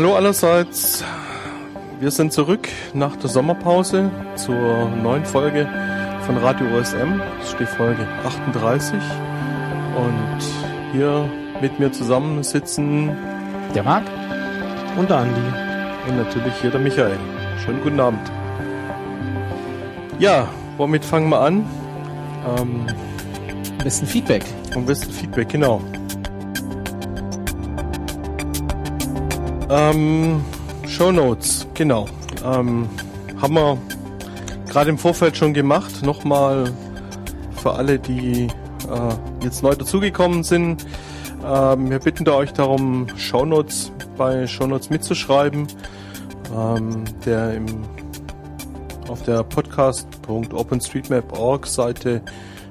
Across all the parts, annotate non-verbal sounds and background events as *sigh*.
Hallo allerseits. Wir sind zurück nach der Sommerpause zur neuen Folge von Radio OSM. Das ist die Folge 38. Und hier mit mir zusammen sitzen der Marc und der Andi. Und natürlich hier der Michael. Schönen guten Abend. Ja, womit fangen wir an? Ähm, am besten Feedback. Am besten Feedback, genau. Ähm, Show Notes, genau. Ähm, haben wir gerade im Vorfeld schon gemacht. Nochmal für alle, die äh, jetzt neu dazugekommen sind. Ähm, wir bitten da euch darum, Show Notes bei Show Notes mitzuschreiben. Ähm, der im, auf der podcast.openstreetmap.org Seite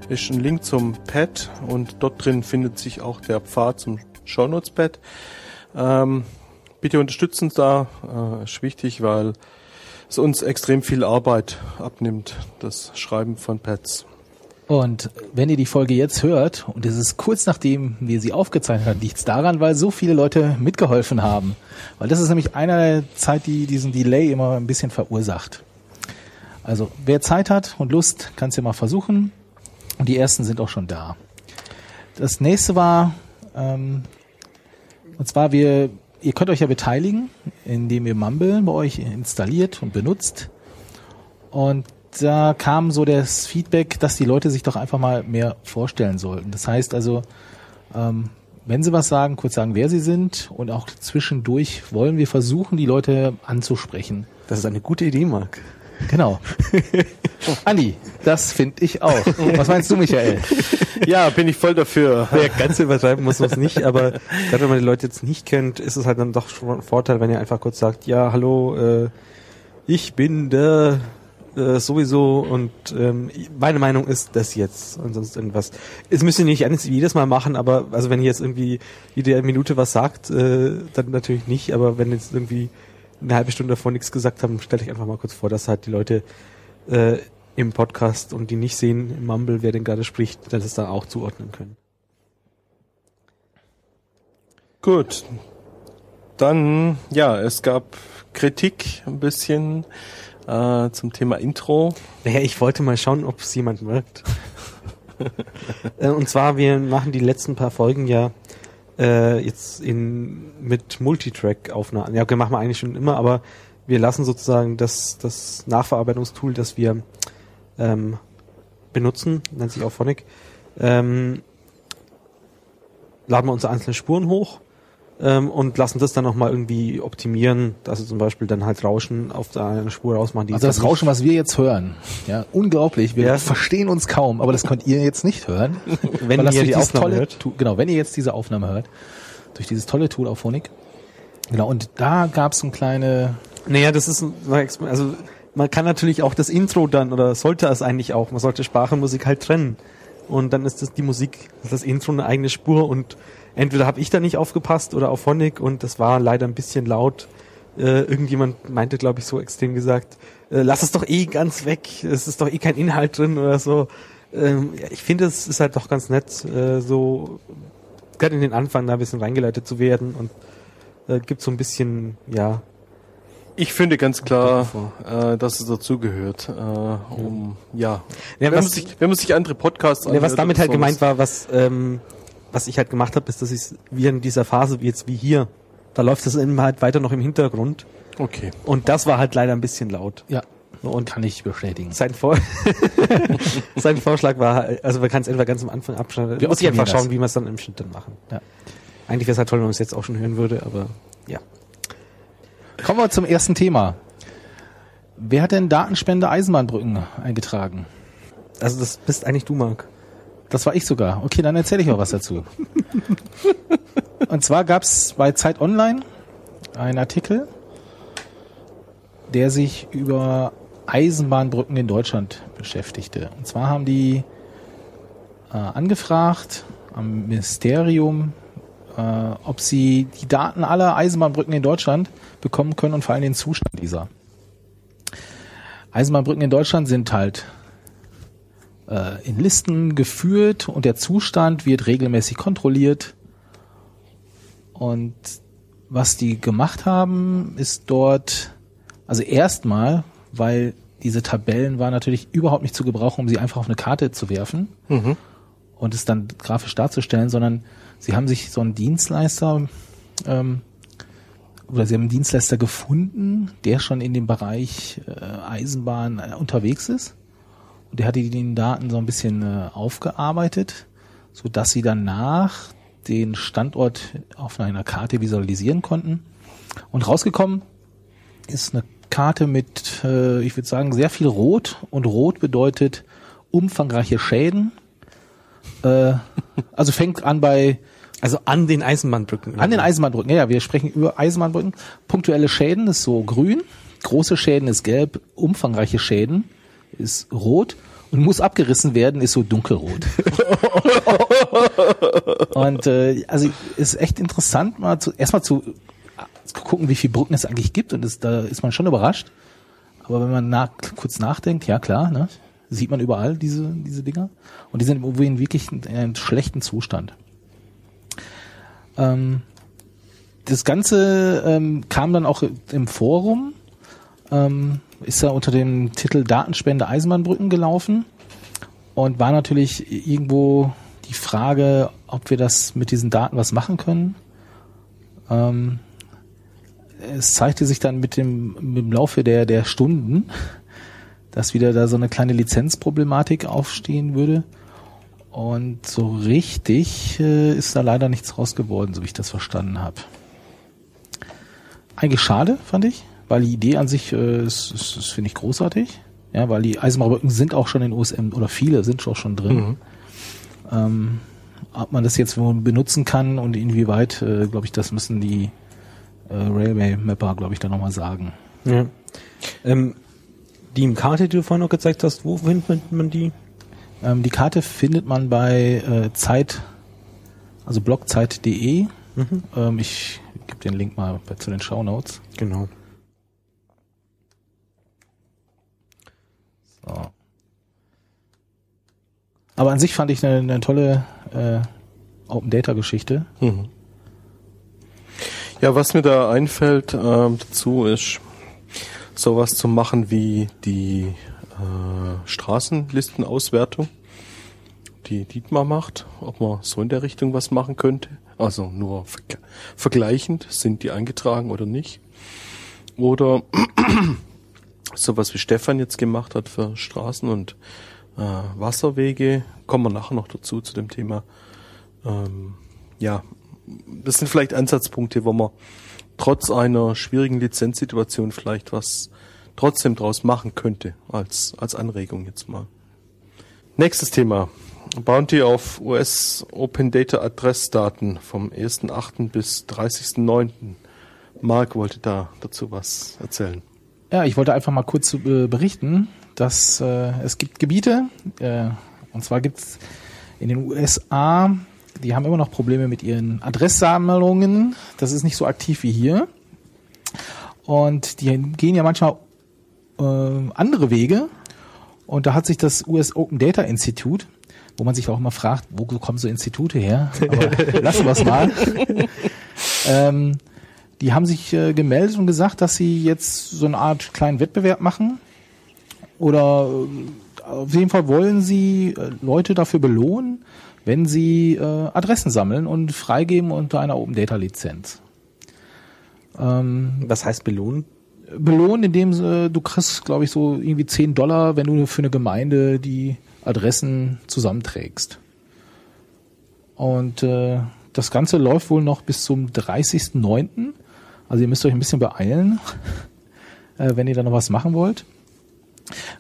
ist ein Link zum Pad und dort drin findet sich auch der Pfad zum Show Notes Pad. Ähm, bitte unterstützen uns da, äh, ist wichtig, weil es uns extrem viel Arbeit abnimmt, das Schreiben von Pads. Und wenn ihr die Folge jetzt hört, und es ist kurz nachdem wir sie aufgezeichnet haben, liegt es daran, weil so viele Leute mitgeholfen haben. Weil das ist nämlich einer der Zeit, die diesen Delay immer ein bisschen verursacht. Also wer Zeit hat und Lust, kann es ja mal versuchen. Und die ersten sind auch schon da. Das nächste war, ähm, und zwar wir ihr könnt euch ja beteiligen, indem ihr Mumble bei euch installiert und benutzt. Und da kam so das Feedback, dass die Leute sich doch einfach mal mehr vorstellen sollten. Das heißt also, ähm, wenn sie was sagen, kurz sagen, wer sie sind und auch zwischendurch wollen wir versuchen, die Leute anzusprechen. Das ist eine gute Idee, Marc. Genau. *laughs* Andi, das finde ich auch. Was meinst du, Michael? Ja, bin ich voll dafür. Ja, ganz übertreiben muss man es nicht, aber gerade wenn man die Leute jetzt nicht kennt, ist es halt dann doch schon ein Vorteil, wenn ihr einfach kurz sagt, ja, hallo, äh, ich bin der äh, sowieso und ähm, meine Meinung ist das jetzt und sonst irgendwas. Es müsst ihr nicht jedes Mal machen, aber also wenn ihr jetzt irgendwie jede Minute was sagt, äh, dann natürlich nicht, aber wenn jetzt irgendwie eine halbe Stunde davor nichts gesagt haben, stelle ich einfach mal kurz vor, dass halt die Leute äh, im Podcast und die nicht sehen im Mumble, wer denn gerade spricht, dass es da auch zuordnen können. Gut. Dann, ja, es gab Kritik ein bisschen äh, zum Thema Intro. Naja, ich wollte mal schauen, ob es jemand merkt. *laughs* Äh, und zwar, wir machen die letzten paar Folgen ja äh, jetzt in mit Multitrack-Aufnahmen. Ja, okay, machen wir eigentlich schon immer, aber wir lassen sozusagen das, das Nachverarbeitungstool, das wir ähm, benutzen, nennt sich auch Phonic, ähm, laden wir unsere einzelnen Spuren hoch ähm, und lassen das dann nochmal irgendwie optimieren, dass wir zum Beispiel dann halt Rauschen auf einer Spur rausmachen. Die also das Rauschen, was wir jetzt hören, ja, unglaublich. Wir ja. verstehen uns kaum, aber das könnt ihr jetzt nicht hören. *laughs* wenn ihr die Aufnahme tolle, hört. genau, wenn ihr jetzt diese Aufnahme hört, durch dieses tolle Tool auf Phonik. Genau, und da gab es ein kleine... Naja, das ist, also man kann natürlich auch das Intro dann, oder sollte es eigentlich auch, man sollte Sprache und Musik halt trennen. Und dann ist das die Musik, das Intro eine eigene Spur und entweder habe ich da nicht aufgepasst oder auf Phonic und das war leider ein bisschen laut. Äh, irgendjemand meinte, glaube ich, so extrem gesagt, äh, lass es doch eh ganz weg, es ist doch eh kein Inhalt drin oder so. Ähm, ja, ich finde, es ist halt doch ganz nett, äh, so gerade in den Anfang da ein bisschen reingeleitet zu werden und äh, gibt so ein bisschen, ja. Ich finde ganz klar, äh, dass es dazugehört, äh, um ja. ja wenn, man sich, wenn man sich andere Podcasts anhört. Ja, was damit halt gemeint war, was ähm, was ich halt gemacht habe, ist, dass ich wie in dieser Phase, wie jetzt wie hier, da läuft das immer halt weiter noch im Hintergrund. Okay. Und das war halt leider ein bisschen laut. Ja. Und kann ich bestätigen. Sein, Vor *laughs* sein Vorschlag war, also man kann es etwa ganz am Anfang abschneiden. Wir muss ich einfach schauen, das. wie wir es dann im Schnitt dann machen. Ja. Eigentlich wäre es halt toll, wenn man es jetzt auch schon hören würde, aber ja. Kommen wir zum ersten Thema. Wer hat denn Datenspende Eisenbahnbrücken eingetragen? Also das bist eigentlich du, Marc. Das war ich sogar. Okay, dann erzähle ich mal was dazu. Und zwar gab es bei Zeit Online einen Artikel, der sich über Eisenbahnbrücken in Deutschland beschäftigte. Und zwar haben die äh, angefragt am Ministerium, äh, ob sie die Daten aller Eisenbahnbrücken in Deutschland bekommen können und vor allem den Zustand dieser. Eisenbahnbrücken in Deutschland sind halt äh, in Listen geführt und der Zustand wird regelmäßig kontrolliert. Und was die gemacht haben, ist dort, also erstmal, weil diese Tabellen waren natürlich überhaupt nicht zu gebrauchen, um sie einfach auf eine Karte zu werfen Mhm. und es dann grafisch darzustellen, sondern sie haben sich so einen Dienstleister ähm, oder sie haben einen Dienstleister gefunden, der schon in dem Bereich äh, Eisenbahn äh, unterwegs ist und der hat die Daten so ein bisschen äh, aufgearbeitet, so dass sie danach den Standort auf einer Karte visualisieren konnten und rausgekommen ist eine Karte mit, äh, ich würde sagen, sehr viel Rot und Rot bedeutet umfangreiche Schäden. Äh, also fängt an bei Also an den Eisenbahnbrücken. an den Eisenbahnbrücken. Ja, ja, wir sprechen über Eisenbahnbrücken. Punktuelle Schäden ist so grün, große Schäden ist gelb, umfangreiche Schäden ist rot und muss abgerissen werden ist so dunkelrot. *laughs* und äh, also ist echt interessant mal zu erstmal zu, zu gucken, wie viele Brücken es eigentlich gibt und das, da ist man schon überrascht. Aber wenn man nach, kurz nachdenkt, ja klar, ne, sieht man überall diese diese Dinger und die sind in wirklich in einem schlechten Zustand. Ähm, das Ganze ähm, kam dann auch im Forum, ähm, ist da unter dem Titel Datenspende Eisenbahnbrücken gelaufen und war natürlich irgendwo die Frage, ob wir das mit diesen Daten was machen können. Ähm, es zeigte sich dann mit dem, mit dem Laufe der, der Stunden, dass wieder da so eine kleine Lizenzproblematik aufstehen würde. Und so richtig äh, ist da leider nichts raus geworden, so wie ich das verstanden habe. Eigentlich schade, fand ich, weil die Idee an sich äh, ist, ist, ist finde ich großartig. Ja, weil die Eisenbahnbrücken sind auch schon in USM oder viele sind auch schon drin. Ähm, ob man das jetzt benutzen kann und inwieweit, äh, glaube ich, das müssen die äh, Railway Mapper, glaube ich, dann nochmal sagen. Ja. Ähm, die Karte, die du vorhin noch gezeigt hast, wo findet man die? Ähm, die Karte findet man bei äh, Zeit, also blogzeit.de. Mhm. Ähm, ich gebe den Link mal bei, zu den Show Notes. Genau. So. Aber an sich fand ich eine, eine tolle äh, Open Data Geschichte. Mhm. Ja, was mir da einfällt ähm, dazu ist, sowas zu machen wie die äh, Straßenlistenauswertung, die Dietmar macht, ob man so in der Richtung was machen könnte. Also nur verg vergleichend, sind die eingetragen oder nicht. Oder sowas wie Stefan jetzt gemacht hat für Straßen und äh, Wasserwege. Kommen wir nachher noch dazu zu dem Thema. Ähm, ja, das sind vielleicht Ansatzpunkte, wo man trotz einer schwierigen Lizenzsituation vielleicht was trotzdem draus machen könnte, als, als Anregung jetzt mal. Nächstes Thema. Bounty auf US Open Data Adressdaten vom 1.8. bis 30.9. Mark wollte da dazu was erzählen. Ja, ich wollte einfach mal kurz äh, berichten, dass äh, es gibt Gebiete, äh, und zwar gibt's in den USA, die haben immer noch Probleme mit ihren Adresssammlungen. Das ist nicht so aktiv wie hier. Und die gehen ja manchmal äh, andere Wege. Und da hat sich das US Open Data Institute, wo man sich auch immer fragt, wo kommen so Institute her? Aber *laughs* lassen wir es mal. ähm, die haben sich äh, gemeldet und gesagt, dass sie jetzt so eine Art kleinen Wettbewerb machen. Oder äh, auf jeden Fall wollen sie äh, Leute dafür belohnen, wenn sie äh, Adressen sammeln und freigeben unter einer Open Data Lizenz. Ähm, Was heißt belohnen? belohnen, indem äh, du kriegst, glaube ich, so irgendwie 10 Dollar, wenn du für eine Gemeinde die Adressen zusammenträgst. Und äh, das Ganze läuft wohl noch bis zum 30.09. Also ihr müsst euch ein bisschen beeilen, *laughs* äh, wenn ihr da noch was machen wollt.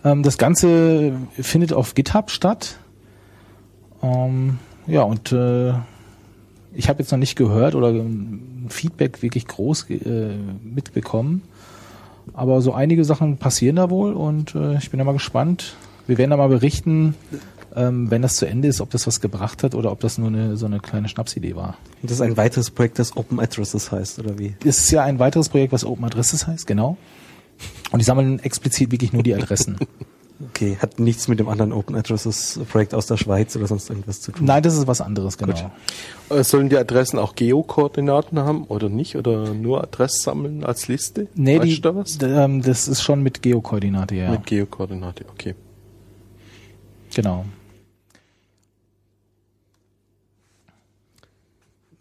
Ähm, das Ganze findet auf GitHub statt. Ähm, ja, und äh, ich habe jetzt noch nicht gehört oder Feedback wirklich groß äh, mitbekommen. Aber so einige Sachen passieren da wohl und äh, ich bin da mal gespannt. Wir werden da mal berichten, ähm, wenn das zu Ende ist, ob das was gebracht hat oder ob das nur eine, so eine kleine Schnapsidee war. Und das ist ein weiteres Projekt, das Open Addresses heißt, oder wie? Es ist ja ein weiteres Projekt, was Open Adresses heißt, genau. Und die sammeln explizit wirklich nur die Adressen. *laughs* Okay, hat nichts mit dem anderen Open Addresses Projekt aus der Schweiz oder sonst irgendwas zu tun. Nein, das ist was anderes, genau. Äh, Sollen die Adressen auch Geokoordinaten haben oder nicht? Oder nur Adress sammeln als Liste? Nee, Weißt die, da was? ähm, das ist schon mit Geokoordinate, ja. Mit Geokoordinate, okay. Genau.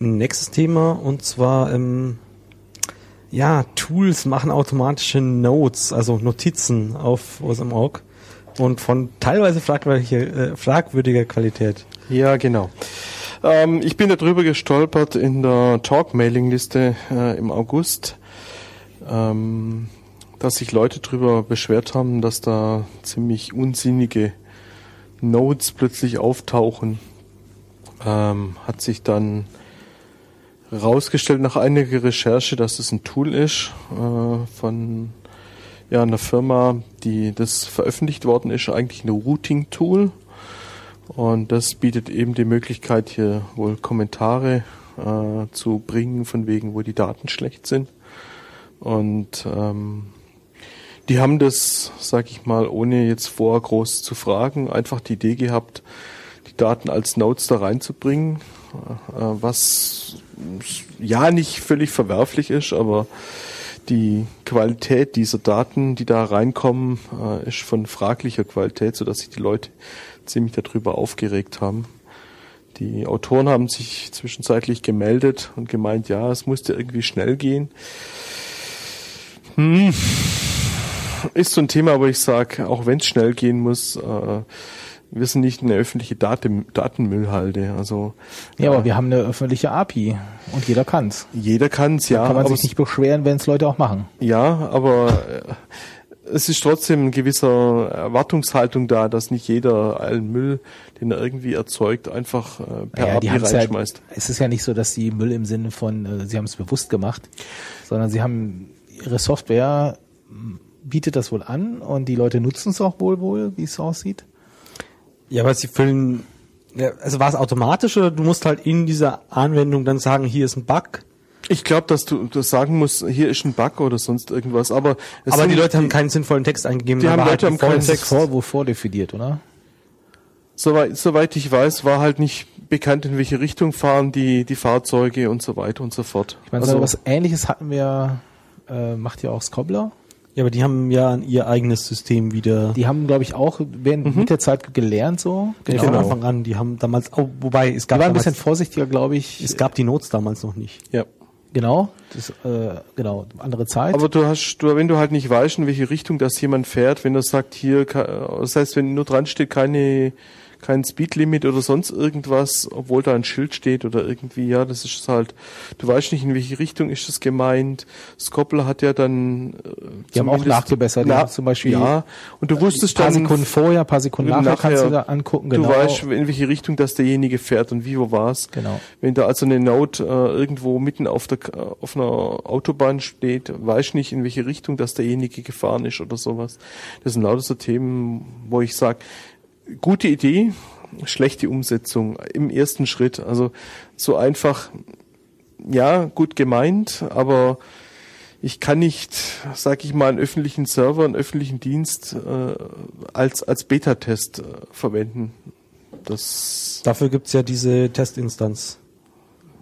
Nächstes Thema und zwar ähm, ja Tools machen automatische Notes, also Notizen auf OSM.org und von teilweise fragwürdiger, äh, fragwürdiger Qualität. Ja, genau. Ähm, ich bin darüber gestolpert in der Talk-Mailing-Liste äh, im August, ähm, dass sich Leute darüber beschwert haben, dass da ziemlich unsinnige Notes plötzlich auftauchen. Ähm, hat sich dann rausgestellt nach einiger Recherche, dass es ein Tool ist äh, von ja, einer Firma, die das veröffentlicht worden ist, eigentlich ein Routing-Tool. Und das bietet eben die Möglichkeit, hier wohl Kommentare äh, zu bringen, von wegen, wo die Daten schlecht sind. Und ähm, die haben das, sag ich mal, ohne jetzt vorher groß zu fragen, einfach die Idee gehabt, die Daten als Notes da reinzubringen, äh, was ja nicht völlig verwerflich ist, aber die Qualität dieser Daten, die da reinkommen, äh, ist von fraglicher Qualität, sodass sich die Leute ziemlich darüber aufgeregt haben. Die Autoren haben sich zwischenzeitlich gemeldet und gemeint, ja, es musste irgendwie schnell gehen. Hm. Ist so ein Thema, aber ich sage, auch wenn es schnell gehen muss, äh, wir sind nicht eine öffentliche Daten Datenmüllhalde. Also Ja, aber wir haben eine öffentliche API und jeder kann's. jeder kann's, ja. da kann man sich nicht beschweren, wenn es Leute auch machen. Ja, aber äh, es ist trotzdem eine gewisse Erwartungshaltung da, dass nicht jeder allen Müll, den er irgendwie erzeugt, einfach äh, per Ja, API ja, reinschmeißt. es ist ja nicht so, dass sie Müll im Sinne von, äh, sie haben es bewusst gemacht, sondern sie haben ihre Software bietet das wohl an und die Leute nutzen es auch wohl wohl, wie es aussieht. Ja, aber sie füllen, ja, also war es automatisch oder du musst halt in dieser Anwendung dann sagen, hier ist ein Bug. Ich glaube, dass du das sagen musst, hier ist ein Bug oder sonst irgendwas, aber es aber sind die Leute haben die- keinen sinnvollen Text eingegeben. Die haben aber Leute halt haben keinen Text. vor, wohl vordefiniert, oder? Soweit, soweit ich weiß, war halt nicht bekannt, in welche Richtung fahren die, die Fahrzeuge und so weiter und so fort. Ich meine, so was ähnliches hatten wir, äh, macht ja auch Scobbler. Ja, aber die haben ja ihr eigenes System wieder. Die haben, glaube ich, auch während mit der Zeit gelernt so. Ja, von Anfang an, die haben damals, oh, wobei es Die gab waren ein damals, bisschen vorsichtiger, glaube ich. es gab die Notes damals noch nicht. Ja. genau, das, äh, genau, andere Zeit. Aber du hast, du, wenn du halt nicht weißt, in welche Richtung das jemand fährt, wenn er sagt, hier, das heißt, wenn nur dran steht, keine, kein Speedlimit oder sonst irgendwas, obwohl da ein Schild steht oder irgendwie, ja, das ist halt, du weißt nicht, in welche Richtung ist das gemeint. Skoppel hat ja dann, äh, Die haben auch nachgebessert, die haben zum Beispiel Ja, und du wusstest ein paar dann, Sekunden vorher, ein paar Sekunden nachher, kannst du da angucken, genau. Du weißt, in welche Richtung das derjenige fährt und wie, wo war's. Genau. Wenn da also eine Note äh, irgendwo mitten auf der auf einer Autobahn steht, weiß nicht, in welche Richtung das derjenige gefahren ist oder sowas. Das sind lauter so Themen, wo ich sage, gute Idee, schlechte Umsetzung im ersten Schritt. Also so einfach, ja, gut gemeint, aber ich kann nicht, sag ich mal, einen öffentlichen Server, einen öffentlichen Dienst äh, als als Beta-Test äh, verwenden. Das Dafür gibt's ja diese Testinstanz.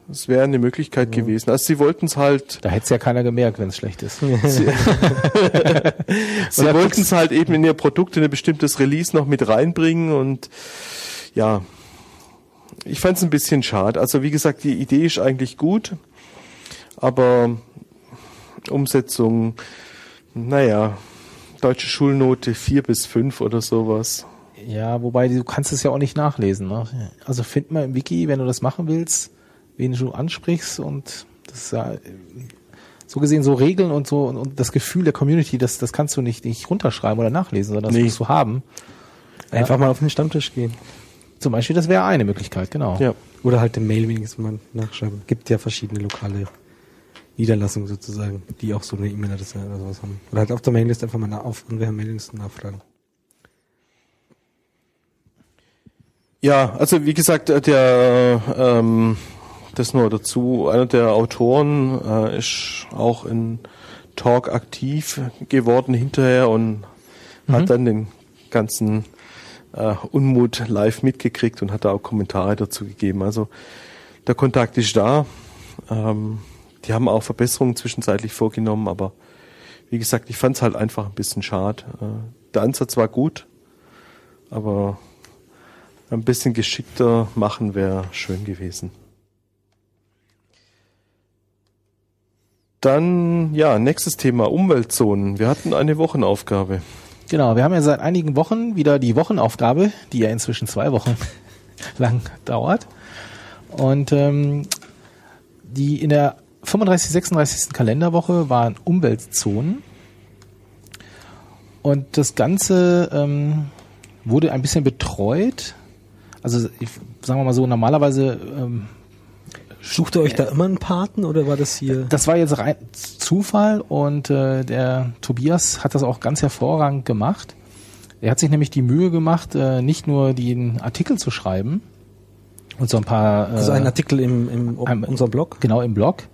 Das wäre eine Möglichkeit gewesen. Also sie wollten es halt, Da hätte es ja keiner gemerkt, wenn es schlecht ist. *laughs* sie *laughs* wollten es halt eben in ihr Produkt in ein bestimmtes Release noch mit reinbringen und ja, ich fand es ein bisschen schade. Also wie gesagt, die Idee ist eigentlich gut, aber Umsetzung, naja, deutsche Schulnote vier bis fünf oder sowas. Ja, wobei du kannst es ja auch nicht nachlesen. Ne? Also find mal im Wiki, wenn du das machen willst, wen du ansprichst und das ist ja, äh, so gesehen so Regeln und so und, und das Gefühl der Community, das, das kannst du nicht, nicht runterschreiben oder nachlesen, sondern das Nee. musst du haben. Einfach mal auf den Stammtisch gehen. Zum Beispiel, das wäre eine Möglichkeit, genau. Ja. Oder halt den Mail wenigstens mal nachschreiben. Gibt ja verschiedene lokale Niederlassungen sozusagen, die auch so eine E-Mail-Adresse oder sowas haben. Oder halt auf der Mailingliste einfach mal auf irgendwelchen Mailinglisten nachfragen. Ja, also wie gesagt, äh, der ähm, das nur dazu, einer der Autoren äh, ist auch in Talk aktiv geworden hinterher und hat dann den ganzen äh, Unmut live mitgekriegt und hat da auch Kommentare dazu gegeben. Also der Kontakt ist da. Ähm, die haben auch Verbesserungen zwischenzeitlich vorgenommen, aber wie gesagt, ich fand es halt einfach ein bisschen schade. Äh, der Ansatz war gut, aber ein bisschen geschickter machen wäre schön gewesen. Dann, ja, nächstes Thema, Umweltzonen. Wir hatten eine Wochenaufgabe. Genau, wir haben ja seit einigen Wochen wieder die Wochenaufgabe, die ja inzwischen zwei Wochen *laughs* lang dauert. Und ähm, die in der 35, 36. Kalenderwoche waren Umweltzonen. Und das Ganze ähm, wurde ein bisschen betreut. Also ich, sagen wir mal so, normalerweise ähm, Sucht ihr euch da immer einen Paten oder war das hier? Das war jetzt rein Zufall und äh, der Tobias hat das auch ganz hervorragend gemacht. Er hat sich nämlich die Mühe gemacht, äh, nicht nur den Artikel zu schreiben und so ein paar. Äh, also ein Artikel im, im einem, unserem Blog? Genau, im Blog,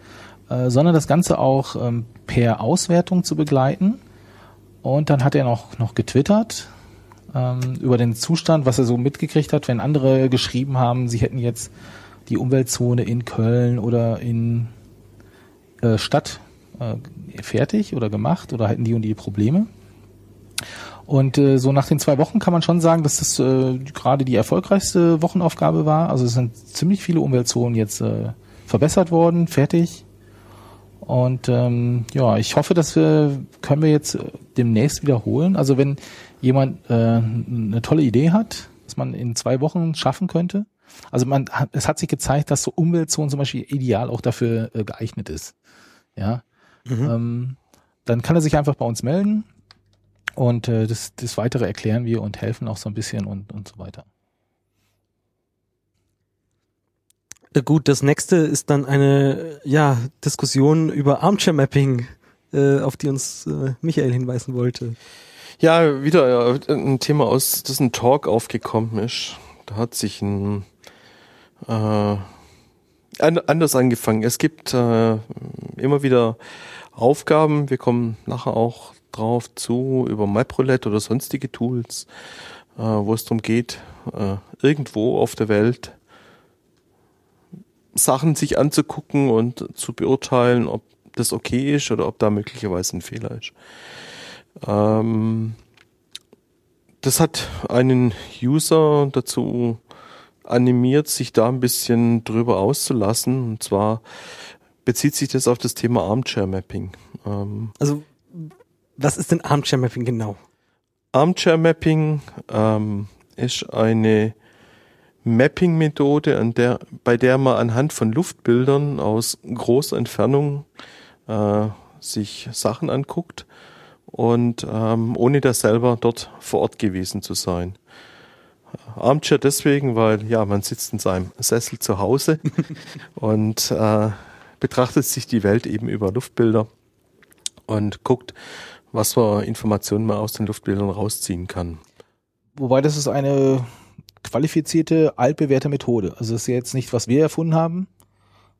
äh, sondern das Ganze auch ähm, per Auswertung zu begleiten. Und dann hat er noch, noch getwittert ähm, über den Zustand, was er so mitgekriegt hat, wenn andere geschrieben haben, sie hätten jetzt die Umweltzone in Köln oder in äh, Stadt äh, fertig oder gemacht oder hatten die und die Probleme. Und äh, so nach den zwei Wochen kann man schon sagen, dass das äh, gerade die erfolgreichste Wochenaufgabe war. Also es sind ziemlich viele Umweltzonen jetzt äh, verbessert worden, fertig. Und ähm, ja, ich hoffe, dass wir können wir jetzt demnächst wiederholen. Also wenn jemand äh, eine tolle Idee hat, was man in zwei Wochen schaffen könnte, also man hat, es hat sich gezeigt, dass so Umweltzonen zum Beispiel ideal auch dafür äh, geeignet ist. Ja. Mhm. Ähm, dann kann er sich einfach bei uns melden und äh, das, das weitere erklären wir und helfen auch so ein bisschen und, und so weiter. Äh, gut, das nächste ist dann eine ja, Diskussion über Armchair Mapping, äh, auf die uns äh, Michael hinweisen wollte. Ja, wieder äh, ein Thema aus, das ein Talk aufgekommen ist. Da hat sich ein äh, anders angefangen. Es gibt äh, immer wieder Aufgaben, wir kommen nachher auch drauf zu, über MapRoulette oder sonstige Tools, äh, wo es darum geht, äh, irgendwo auf der Welt Sachen sich anzugucken und zu beurteilen, ob das okay ist oder ob da möglicherweise ein Fehler ist. Ähm, das hat einen User dazu animiert, sich da ein bisschen drüber auszulassen. Und zwar bezieht sich das auf das Thema Armchair Mapping. Ähm, also, was ist denn Armchair Mapping genau? Armchair Mapping ähm, ist eine Mapping-Methode, an der, bei der man anhand von Luftbildern aus großer Entfernung äh, sich Sachen anguckt und ähm, ohne da selber dort vor Ort gewesen zu sein. Armchair deswegen, weil ja, man sitzt in seinem Sessel zu Hause *laughs* und äh, betrachtet sich die Welt eben über Luftbilder und guckt, was für Informationen man aus den Luftbildern rausziehen kann. Wobei das ist eine qualifizierte, altbewährte Methode. Also das ist ja jetzt nicht, was wir erfunden haben,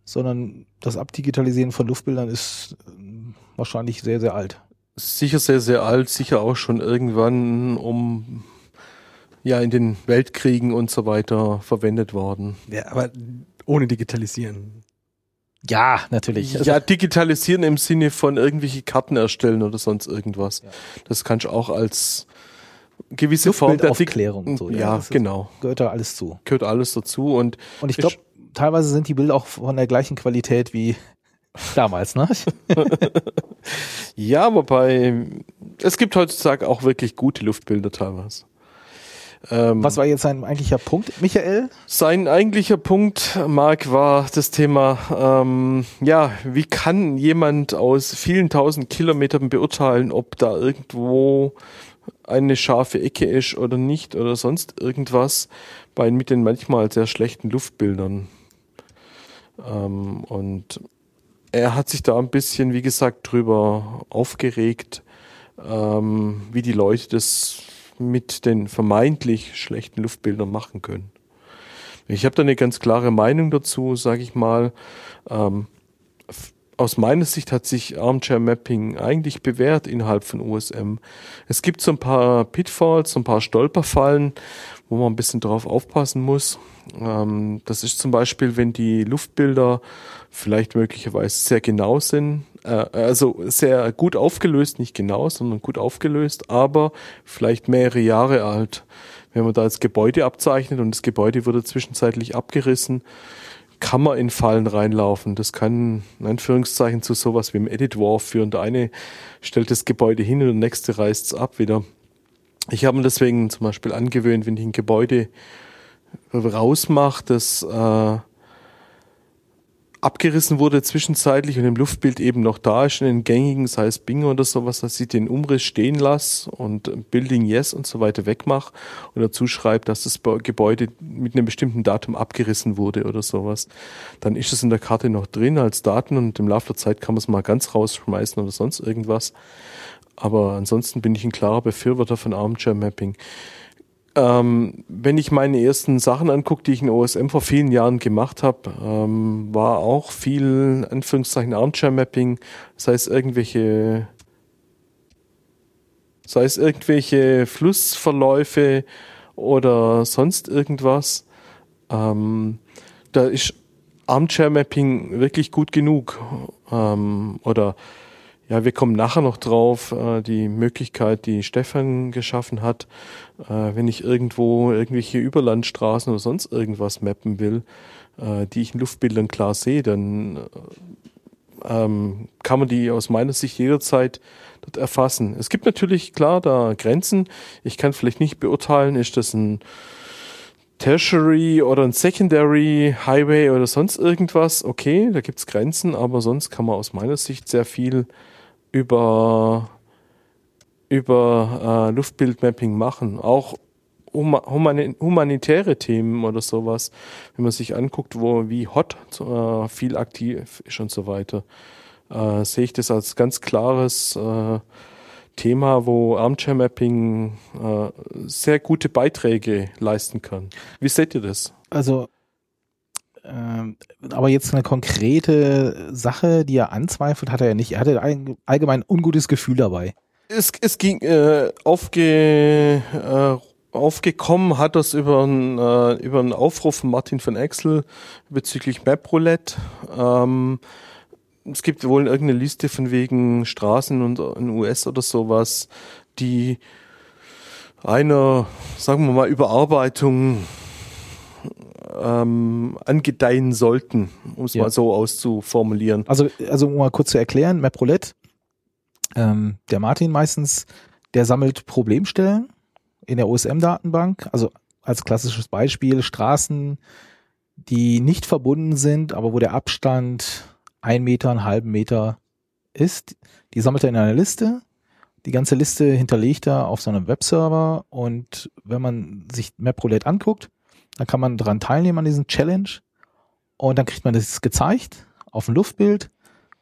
sondern das Abdigitalisieren von Luftbildern ist äh, wahrscheinlich sehr, sehr alt. Sicher sehr, sehr alt, sicher auch schon irgendwann um ja in den Weltkriegen und so weiter verwendet worden. Ja, aber ohne digitalisieren. Ja, natürlich. Ja, digitalisieren im Sinne von irgendwelche Karten erstellen oder sonst irgendwas. Ja. Das kannst du auch als gewisse Form der Aufklärung. So, ja, ja genau. Gehört da alles zu. Gehört alles dazu und und ich glaube, teilweise sind die Bilder auch von der gleichen Qualität wie *laughs* damals, ne? *laughs* ja, wobei es gibt heutzutage auch wirklich gute Luftbilder teilweise. Ähm, Was war jetzt sein eigentlicher Punkt, Michael? Sein eigentlicher Punkt, Marc, war das Thema, ähm, ja, wie kann jemand aus vielen tausend Kilometern beurteilen, ob da irgendwo eine scharfe Ecke ist oder nicht oder sonst irgendwas bei mit den manchmal sehr schlechten Luftbildern. Ähm, und er hat sich da ein bisschen, wie gesagt, drüber aufgeregt, ähm, wie die Leute das mit den vermeintlich schlechten Luftbildern machen können. Ich habe da eine ganz klare Meinung dazu, sage ich mal. Ähm, aus meiner Sicht hat sich Armchair Mapping eigentlich bewährt innerhalb von OSM. Es gibt so ein paar Pitfalls, so ein paar Stolperfallen, wo man ein bisschen drauf aufpassen muss. Ähm, das ist zum Beispiel, wenn die Luftbilder vielleicht möglicherweise sehr genau sind, also sehr gut aufgelöst, nicht genau, sondern gut aufgelöst, aber vielleicht mehrere Jahre alt. Wenn man da das Gebäude abzeichnet und das Gebäude wurde zwischenzeitlich abgerissen, kann man in Fallen reinlaufen. Das kann in Anführungszeichen zu sowas wie im Edit War führen. Der eine stellt das Gebäude hin und der nächste reißt es ab wieder. Ich habe mir deswegen zum Beispiel angewöhnt, wenn ich ein Gebäude rausmache, das äh, abgerissen wurde zwischenzeitlich und im Luftbild eben noch da ist, in den gängigen, sei es Bing oder sowas, dass ich den Umriss stehen lasse und Building Yes und so weiter wegmache und dazu schreibe, dass das Gebäude mit einem bestimmten Datum abgerissen wurde oder sowas. Dann ist es in der Karte noch drin als Daten und im Laufe der Zeit kann man es mal ganz rausschmeißen oder sonst irgendwas. Aber ansonsten bin ich ein klarer Befürworter von Armchair Mapping. Ähm, wenn ich meine ersten Sachen angucke, die ich in OSM vor vielen Jahren gemacht habe, ähm, war auch viel Anführungszeichen Armchair Mapping, sei es irgendwelche, sei es irgendwelche Flussverläufe oder sonst irgendwas. Ähm, da ist Armchair Mapping wirklich gut genug. Ähm, oder ja, wir kommen nachher noch drauf, äh, die Möglichkeit, die Stefan geschaffen hat, äh, wenn ich irgendwo irgendwelche Überlandstraßen oder sonst irgendwas mappen will, äh, die ich in Luftbildern klar sehe, dann ähm, kann man die aus meiner Sicht jederzeit dort erfassen. Es gibt natürlich klar da Grenzen. Ich kann vielleicht nicht beurteilen, ist das ein Tertiary oder ein Secondary Highway oder sonst irgendwas. Okay, da gibt's Grenzen, aber sonst kann man aus meiner Sicht sehr viel über, über äh, Luftbildmapping machen. Auch humanitäre Themen oder sowas, wenn man sich anguckt, wo wie hot äh, viel aktiv ist und so weiter, äh, sehe ich das als ganz klares äh, Thema, wo Armchair Mapping äh, sehr gute Beiträge leisten kann. Wie seht ihr das? Also aber jetzt eine konkrete Sache, die er anzweifelt, hat er ja nicht. Er hatte ein allgemein ungutes Gefühl dabei. Es, es ging äh, aufge, äh, aufgekommen, hat das über einen, äh, über einen Aufruf von Martin von Exel bezüglich MapRoulette. Ähm, es gibt wohl irgendeine Liste von wegen Straßen und in US oder sowas, die einer, sagen wir mal, Überarbeitung ähm, angedeihen sollten, um es ja. mal so auszuformulieren. Also, also um mal kurz zu erklären, MapRoulette, ähm, der Martin meistens, der sammelt Problemstellen in der OSM-Datenbank, also als klassisches Beispiel Straßen, die nicht verbunden sind, aber wo der Abstand ein Meter, einen halben Meter ist. Die sammelt er in einer Liste. Die ganze Liste hinterlegt er auf seinem Webserver und wenn man sich MapRoulette anguckt, dann kann man daran teilnehmen an diesem Challenge und dann kriegt man das gezeigt auf dem Luftbild.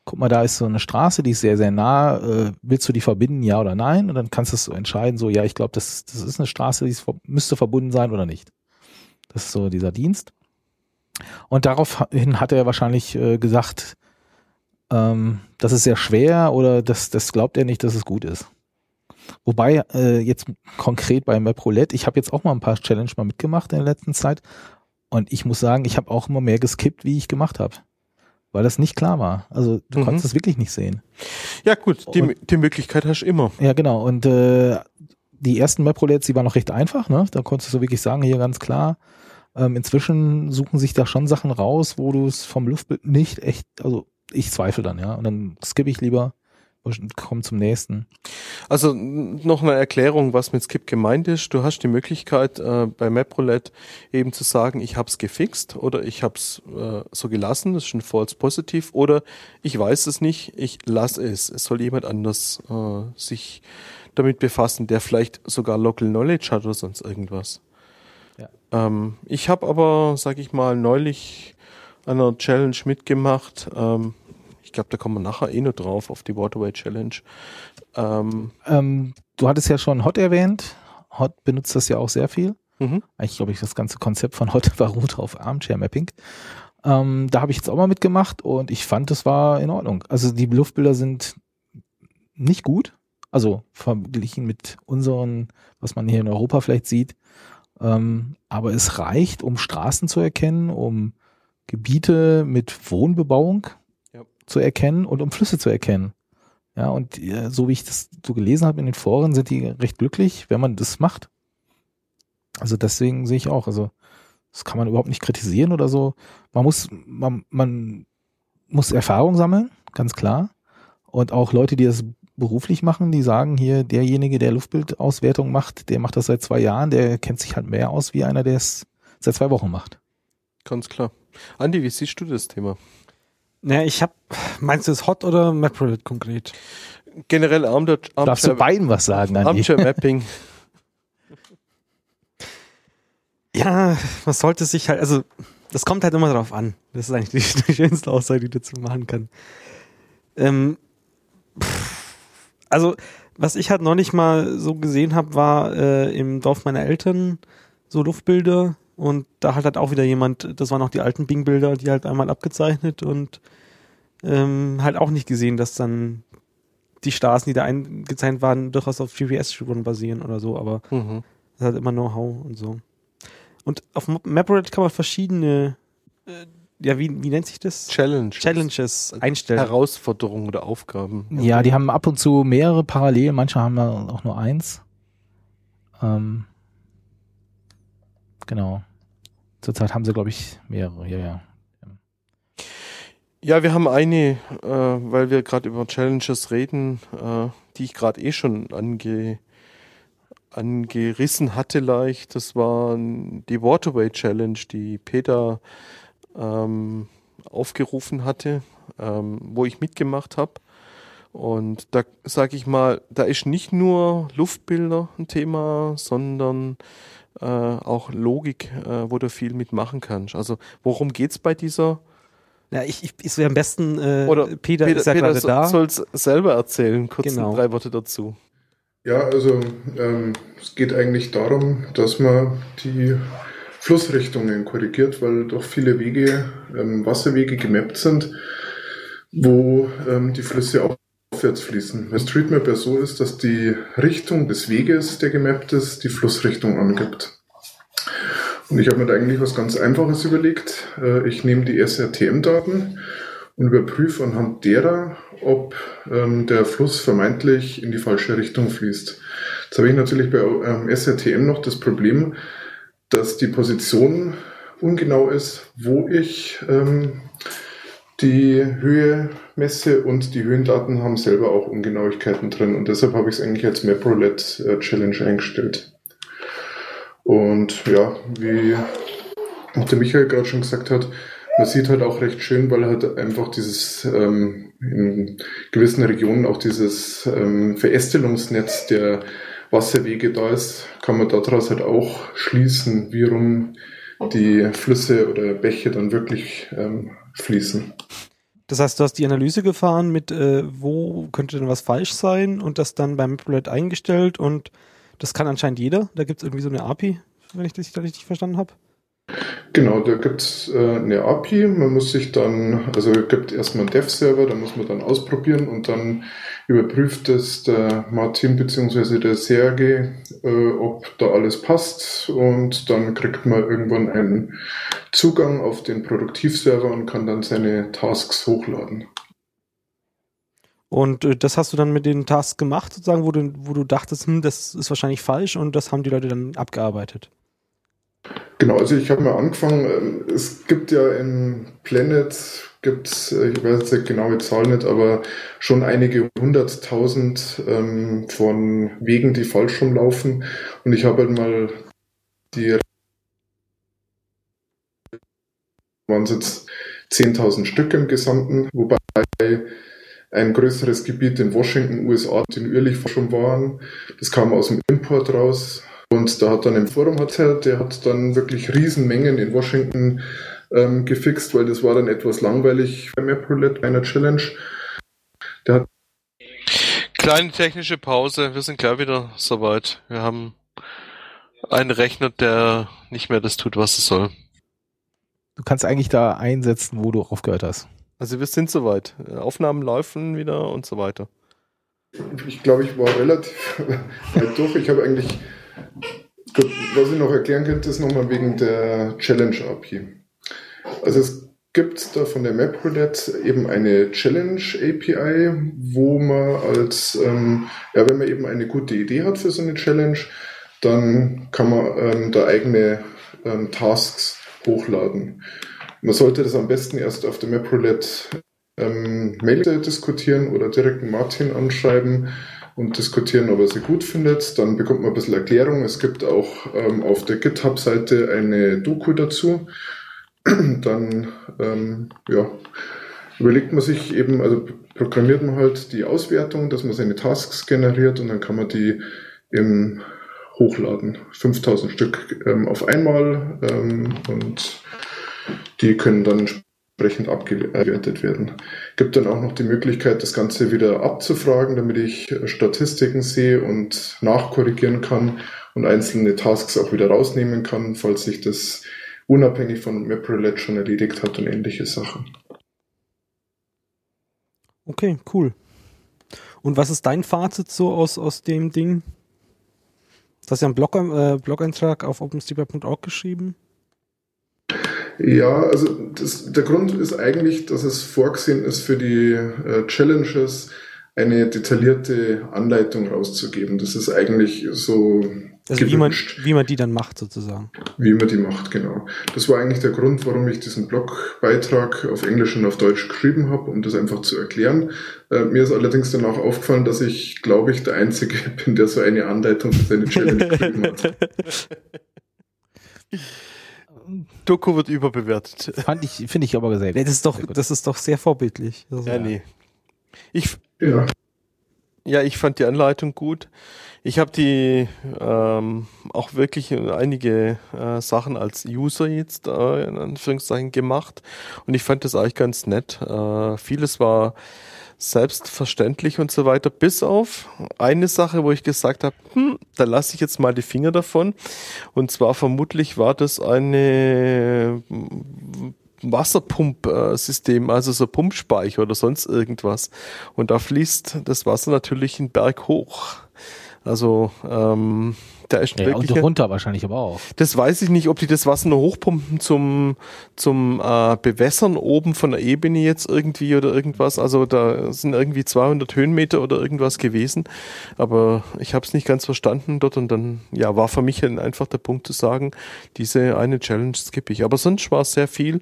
Guck mal, da ist so eine Straße, die ist sehr, sehr nah. Äh, willst du die verbinden, ja oder nein? Und dann kannst du so entscheiden, so, ja, ich glaube, das, das ist eine Straße, die ist, müsste verbunden sein oder nicht. Das ist so dieser Dienst. Und daraufhin hat er wahrscheinlich äh, gesagt, ähm, das ist sehr schwer oder das, das glaubt er nicht, dass es gut ist. Wobei äh, jetzt konkret bei MapRoulette, ich habe jetzt auch mal ein paar Challenge mal mitgemacht in der letzten Zeit und ich muss sagen, ich habe auch immer mehr geskippt, wie ich gemacht habe. Weil das nicht klar war. Also du mhm. konntest es wirklich nicht sehen. Ja gut, die, und, die Möglichkeit hast du immer. Ja genau und äh, die ersten MapRoulettes, die waren noch recht einfach, ne? Da konntest du wirklich sagen, hier ganz klar, ähm, inzwischen suchen sich da schon Sachen raus, wo du es vom Luftbild nicht echt, also ich zweifle dann, ja. Und dann skippe ich lieber und komme zum nächsten. Also noch eine Erklärung, was mit Skip gemeint ist. Du hast die Möglichkeit äh, bei MapRoulette eben zu sagen, ich habe es gefixt oder ich habe es äh, so gelassen, das ist schon false positiv oder ich weiß es nicht, ich lasse es. Es soll jemand anders äh, sich damit befassen, der vielleicht sogar Local Knowledge hat oder sonst irgendwas. Ja. Ähm, ich habe aber, sag ich mal, neulich einer Challenge mitgemacht. Ähm, ich glaube, da kommen wir nachher eh nur drauf auf die Waterway Challenge. Ähm, ähm, du hattest ja schon Hot erwähnt. Hot benutzt das ja auch sehr viel. Mhm. Eigentlich glaube ich, das ganze Konzept von Hot beruht auf Armchair Mapping. Ähm, da habe ich jetzt auch mal mitgemacht und ich fand, das war in Ordnung. Also die Luftbilder sind nicht gut, also verglichen mit unseren, was man hier in Europa vielleicht sieht. Ähm, aber es reicht, um Straßen zu erkennen, um Gebiete mit Wohnbebauung. Zu erkennen und um Flüsse zu erkennen. Ja, und äh, so wie ich das so gelesen habe in den Foren, sind die recht glücklich, wenn man das macht. Also deswegen sehe ich auch, also das kann man überhaupt nicht kritisieren oder so. Man muss, man, man muss Erfahrung sammeln, ganz klar. Und auch Leute, die das beruflich machen, die sagen hier, derjenige, der Luftbildauswertung macht, der macht das seit zwei Jahren, der kennt sich halt mehr aus wie einer, der es seit zwei Wochen macht. Ganz klar. Andi, wie siehst du das Thema? Naja, ich habe, meinst du es Hot oder MapReddit konkret? Generell Armchair, Armchair Darfst du beiden was sagen, Andi? Armchair Mapping. *laughs* ja, man sollte sich halt, also das kommt halt immer drauf an. Das ist eigentlich *laughs* die, die schönste Aussage, die du dazu machen kann. Ähm, also, was ich halt noch nicht mal so gesehen habe, war äh, im Dorf meiner Eltern so Luftbilder und da hat halt auch wieder jemand, das waren auch die alten Bing-Bilder, die halt einmal abgezeichnet und ähm, halt auch nicht gesehen, dass dann die Straßen, die da eingezeichnet waren, durchaus auf GPS-Spuren basieren oder so, aber mhm. das hat immer Know-how und so. Und auf MapReddit kann man verschiedene, äh, ja, wie, wie nennt sich das? Challenge. Challenges einstellen. Herausforderungen oder Aufgaben. Ja, die haben ab und zu mehrere parallel, manche haben auch nur eins. Ähm, genau. Zurzeit haben sie, glaube ich, mehrere, ja, ja. Ja, wir haben eine, äh, weil wir gerade über Challenges reden, äh, die ich gerade eh schon ange angerissen hatte leicht. Das war die Waterway Challenge, die Peter ähm, aufgerufen hatte, ähm, wo ich mitgemacht habe. Und da sage ich mal, da ist nicht nur Luftbilder ein Thema, sondern äh, auch Logik, äh, wo du viel mitmachen kannst. Also worum geht's bei dieser ja, ich, ich, ich so am besten, äh, Oder Peter, Peter ist ja Peter gerade da. soll es selber erzählen, kurz genau. drei Worte dazu. Ja, also ähm, es geht eigentlich darum, dass man die Flussrichtungen korrigiert, weil doch viele Wege, ähm, Wasserwege gemappt sind, wo ähm, die Flüsse aufwärts fließen. Bei Streetmap ja so ist, dass die Richtung des Weges, der gemappt ist, die Flussrichtung angibt. Und ich habe mir da eigentlich was ganz Einfaches überlegt. Äh, ich nehme die SRTM-Daten und überprüfe anhand derer, ob ähm, der Fluss vermeintlich in die falsche Richtung fließt. Jetzt habe ich natürlich bei ähm, SRTM noch das Problem, dass die Position ungenau ist, wo ich ähm, die Höhe messe und die Höhendaten haben selber auch Ungenauigkeiten drin und deshalb habe ich es eigentlich als MapRoulette äh, Challenge eingestellt. Und ja, wie der Michael gerade schon gesagt hat, man sieht halt auch recht schön, weil halt einfach dieses ähm, in gewissen Regionen auch dieses ähm, Verästelungsnetz der Wasserwege da ist, kann man daraus halt auch schließen, wie rum die Flüsse oder Bäche dann wirklich ähm, fließen. Das heißt, du hast die Analyse gefahren mit, äh, wo könnte denn was falsch sein und das dann beim Maplet eingestellt und das kann anscheinend jeder. Da gibt es irgendwie so eine API, wenn ich das richtig verstanden habe. Genau, da gibt es äh, eine API. Man muss sich dann, also es gibt erstmal einen Dev-Server, da muss man dann ausprobieren und dann überprüft es der Martin bzw. der Serge, äh, ob da alles passt und dann kriegt man irgendwann einen Zugang auf den Produktivserver und kann dann seine Tasks hochladen. Und äh, das hast du dann mit den Tasks gemacht, sozusagen, wo du, wo du dachtest, hm, das ist wahrscheinlich falsch und das haben die Leute dann abgearbeitet. Genau, also ich habe mal angefangen, ähm, es gibt ja in Planet, gibt's, äh, ich weiß jetzt die genaue Zahl nicht, aber schon einige hunderttausend ähm, von Wegen, die falsch rumlaufen. Und ich habe halt mal die waren es jetzt 10.000 Stück im Gesamten, wobei ein größeres Gebiet in Washington, USA, kontinuierlich schon waren. Das kam aus dem Import raus. Und da hat dann im Forum hat er, der hat dann wirklich Riesenmengen in Washington ähm, gefixt, weil das war dann etwas langweilig bei MapRoulette, einer Challenge. Der hat Kleine technische Pause, wir sind klar wieder soweit. Wir haben einen Rechner, der nicht mehr das tut, was es soll. Du kannst eigentlich da einsetzen, wo du aufgehört hast. Also wir sind soweit. Aufnahmen laufen wieder und so weiter. Ich glaube, ich war relativ *laughs* weit durch. Ich habe eigentlich, was ich noch erklären könnte, ist nochmal wegen der Challenge API. Also es gibt da von der MapRoulette eben eine Challenge API, wo man als, ähm, ja, wenn man eben eine gute Idee hat für so eine Challenge, dann kann man ähm, da eigene ähm, Tasks hochladen. Man sollte das am besten erst auf der MapRoulette ähm, Mail diskutieren oder direkt Martin anschreiben und diskutieren, ob er sie gut findet. Dann bekommt man ein bisschen Erklärung. Es gibt auch ähm, auf der GitHub-Seite eine Doku dazu. *clears throat* Dann ähm, ja, überlegt man sich eben, also programmiert man halt die Auswertung, dass man seine Tasks generiert und dann kann man die im hochladen. 5000 Stück ähm, auf einmal ähm, und die können dann entsprechend abgewertet werden. Gibt dann auch noch die Möglichkeit, das Ganze wieder abzufragen, damit ich Statistiken sehe und nachkorrigieren kann und einzelne Tasks auch wieder rausnehmen kann, falls sich das unabhängig von MapRoulette schon erledigt hat und ähnliche Sachen. Okay, cool. Und was ist dein Fazit so aus, aus dem Ding? Du hast ja einen Blog, äh, Blog-Eintrag auf openstreetmap.org geschrieben. Ja, also das, der Grund ist eigentlich, dass es vorgesehen ist für die äh, Challenges eine detaillierte Anleitung rauszugeben. Das ist eigentlich so also wie man, wie man die dann macht sozusagen. Wie man die macht, genau. Das war eigentlich der Grund, warum ich diesen Blogbeitrag auf Englisch und auf Deutsch geschrieben habe, um das einfach zu erklären. Äh, mir ist allerdings danach aufgefallen, dass ich, glaube ich, der Einzige *laughs* bin, der so eine Anleitung für seine Challenge *laughs* geschrieben hat. Doku wird überbewertet. Fand ich, finde ich aber sehr. Das ist doch, das ist doch sehr vorbildlich. Also, ja, nee. Ich, ja. ja, ich fand die Anleitung gut. Ich habe die ähm, auch wirklich einige äh, Sachen als User jetzt äh, in Anführungszeichen gemacht und ich fand das eigentlich ganz nett. Äh, vieles war selbstverständlich und so weiter, bis auf eine Sache, wo ich gesagt habe, hm, da lasse ich jetzt mal die Finger davon. Und zwar vermutlich war das eine hm, Wasserpumpsystem, also so Pumpspeicher oder sonst irgendwas. Und da fließt das Wasser natürlich einen Berg hoch. Also ähm, da ist ja, wirklich. Und runter wahrscheinlich aber auch. Das weiß ich nicht, ob die das Wasser nur hochpumpen zum, zum äh, Bewässern oben von der Ebene jetzt irgendwie oder irgendwas. Also da sind irgendwie 200 Höhenmeter oder irgendwas gewesen. Aber ich habe es nicht ganz verstanden dort und dann ja war für mich einfach der Punkt zu sagen, diese eine Challenge skippe ich. Aber sonst war es sehr viel,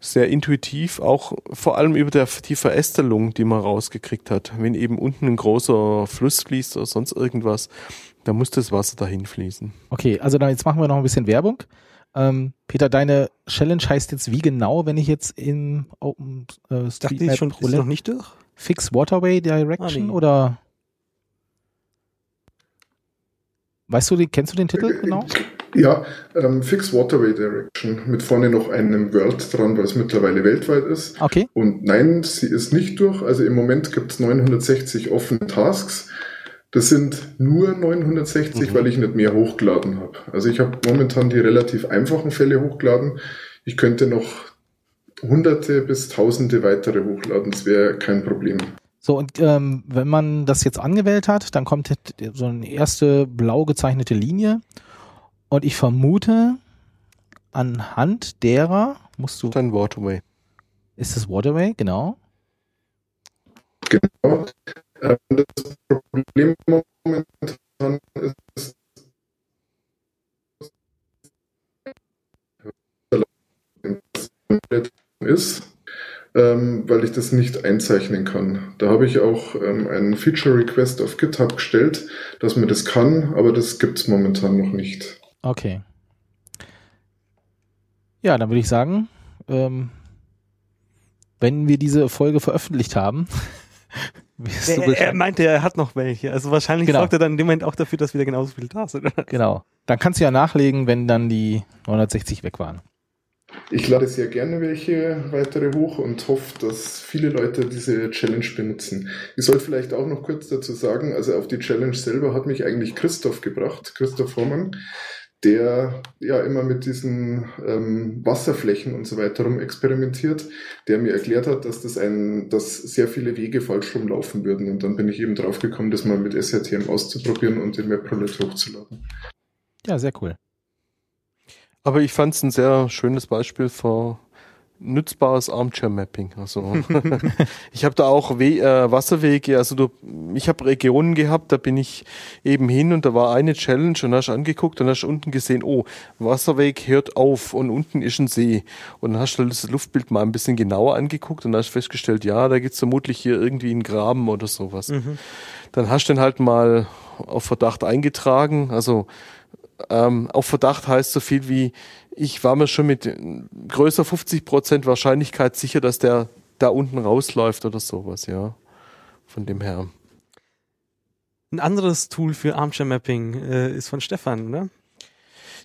sehr intuitiv, auch vor allem über der, die Verästelung, die man rausgekriegt hat. Wenn eben unten ein großer Fluss fließt oder sonst irgendwas, da muss das Wasser dahin fließen. Okay, also dann jetzt machen wir noch ein bisschen Werbung. Ähm, Peter, deine Challenge heißt jetzt wie genau, wenn ich jetzt in Open äh, Street Map schon ist noch nicht durch? Fix Waterway Direction ah, nee. oder Weißt du, kennst du den Titel genau? Ja, ähm, Fix Waterway Direction mit vorne noch einem World dran, weil es mittlerweile weltweit ist. Okay. Und nein, sie ist nicht durch. Also im Moment gibt es 960 offene Tasks. Das sind nur 960, mhm. weil ich nicht mehr hochgeladen habe. Also ich habe momentan die relativ einfachen Fälle hochgeladen. Ich könnte noch hunderte bis tausende weitere hochladen. Das wäre kein Problem. So, und ähm, wenn man das jetzt angewählt hat, dann kommt so eine erste blau gezeichnete Linie. Und ich vermute, anhand derer musst du. Dann Waterway. Ist das Waterway, genau? Genau. Ähm, das Problem momentan ist, ist, ähm, weil ich das nicht einzeichnen kann. Da habe ich auch ähm, einen Feature Request auf GitHub gestellt, dass man das kann, aber das gibt es momentan noch nicht. Okay. Ja, dann würde ich sagen, wenn wir diese Folge veröffentlicht haben, *laughs* er, er, meinte, er hat noch welche. Also wahrscheinlich genau. sorgt er dann in dem Moment auch dafür, dass wieder genauso viele da sind. *laughs* Genau. Dann kannst du ja nachlegen, wenn dann die 960 weg waren. Ich lade sehr gerne welche weitere hoch und hoffe, dass viele Leute diese Challenge benutzen. Ich soll vielleicht auch noch kurz dazu sagen, also auf die Challenge selber hat mich eigentlich Christoph gebracht, Christoph Hormann. Der ja immer mit diesen ähm, Wasserflächen und so weiter rum experimentiert, der mir erklärt hat, dass das ein, dass sehr viele Wege falsch rumlaufen würden. Und dann bin ich eben drauf gekommen, das mal mit SRTM auszuprobieren und den MapRoulette hochzuladen. Ja, sehr cool. Aber ich fand es ein sehr schönes Beispiel für nützbares Armchair-Mapping. Also *laughs* ich habe da auch We äh, Wasserwege, also du, ich habe Regionen gehabt, da bin ich eben hin und da war eine Challenge und hast angeguckt und hast unten gesehen, oh, Wasserweg hört auf und unten ist ein See. Und dann hast du das Luftbild mal ein bisschen genauer angeguckt und hast festgestellt, ja, da gibt's vermutlich hier irgendwie einen Graben oder sowas. Mhm. Dann hast du den halt mal auf Verdacht eingetragen, also ähm, auf Verdacht heißt so viel wie, ich war mir schon mit größer 50% Wahrscheinlichkeit sicher, dass der da unten rausläuft oder sowas, ja. Von dem her. Ein anderes Tool für Armchair Mapping äh, ist von Stefan, oder?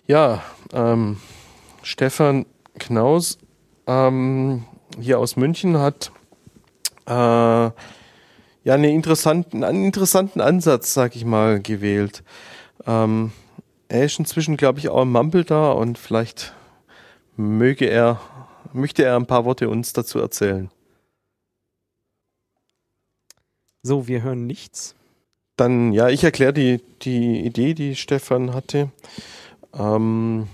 Ja, ähm, Stefan Knaus ähm, hier aus München hat äh, ja einen interessanten, einen interessanten Ansatz, sag ich mal, gewählt. Ähm, er ist inzwischen, glaube ich, auch im Mumble da und vielleicht möge er, möchte er ein paar Worte uns dazu erzählen. So, wir hören nichts. Dann, ja, ich erkläre die, die Idee, die Stefan hatte. Ähm,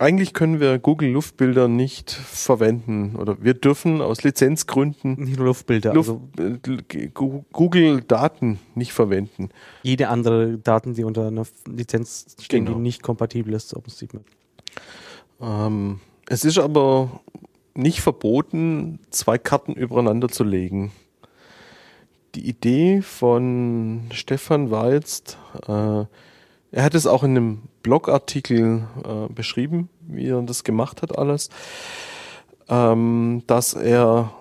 eigentlich können wir Google Luftbilder nicht verwenden oder wir dürfen aus Lizenzgründen nicht nur Luftbilder, Luft, also äh, Google Daten nicht verwenden. Jede andere Daten, die unter einer Lizenz stehen, genau. die nicht kompatibel ist OpenStreetMap. Ähm, es ist aber nicht verboten, zwei Karten übereinander zu legen. Die Idee von Stefan war jetzt, äh, er hat es auch in einem Blogartikel äh, beschrieben, wie er das gemacht hat alles, ähm, dass er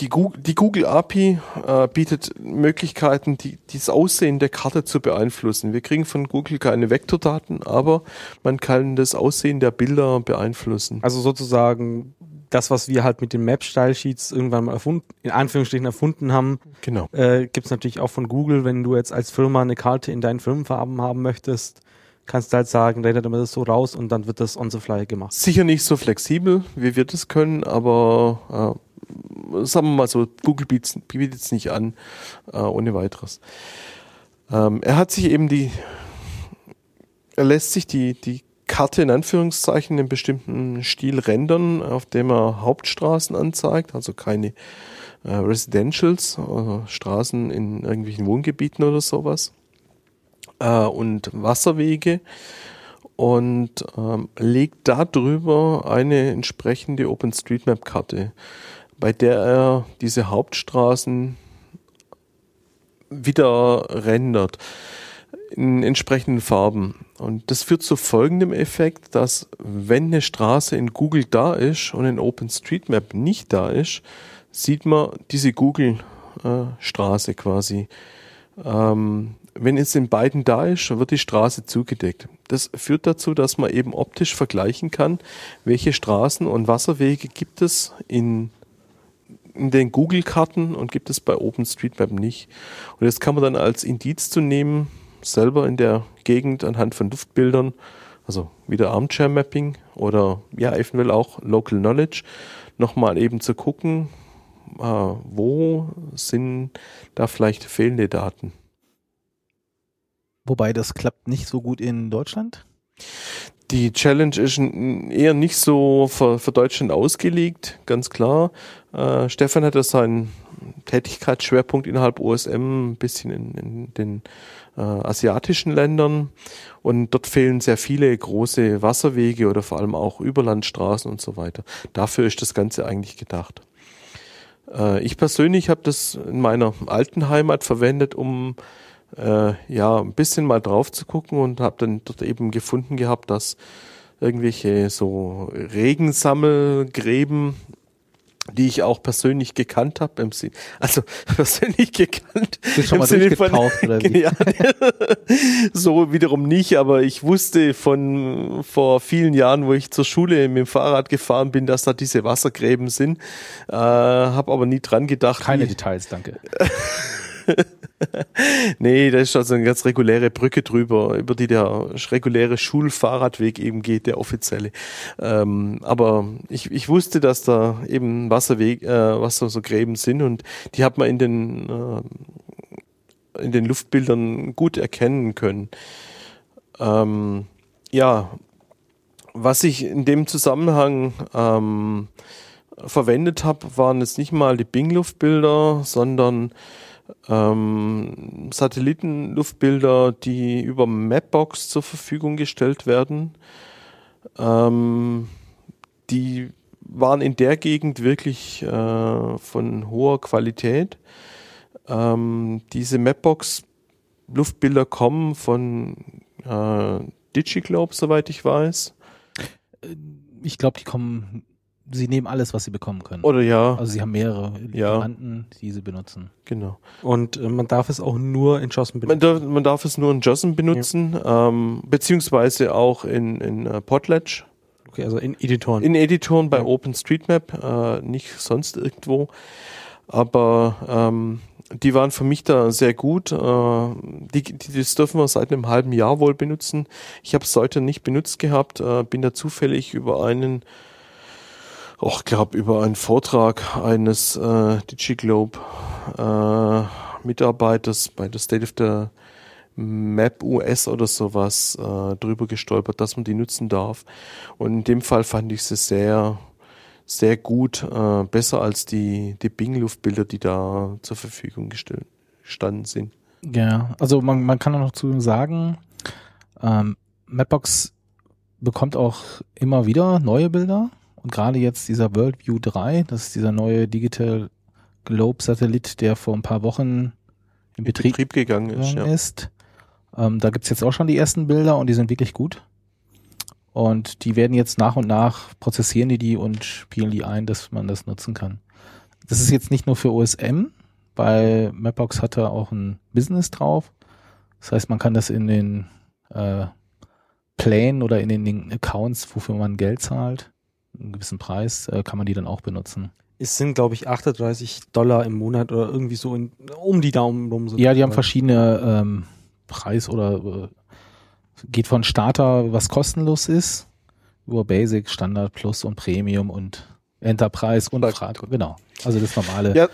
die Google, die Google API äh, bietet Möglichkeiten, die, das Aussehen der Karte zu beeinflussen. Wir kriegen von Google keine Vektordaten, aber man kann das Aussehen der Bilder beeinflussen. Also sozusagen das, was wir halt mit den Map-Style-Sheets irgendwann mal erfunden, in Anführungsstrichen erfunden haben, genau. äh, gibt es natürlich auch von Google, wenn du jetzt als Firma eine Karte in deinen Firmenfarben haben möchtest, kannst du halt sagen, rendert immer das so raus und dann wird das on the fly gemacht. Sicher nicht so flexibel, wie wir das können, aber äh, sagen wir mal so, Google bietet es nicht an, äh, ohne weiteres. Ähm, er hat sich eben die, er lässt sich die, die Karte in Anführungszeichen in einem bestimmten Stil rendern, auf dem er Hauptstraßen anzeigt, also keine äh, Residentials, also Straßen in irgendwelchen Wohngebieten oder sowas äh, und Wasserwege und ähm, legt darüber eine entsprechende OpenStreetMap-Karte, bei der er diese Hauptstraßen wieder rendert in entsprechenden Farben. Und das führt zu folgendem Effekt, dass wenn eine Straße in Google da ist und in OpenStreetMap nicht da ist, sieht man diese Google-Straße äh, quasi. Ähm, wenn es in beiden da ist, wird die Straße zugedeckt. Das führt dazu, dass man eben optisch vergleichen kann, welche Straßen und Wasserwege gibt es in, in den Google-Karten und gibt es bei OpenStreetMap nicht. Und das kann man dann als Indiz zu nehmen, selber in der Gegend anhand von Luftbildern, also wieder Armchair Mapping oder ja, eventuell auch Local Knowledge, nochmal eben zu gucken, äh, wo sind da vielleicht fehlende Daten. Wobei das klappt nicht so gut in Deutschland? Die Challenge ist eher nicht so für, für Deutschland ausgelegt, ganz klar. Äh, Stefan hat ja seinen Tätigkeitsschwerpunkt innerhalb OSM ein bisschen in, in den äh, asiatischen Ländern und dort fehlen sehr viele große Wasserwege oder vor allem auch Überlandstraßen und so weiter. Dafür ist das Ganze eigentlich gedacht. Äh, ich persönlich habe das in meiner alten Heimat verwendet, um äh, ja ein bisschen mal drauf zu gucken und habe dann dort eben gefunden gehabt, dass irgendwelche so Regensammelgräben die ich auch persönlich gekannt habe im Sinne, also *laughs* persönlich gekannt Bist im Sinne von oder wie? *laughs* Ja, *laughs* so wiederum nicht, aber ich wusste von vor vielen Jahren, wo ich zur Schule mit dem Fahrrad gefahren bin, dass da diese Wassergräben sind, äh, habe aber nie dran gedacht. Keine wie, Details, danke. *laughs* Nee, da ist also eine ganz reguläre Brücke drüber, über die der reguläre Schulfahrradweg eben geht, der offizielle. Ähm, aber ich, ich wusste, dass da eben Wasserweg, äh, Wasser so Gräben sind und die hat man in den äh, in den Luftbildern gut erkennen können. Ähm, ja, was ich in dem Zusammenhang ähm, verwendet habe, waren jetzt nicht mal die Bing-Luftbilder, sondern ähm, Satellitenluftbilder, die über Mapbox zur Verfügung gestellt werden. Ähm, die waren in der Gegend wirklich äh, von hoher Qualität. Ähm, diese Mapbox Luftbilder kommen von äh, DigiGlobe, soweit ich weiß. Ich glaube, die kommen sie nehmen alles, was sie bekommen können. Oder ja. Also sie haben mehrere Lieferanten, ja. die sie benutzen. Genau. Und äh, man darf es auch nur in JOSM benutzen. Man darf, man darf es nur in JOSM benutzen, ja. ähm, beziehungsweise auch in, in uh, Potlatch. Okay, also in Editoren. In Editoren bei ja. OpenStreetMap, äh, nicht sonst irgendwo. Aber ähm, die waren für mich da sehr gut. Äh, die, die, das dürfen wir seit einem halben Jahr wohl benutzen. Ich habe es heute nicht benutzt gehabt, äh, bin da zufällig über einen auch glaube über einen Vortrag eines äh, DigiGlobe äh, Mitarbeiters bei der State of the Map US oder sowas äh, drüber gestolpert, dass man die nutzen darf. Und in dem Fall fand ich sie sehr, sehr gut, äh, besser als die, die Bing-Luftbilder, die da zur Verfügung gestellt, gestanden sind. Ja, also man, man kann auch noch zu sagen, ähm, Mapbox bekommt auch immer wieder neue Bilder. Gerade jetzt dieser Worldview 3, das ist dieser neue Digital Globe Satellit, der vor ein paar Wochen in Betrieb, Betrieb gegangen ist. Ja. ist. Ähm, da gibt's jetzt auch schon die ersten Bilder und die sind wirklich gut. Und die werden jetzt nach und nach prozessieren die die und spielen die ein, dass man das nutzen kann. Das ist jetzt nicht nur für OSM, weil Mapbox hat da auch ein Business drauf. Das heißt, man kann das in den äh, Plänen oder in den Accounts, wofür man Geld zahlt, einen gewissen Preis, äh, kann man die dann auch benutzen. Es sind, glaube ich, 38 Dollar im Monat oder irgendwie so in, um die Daumen rum. Ja, die haben verschiedene ähm, Preis oder äh, geht von Starter, was kostenlos ist, über Basic, Standard, Plus und Premium und Enterprise und Frage. Genau. Also das normale. Ja,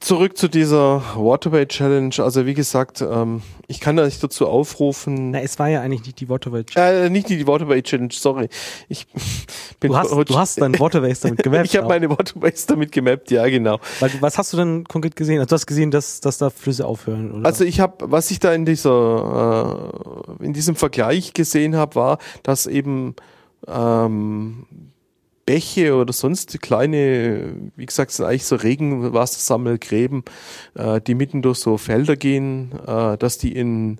zurück zu dieser Waterway Challenge. Also wie gesagt, ähm, ich kann da nicht dazu aufrufen. Na, es war ja eigentlich nicht die Waterway Challenge. Äh, nicht die Waterway Challenge, sorry. Ich *laughs* bin du, hast, du hast deine Waterways damit *laughs* gemappt. ich habe meine Waterways damit gemappt, ja genau. Weil, was hast du denn konkret gesehen? Also du hast gesehen, dass, dass da Flüsse aufhören, oder? Also ich habe, was ich da in dieser, äh, in diesem Vergleich gesehen habe, war, dass eben ähm, Bäche oder sonst kleine, wie gesagt, sind eigentlich so Regenwassersammelgräben, äh, die mitten durch so Felder gehen, äh, dass die in,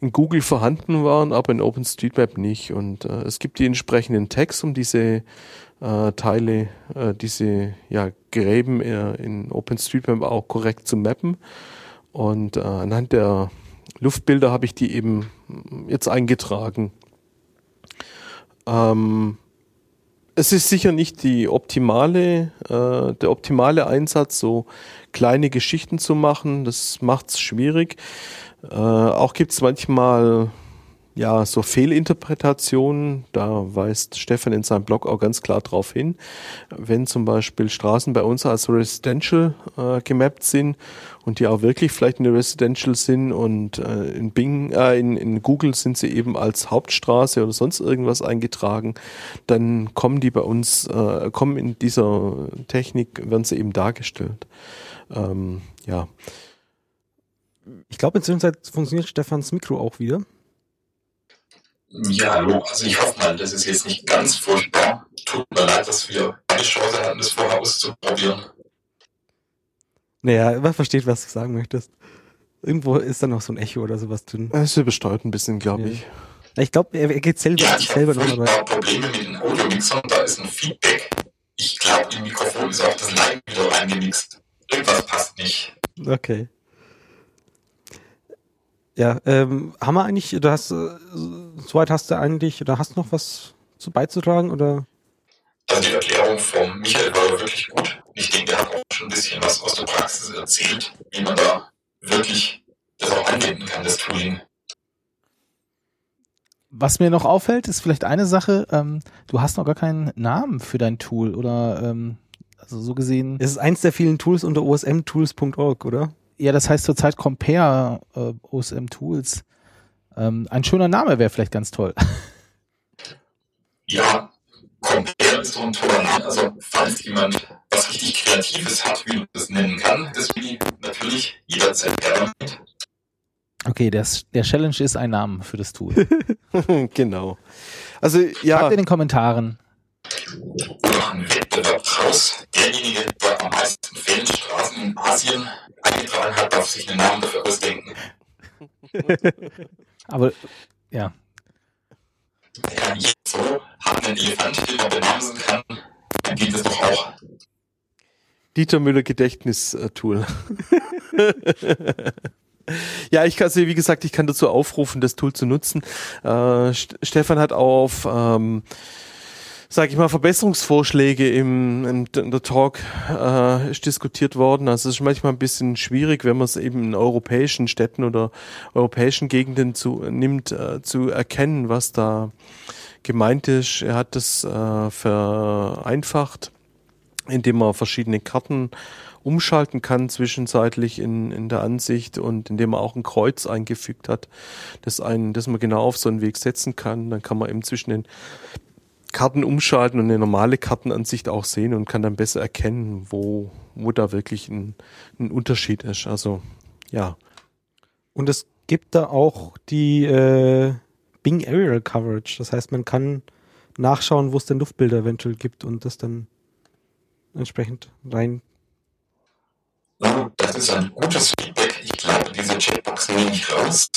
in Google vorhanden waren, aber in OpenStreetMap nicht. Und äh, es gibt die entsprechenden Tags, um diese äh, Teile, äh, diese ja, Gräben äh, in OpenStreetMap auch korrekt zu mappen. Und äh, anhand der Luftbilder habe ich die eben jetzt eingetragen. Ähm, es ist sicher nicht die optimale, äh, der optimale Einsatz, so kleine Geschichten zu machen. Das macht es schwierig. Äh, auch gibt es manchmal ja, so Fehlinterpretationen, da weist Stefan in seinem Blog auch ganz klar drauf hin. Wenn zum Beispiel Straßen bei uns als Residential äh, gemappt sind und die auch wirklich vielleicht eine Residential sind und äh, in Bing, äh, in, in Google sind sie eben als Hauptstraße oder sonst irgendwas eingetragen, dann kommen die bei uns, äh, kommen in dieser Technik, werden sie eben dargestellt. Ähm, ja. Ich glaube, inzwischen funktioniert Stefans Mikro auch wieder. Ja, hallo. Also ich hoffe mal, das ist jetzt nicht ganz furchtbar. Tut mir leid, dass wir eine Chance hatten, das vorher auszuprobieren. Naja, man versteht, was du sagen möchtest. Irgendwo ist da noch so ein Echo oder sowas drin. Es übersteuert ein bisschen, glaube ja. ich. Ich glaube, er, er, geht selber, ja, ich selber noch dabei. Probleme mit den Audiomixern, da ist ein Feedback. Ich glaube, im Mikrofon ist auch das Line wieder reingemixt. Irgendwas passt nicht. Okay. Ja, ähm, haben wir eigentlich, du hast, äh, soweit hast du eigentlich, oder hast du noch was zu beizutragen, oder? Also die Erklärung von Michael war wirklich gut. Ich denke, der hat auch schon ein bisschen was aus der Praxis erzählt, wie man da wirklich das auch das Tooling. Was mir noch auffällt, ist vielleicht eine Sache, ähm, du hast noch gar keinen Namen für dein Tool oder ähm, also so gesehen. Es ist eins der vielen Tools unter osmtools.org, oder? Ja, das heißt zurzeit Compare äh, OSM Tools. Ähm, ein schöner Name wäre vielleicht ganz toll. Ja, Compare ist so ein toller Name. Also, falls jemand was richtig Kreatives hat, wie man das nennen kann, ist wie natürlich jederzeit gerne mit. Okay, der, der Challenge ist ein Name für das Tool. *laughs* genau. Also ja. Schreibt in den Kommentaren. Oder einen Wettbewerb draus. Derjenige, der am meisten Feenstraßen in Asien eingetragen hat, darf sich einen Namen dafür ausdenken. *laughs* Aber ja. Ja, jetzt so hat einen Elefant, den man benamsen kann, dann geht es doch auch. Dieter Müller Gedächtnistool. *laughs* Ja, ich kann, also wie gesagt, ich kann dazu aufrufen, das Tool zu nutzen. Äh, Stefan hat auf, ähm, sage ich mal, Verbesserungsvorschläge im, im in der Talk äh, ist diskutiert worden. Also es ist manchmal ein bisschen schwierig, wenn man es eben in europäischen Städten oder europäischen Gegenden zu, nimmt, äh, zu erkennen, was da gemeint ist. Er hat das äh, vereinfacht, indem er verschiedene Karten umschalten kann zwischenzeitlich in, in der Ansicht und indem man auch ein Kreuz eingefügt hat, das einen, das man genau auf so einen Weg setzen kann. Dann kann man eben zwischen den Karten umschalten und eine normale Kartenansicht auch sehen und kann dann besser erkennen, wo, wo da wirklich ein, ein Unterschied ist. Also ja. Und es gibt da auch die äh, Bing Aerial Coverage. Das heißt, man kann nachschauen, wo es denn Luftbilder eventuell gibt und das dann entsprechend rein das ist ein gutes Feedback. Ich glaube, diese Chatbox nehme ich raus.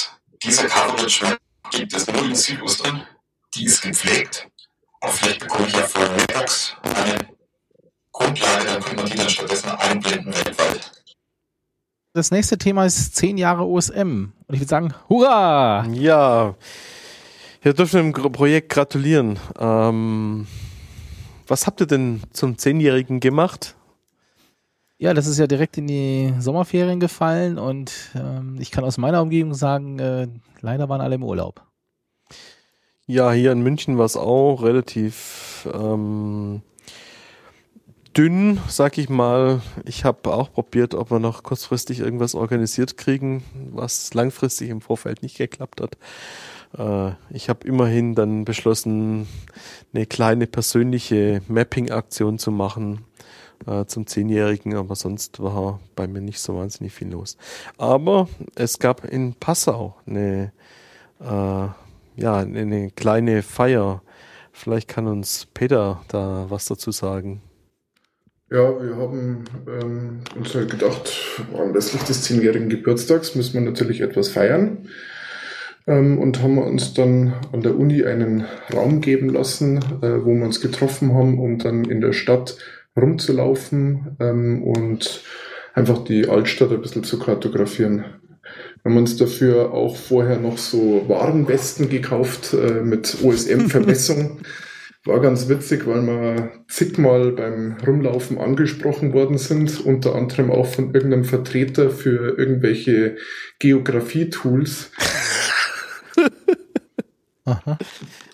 Diese Coverage gibt es nur in Südostern. Die ist gepflegt. Aber vielleicht bekomme ich ja von Redbox eine Grundlage, dann können wir die dann stattdessen einblenden weltweit. Das nächste Thema ist 10 Jahre OSM. Und ich würde sagen, hurra! Ja, wir dürfen dem Projekt gratulieren. Ähm, was habt ihr denn zum Zehnjährigen gemacht? Ja, das ist ja direkt in die Sommerferien gefallen und ähm, ich kann aus meiner Umgebung sagen, äh, leider waren alle im Urlaub. Ja, hier in München war es auch relativ ähm, dünn, sag ich mal. Ich habe auch probiert, ob wir noch kurzfristig irgendwas organisiert kriegen, was langfristig im Vorfeld nicht geklappt hat. Äh, ich habe immerhin dann beschlossen, eine kleine persönliche Mapping-Aktion zu machen äh, zum Zehnjährigen, aber sonst war bei mir nicht so wahnsinnig viel los. Aber es gab in Passau eine, äh, ja, eine kleine Feier. Vielleicht kann uns Peter da was dazu sagen. Ja, wir haben ähm, uns halt gedacht, anlässlich des zehnjährigen Geburtstags müssen wir natürlich etwas feiern ähm, und haben uns dann an der Uni einen Raum geben lassen, äh, wo wir uns getroffen haben, um dann in der Stadt rumzulaufen ähm, und einfach die Altstadt ein bisschen zu kartografieren. Wir haben uns dafür auch vorher noch so Warenwesten gekauft äh, mit OSM-Vermessung. *laughs* War ganz witzig, weil wir zigmal beim Rumlaufen angesprochen worden sind, unter anderem auch von irgendeinem Vertreter für irgendwelche Geografie-Tools. *laughs*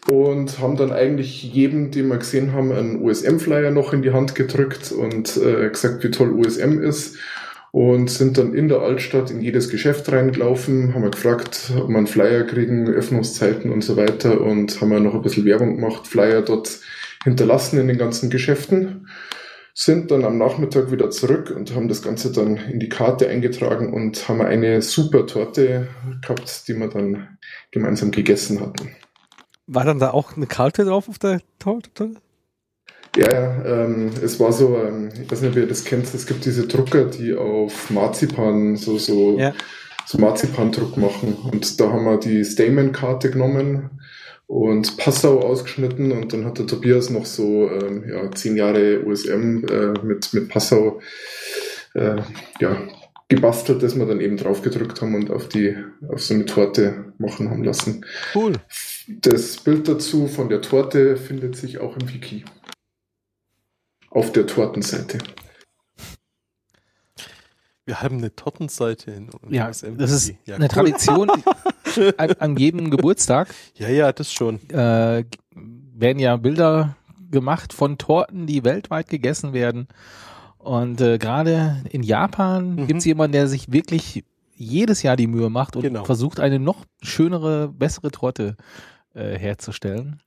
Und haben dann eigentlich jedem, den wir gesehen haben, einen USM-Flyer noch in die Hand gedrückt und äh, gesagt, wie toll USM ist und sind dann in der Altstadt in jedes Geschäft reingelaufen, haben wir gefragt, ob wir einen Flyer kriegen, Öffnungszeiten und so weiter und haben wir noch ein bisschen Werbung gemacht, Flyer dort hinterlassen in den ganzen Geschäften, sind dann am Nachmittag wieder zurück und haben das Ganze dann in die Karte eingetragen und haben eine super Torte gehabt, die wir dann gemeinsam gegessen hatten. War dann da auch eine Karte drauf auf der Torte? Ja, ja, ähm, es war so, ähm, ich weiß nicht, ob ihr das kennt, es gibt diese Drucker, die auf Marzipan so, so, ja. so Marzipandruck machen. Und da haben wir die Stamen-Karte genommen und Passau ausgeschnitten und dann hat der Tobias noch so ähm, ja, zehn Jahre USM äh, mit, mit Passau äh, ja, gebastelt, das wir dann eben drauf gedrückt haben und auf die auf so eine Torte machen haben lassen. Cool. Das Bild dazu von der Torte findet sich auch im Wiki. Auf der Tortenseite. Wir haben eine Tortenseite in Ja, das ist ja, eine cool. Tradition. *laughs* an, an jedem Geburtstag Ja, ja, das schon. äh, werden ja Bilder gemacht von Torten, die weltweit gegessen werden. Und äh, gerade in Japan Mhm. gibt es jemanden, der sich wirklich jedes Jahr die Mühe macht und Genau. versucht, eine noch schönere, bessere Torte äh, herzustellen.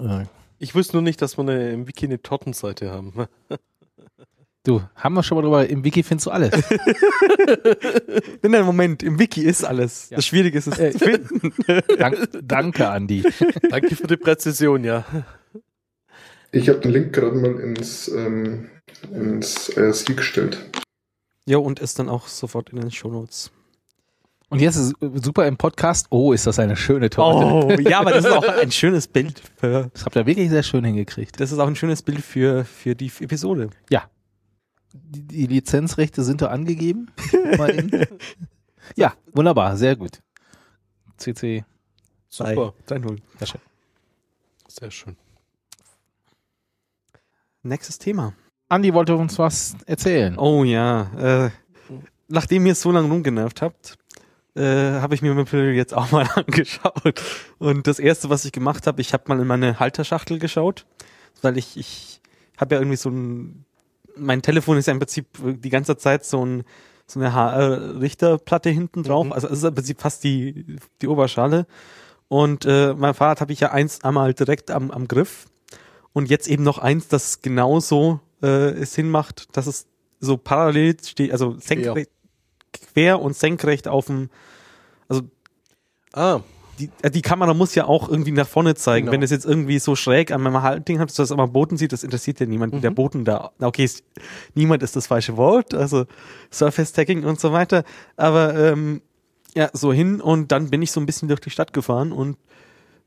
Äh, Ich wusste nur nicht, dass wir eine, im Wiki eine Tortenseite haben. *laughs* du, haben wir schon mal drüber, im Wiki findest du alles. *laughs* Nein, nein, Moment, im Wiki ist alles. Ja. Das Schwierige ist es Äh, zu finden. *laughs* Dank, danke, Andi. Danke für die Präzision, ja. Ich habe den Link gerade mal ins, ähm, ins IRC gestellt. Ja, und ist dann auch sofort in den Shownotes. Und jetzt ist es super im Podcast. Oh, ist das eine schöne Torte. Oh, *laughs* ja, aber das ist auch ein schönes Bild. Für, Das habt ihr wirklich sehr schön hingekriegt. das ist auch ein schönes Bild für, für die Episode. Die, die Lizenzrechte sind da angegeben. *laughs* Ja, wunderbar, sehr gut. CC. Super. 3-0. Sehr schön. Sehr schön. Nächstes Thema. Andi wollte uns was erzählen. Oh ja, äh, nachdem ihr es so lange rumgenervt habt, äh, habe ich mir Maple jetzt auch *laughs* mal angeschaut. Und das erste, was ich gemacht habe, ich habe mal in meine Halterschachtel geschaut, weil ich, ich habe ja irgendwie so ein, mein Telefon ist ja im Prinzip die ganze Zeit so ein so eine HR-Richterplatte hinten drauf. Mhm. Also es ist im Prinzip fast die, die Oberschale. Und äh, mein Fahrrad habe ich ja eins einmal direkt am, am Griff. Und jetzt eben noch eins, das genauso äh, es hinmacht, dass es so parallel steht, also senkrecht, quer und senkrecht auf dem, also Ah, die, äh, die Kamera muss ja auch irgendwie nach vorne zeigen. Genau. Wenn es jetzt irgendwie so schräg an meinem Haltding hat, dass das am Boden sieht, das interessiert ja niemanden. Mhm. Der Boden da, okay, ist, niemand ist das falsche Wort, also Surface Tagging und so weiter. Aber ähm, ja, so hin und dann bin ich so ein bisschen durch die Stadt gefahren und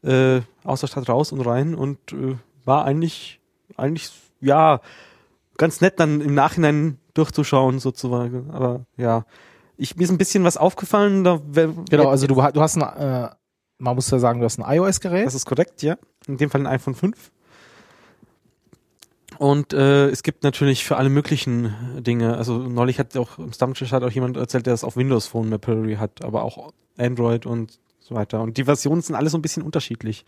äh, aus der Stadt raus und rein und äh, war eigentlich, eigentlich, ja, ganz nett dann im Nachhinein durchzuschauen sozusagen. Aber ja, ich, mir ist ein bisschen was aufgefallen. Da, Genau, also du, du hast ein, äh, man muss ja sagen, du hast ein iOS-Gerät. Das ist korrekt, ja. In dem Fall ein iPhone 5. Und äh, es gibt natürlich für alle möglichen Dinge, also neulich hat auch im Stammtisch hat auch jemand erzählt, der das auf Windows Phone Mapillary hat, aber auch Android und so weiter. Und die Versionen sind alle so ein bisschen unterschiedlich.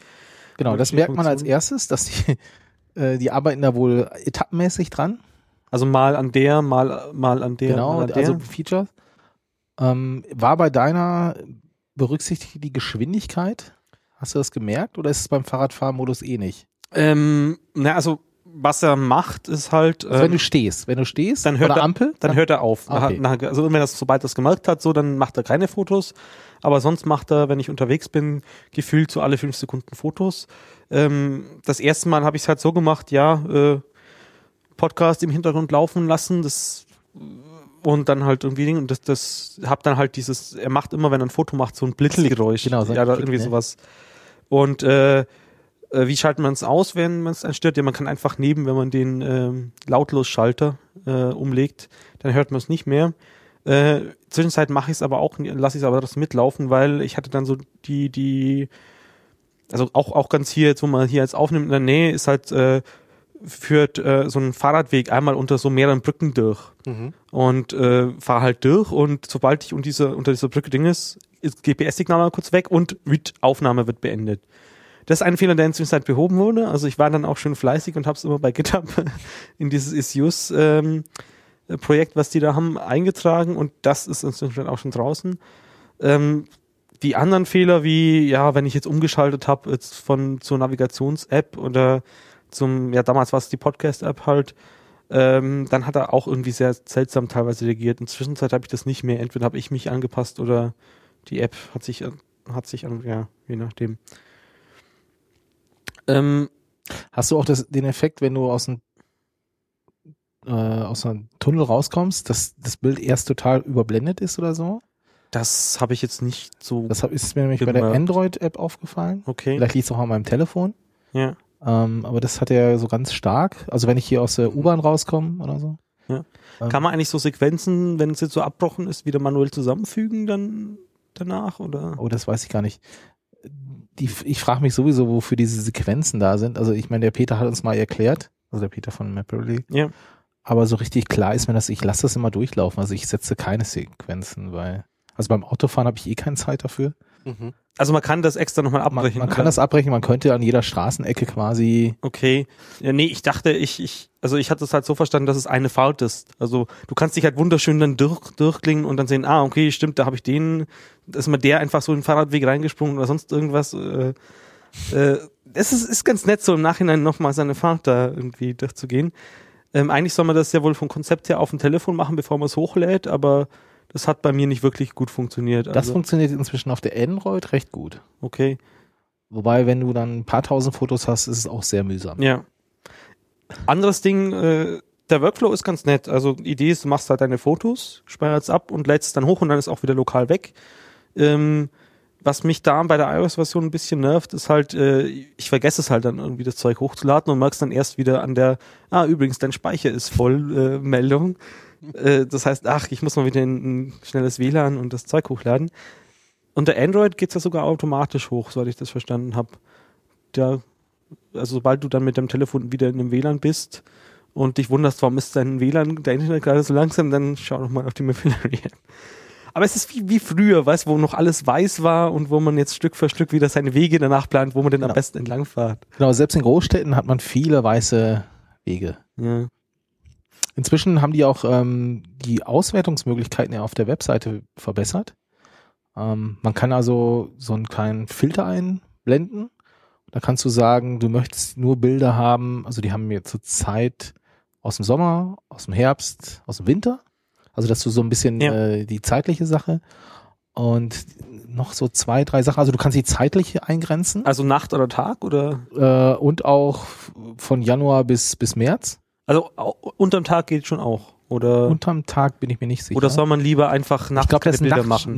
Genau, das merkt man als erstes, dass die, *laughs* äh, die arbeiten da wohl etappenmäßig dran. Also mal an der, mal, mal an der, genau, an der. also Features. Ähm, war bei deiner berücksichtigt die Geschwindigkeit? Hast du das gemerkt oder ist es beim Fahrradfahrmodus eh nicht? ähm, na, also was er macht, ist halt, Also wenn ähm, du stehst, wenn du stehst, dann hört er- Ampel, dann hört er auf. Ah, Okay. Nach, nach, also wenn er das, sobald er es gemerkt hat, so, dann macht er keine Fotos. Aber sonst macht er, wenn ich unterwegs bin, gefühlt so alle fünf Sekunden Fotos. Ähm, das erste Mal habe ich es halt so gemacht, ja, äh, Podcast im Hintergrund laufen lassen, das und dann halt irgendwie und das, das hab dann halt dieses, er macht immer, wenn er ein Foto macht, so ein Blitzgeräusch. genau, so ja, da irgendwie ne? sowas. Und äh, äh, wie schaltet man es aus, wenn man es einstört? Ja, man kann einfach neben, wenn man den ähm, Lautlos-Schalter äh, umlegt, dann hört man es nicht mehr. Äh, Zwischenzeit mache ich es aber auch, lasse ich es aber das mitlaufen, weil ich hatte dann so die, die, also auch, auch ganz hier, jetzt, wo man hier jetzt aufnimmt, in der Nähe ist halt, äh, führt äh, so ein Fahrradweg einmal unter so mehreren Brücken durch mhm. und äh, fahre halt durch und sobald ich unter dieser, unter dieser Brücke Ding ist, ist GPS-Signal mal kurz weg und mit Aufnahme wird beendet. Das ist ein Fehler, der inzwischen Zeit behoben wurde. Also ich war dann auch schön fleißig und habe es immer bei GitHub *laughs* in dieses Issues ähm, Projekt, was die da haben, eingetragen und das ist inzwischen auch schon draußen. Ähm, die anderen Fehler, wie ja, wenn ich jetzt umgeschaltet habe jetzt von zur Navigations-App oder zum, ja damals war es die Podcast-App halt, ähm, dann hat er auch irgendwie sehr seltsam teilweise reagiert. In der Zwischenzeit habe ich das nicht mehr. Entweder habe ich mich angepasst oder die App hat sich an- hat sich an, ja, je nachdem. Ähm, Hast du auch das, den Effekt, wenn du aus dem äh, aus einem Tunnel rauskommst, dass das Bild erst total überblendet ist oder so? das habe ich jetzt nicht so. Das hab, ist mir nämlich bei der Gemerkt. Android-App aufgefallen. okay. Vielleicht liegt es auch an meinem Telefon. Ja. Ähm, aber das hat er so ganz stark. Also wenn ich hier aus der U-Bahn rauskomme oder so. Ja. Ähm, Kann man eigentlich so Sequenzen, wenn es jetzt so abbrochen ist, wieder manuell zusammenfügen dann danach oder? Oh, das weiß ich gar nicht. Die, ich frage mich sowieso, wofür diese Sequenzen da sind. Also ich meine, der Peter hat uns mal erklärt, also der Peter von Mapperly, Ja. aber so richtig klar ist mir das, ich lasse das immer durchlaufen. Also ich setze keine Sequenzen, weil, also beim Autofahren habe ich eh keine Zeit dafür. Mhm. Also man kann das extra nochmal Man, abbrechen. man kann oder? das abbrechen, man könnte an jeder Straßenecke quasi, Okay. Ja, nee, ich dachte, ich, ich, also ich hatte es halt so verstanden, dass es eine Fahrt ist. Also du kannst dich halt wunderschön dann durch, durchklingen und dann sehen, ah, okay, stimmt, da habe ich den, da ist mal der einfach so in den Fahrradweg reingesprungen oder sonst irgendwas. Äh, äh, es ist, ist ganz nett, so im Nachhinein nochmal seine Fahrt da irgendwie durchzugehen. Ähm, eigentlich soll man das ja wohl vom Konzept her auf dem Telefon machen, bevor man es hochlädt, aber das hat bei mir nicht wirklich gut funktioniert. das Also, funktioniert inzwischen auf der Android recht gut. okay. Wobei, wenn du dann ein paar tausend Fotos hast, ist es auch sehr mühsam. Ja. Anderes Ding, äh, der Workflow ist ganz nett. Also die Idee ist, du machst halt deine Fotos, speicherst ab und lädst dann hoch und dann ist auch wieder lokal weg. Ähm, was mich da bei der iOS-Version ein bisschen nervt, ist halt, äh, ich vergesse es halt dann irgendwie das Zeug hochzuladen und merkst dann erst wieder an der, ah übrigens, dein Speicher ist voll äh, Meldung. Äh, das heißt, ach, ich muss mal wieder in ein schnelles WLAN und das Zeug hochladen. Unter Android geht's ja sogar automatisch hoch, soweit ich das verstanden habe. Da, also sobald du dann mit dem Telefon wieder in einem WLAN bist und dich wunderst, warum ist dein WLAN, dein Internet gerade so langsam, dann schau doch mal auf die *laughs* Mapillary App. Aber es ist wie, wie früher, weißt wo noch alles weiß war und wo man jetzt Stück für Stück wieder seine Wege danach plant, wo man denn am Genau. besten entlang fährt. Genau, selbst in Großstädten hat man viele weiße Wege. Ja. Inzwischen haben die auch ähm, die Auswertungsmöglichkeiten ja auf der Webseite verbessert. Ähm, man kann also so einen kleinen Filter einblenden. Da kannst du sagen, du möchtest nur Bilder haben, also die haben mir zur Zeit aus dem Sommer, aus dem Herbst, aus dem Winter. Also dass du so ein bisschen Ja. äh, die zeitliche Sache und noch so zwei, drei Sachen. Also du kannst die zeitliche eingrenzen Also Nacht oder Tag oder? äh, und auch von Januar bis, bis März. Also unterm Tag geht schon auch. Oder, Unterm Tag bin ich mir nicht sicher. oder soll man lieber einfach nachts ich glaube, das keine ist ein Bilder Nacht, machen?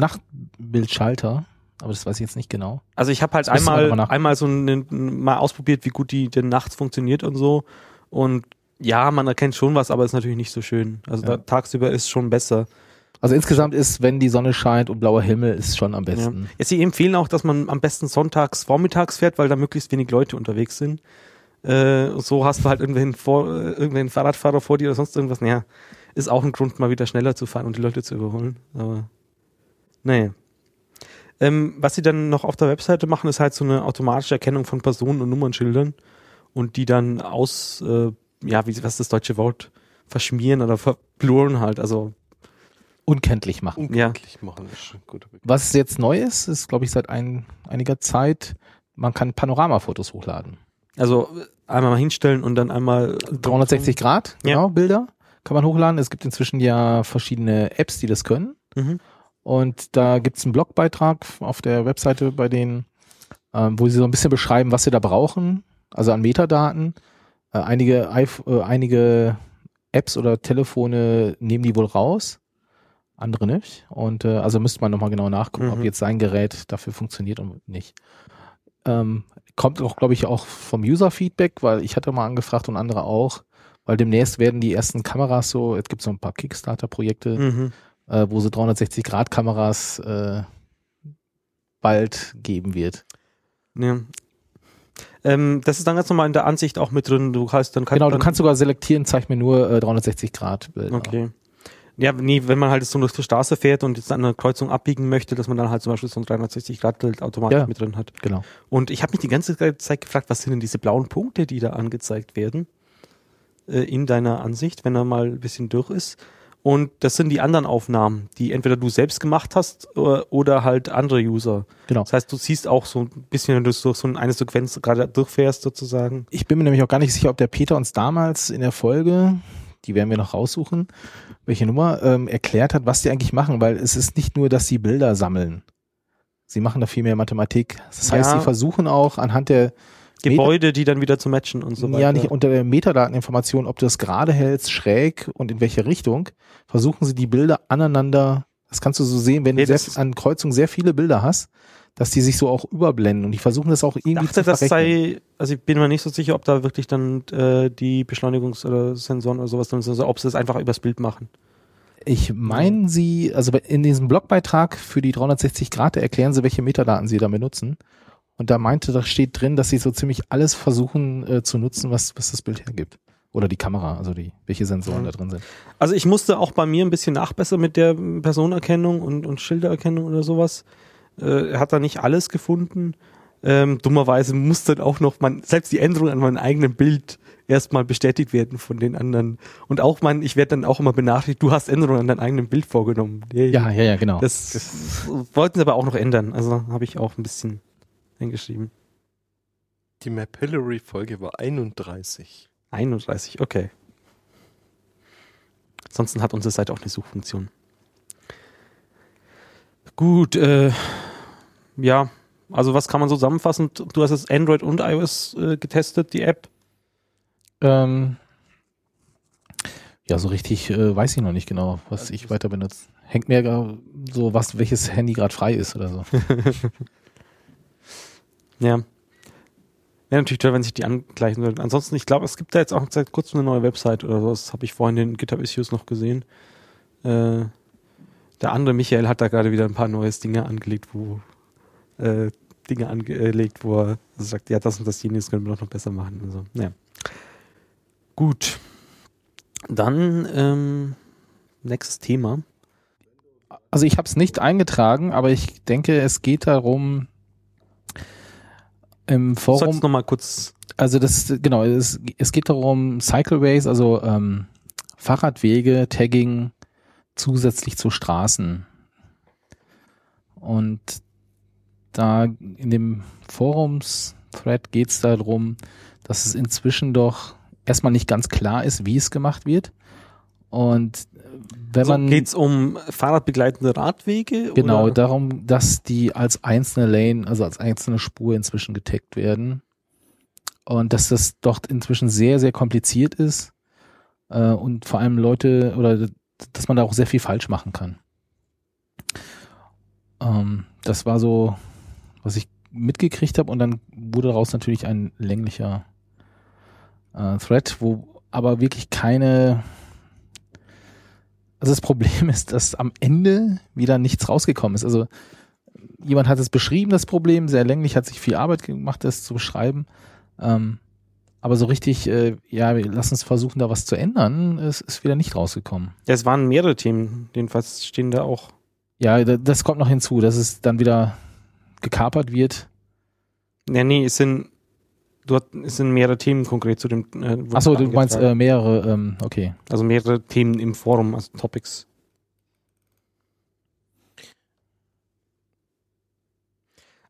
Nachtbildschalter, aber das weiß ich jetzt nicht genau. Also ich habe halt Das einmal, einmal so einen, mal ausprobiert, wie gut die denn nachts funktioniert und so. Und ja, man erkennt schon was, aber ist natürlich nicht so schön. Also Ja. da, tagsüber ist schon besser. Also insgesamt ist, wenn die Sonne scheint und blauer Himmel, ist schon am besten. Ja, sie empfehlen auch, dass man am besten sonntags vormittags fährt, weil da möglichst wenig Leute unterwegs sind. Äh, so hast du halt irgendwen, vor, äh, irgendwen Fahrradfahrer vor dir oder sonst irgendwas. Naja, ist auch ein Grund, mal wieder schneller zu fahren und die Leute zu überholen. Aber naja. Ähm, was sie dann noch auf der Webseite machen, ist halt so eine automatische Erkennung von Personen und Nummernschildern und die dann aus, äh, ja, wie, was ist das deutsche Wort? Verschmieren oder verbluren halt. Also, Unkenntlich machen. Unkenntlich machen ist Begriff. Was jetzt neu ist, ist, glaube ich, seit ein, einiger Zeit, man kann Panoramafotos hochladen. also einmal mal hinstellen und dann einmal 360 Grad, Ja. genau, Bilder kann man hochladen. Es gibt inzwischen ja verschiedene Apps, die das können. Mhm. Und da gibt's einen Blogbeitrag auf der Webseite bei denen, ähm, wo sie so ein bisschen beschreiben, was sie da brauchen, also an Metadaten. Äh, einige, äh, einige Apps oder Telefone nehmen die wohl raus, andere nicht. Und äh, also müsste man nochmal genau nachgucken, ob Mhm. jetzt sein Gerät dafür funktioniert und nicht. Ähm, kommt auch, glaube ich, auch vom User-Feedback, weil ich hatte mal angefragt und andere auch, weil demnächst werden die ersten Kameras so, es gibt so ein paar Kickstarter-Projekte, Mhm. äh, wo sie 360-Grad-Kameras äh, bald geben wird. Ja. Ähm, das ist dann ganz normal in der Ansicht auch mit drin. Du kannst dann Genau, du kannst sogar selektieren, zeig mir nur äh, 360-Grad-Bilder. Okay. Ja, nee, wenn man halt so durch die Straße fährt und jetzt an einer Kreuzung abbiegen möchte, dass man dann halt zum Beispiel so ein 360-Grad-Bild automatisch Ja. mit drin hat. Genau. Und ich habe mich die ganze Zeit gefragt, was sind denn diese blauen Punkte, die da angezeigt werden äh, in deiner Ansicht, wenn er mal ein bisschen durch ist. Und das sind die anderen Aufnahmen, die entweder du selbst gemacht hast oder, oder halt andere User. Genau. Das heißt, du siehst auch so ein bisschen, wenn du durch so eine Sequenz gerade durchfährst sozusagen. Ich bin mir nämlich auch gar nicht sicher, ob der Peter uns damals in der Folge, die werden wir noch raussuchen, welche Nummer, ähm, erklärt hat, was die eigentlich machen, weil es ist nicht nur, dass sie Bilder sammeln. Sie machen da viel mehr Mathematik. Das heißt, Ja. sie versuchen auch anhand der Gebäude, die dann wieder zu matchen und so weiter. ja nicht unter der Metadateninformation, ob du das gerade hältst, schräg und in welche Richtung, versuchen sie die Bilder aneinander, das kannst du so sehen, wenn Nee, du sehr, an Kreuzung sehr viele Bilder hast, dass die sich so auch überblenden und die versuchen das auch irgendwie dachte, zu das verrechnen. sei, also ich bin mir nicht so sicher, ob da wirklich dann äh, die Beschleunigungs- oder Sensoren oder sowas drin sind, also ob sie das einfach übers Bild machen. Ich meine sie, also in diesem Blogbeitrag für die 360 Grad erklären sie, welche Metadaten sie da benutzen. Und da meinte, da steht drin, dass sie so ziemlich alles versuchen äh, zu nutzen, was, was das Bild hergibt. Oder die Kamera, also die, welche Sensoren Ja. da drin sind. Also ich musste auch bei mir ein bisschen nachbessern mit der Personenerkennung und, und Schildererkennung oder sowas. Äh, er hat da nicht alles gefunden. Ähm, dummerweise musste dann auch noch man, selbst die Änderung an meinem eigenen Bild erstmal bestätigt werden von den anderen. Und auch mein, ich werde dann auch immer benachrichtigt, du hast Änderungen an deinem eigenen Bild vorgenommen. Yay. Ja, ja, ja, genau. Das, wollten sie aber auch noch ändern. Also habe ich auch ein bisschen eingeschrieben. Die Mapillary-Folge war 31. 31, okay. Ansonsten hat unsere Seite auch eine Suchfunktion. Gut, äh, ja, also was kann man so zusammenfassen? Du hast jetzt Android und iOS äh, getestet, die App. Ähm, ja, so richtig äh, weiß ich noch nicht genau, was ich weiter benutze. Hängt mir gar so, was, welches Handy gerade frei ist oder so. *laughs* Ja. Wäre natürlich toll, wenn sich die angleichen würden. Ansonsten, ich glaube, es gibt da jetzt auch seit kurzem eine neue Website oder so. Das habe ich vorhin in den GitHub-Issues noch gesehen. Äh, der andere Michael hat da gerade wieder ein paar neues Dinge angelegt, wo äh, Dinge angelegt, wo er sagt, ja, das und das jenes können wir doch noch besser machen. Also, ja. Gut. Dann ähm, nächstes Thema. Also ich habe es nicht eingetragen, aber ich denke, es geht darum, im Forum. Sollst noch mal kurz. also das, genau, es, es geht darum, Cycleways, also ähm, Fahrradwege, Tagging zusätzlich zu Straßen. Und da in dem Forums-Thread geht es darum, dass es inzwischen doch erstmal nicht ganz klar ist, wie es gemacht wird. Und wenn So, man geht's um fahrradbegleitende Radwege? Genau, oder? darum, dass die als einzelne Lane, also als einzelne Spur inzwischen getaggt werden. Und dass das doch inzwischen sehr, sehr kompliziert ist. Äh, und vor allem Leute, oder dass man da auch sehr viel falsch machen kann. Ähm, das war so, was ich mitgekriegt habe. Und dann wurde daraus natürlich ein länglicher äh, Thread, wo aber wirklich keine also das Problem *laughs* ist, dass am Ende wieder nichts rausgekommen ist. Also jemand hat es beschrieben, das Problem, sehr länglich, hat sich viel Arbeit gemacht, das zu beschreiben. Ähm, aber so richtig, äh, ja, wir- lass uns versuchen, da was zu ändern, es ist wieder nicht rausgekommen. Ja, es waren mehrere Themen, jedenfalls stehen da auch. Ja, da- das kommt noch hinzu, dass es dann wieder gekapert wird. Ja, nee, es sind, du es sind mehrere Themen konkret zu dem. Äh, Achso, du meinst äh, mehrere, ähm, okay. also mehrere Themen im Forum, also Topics.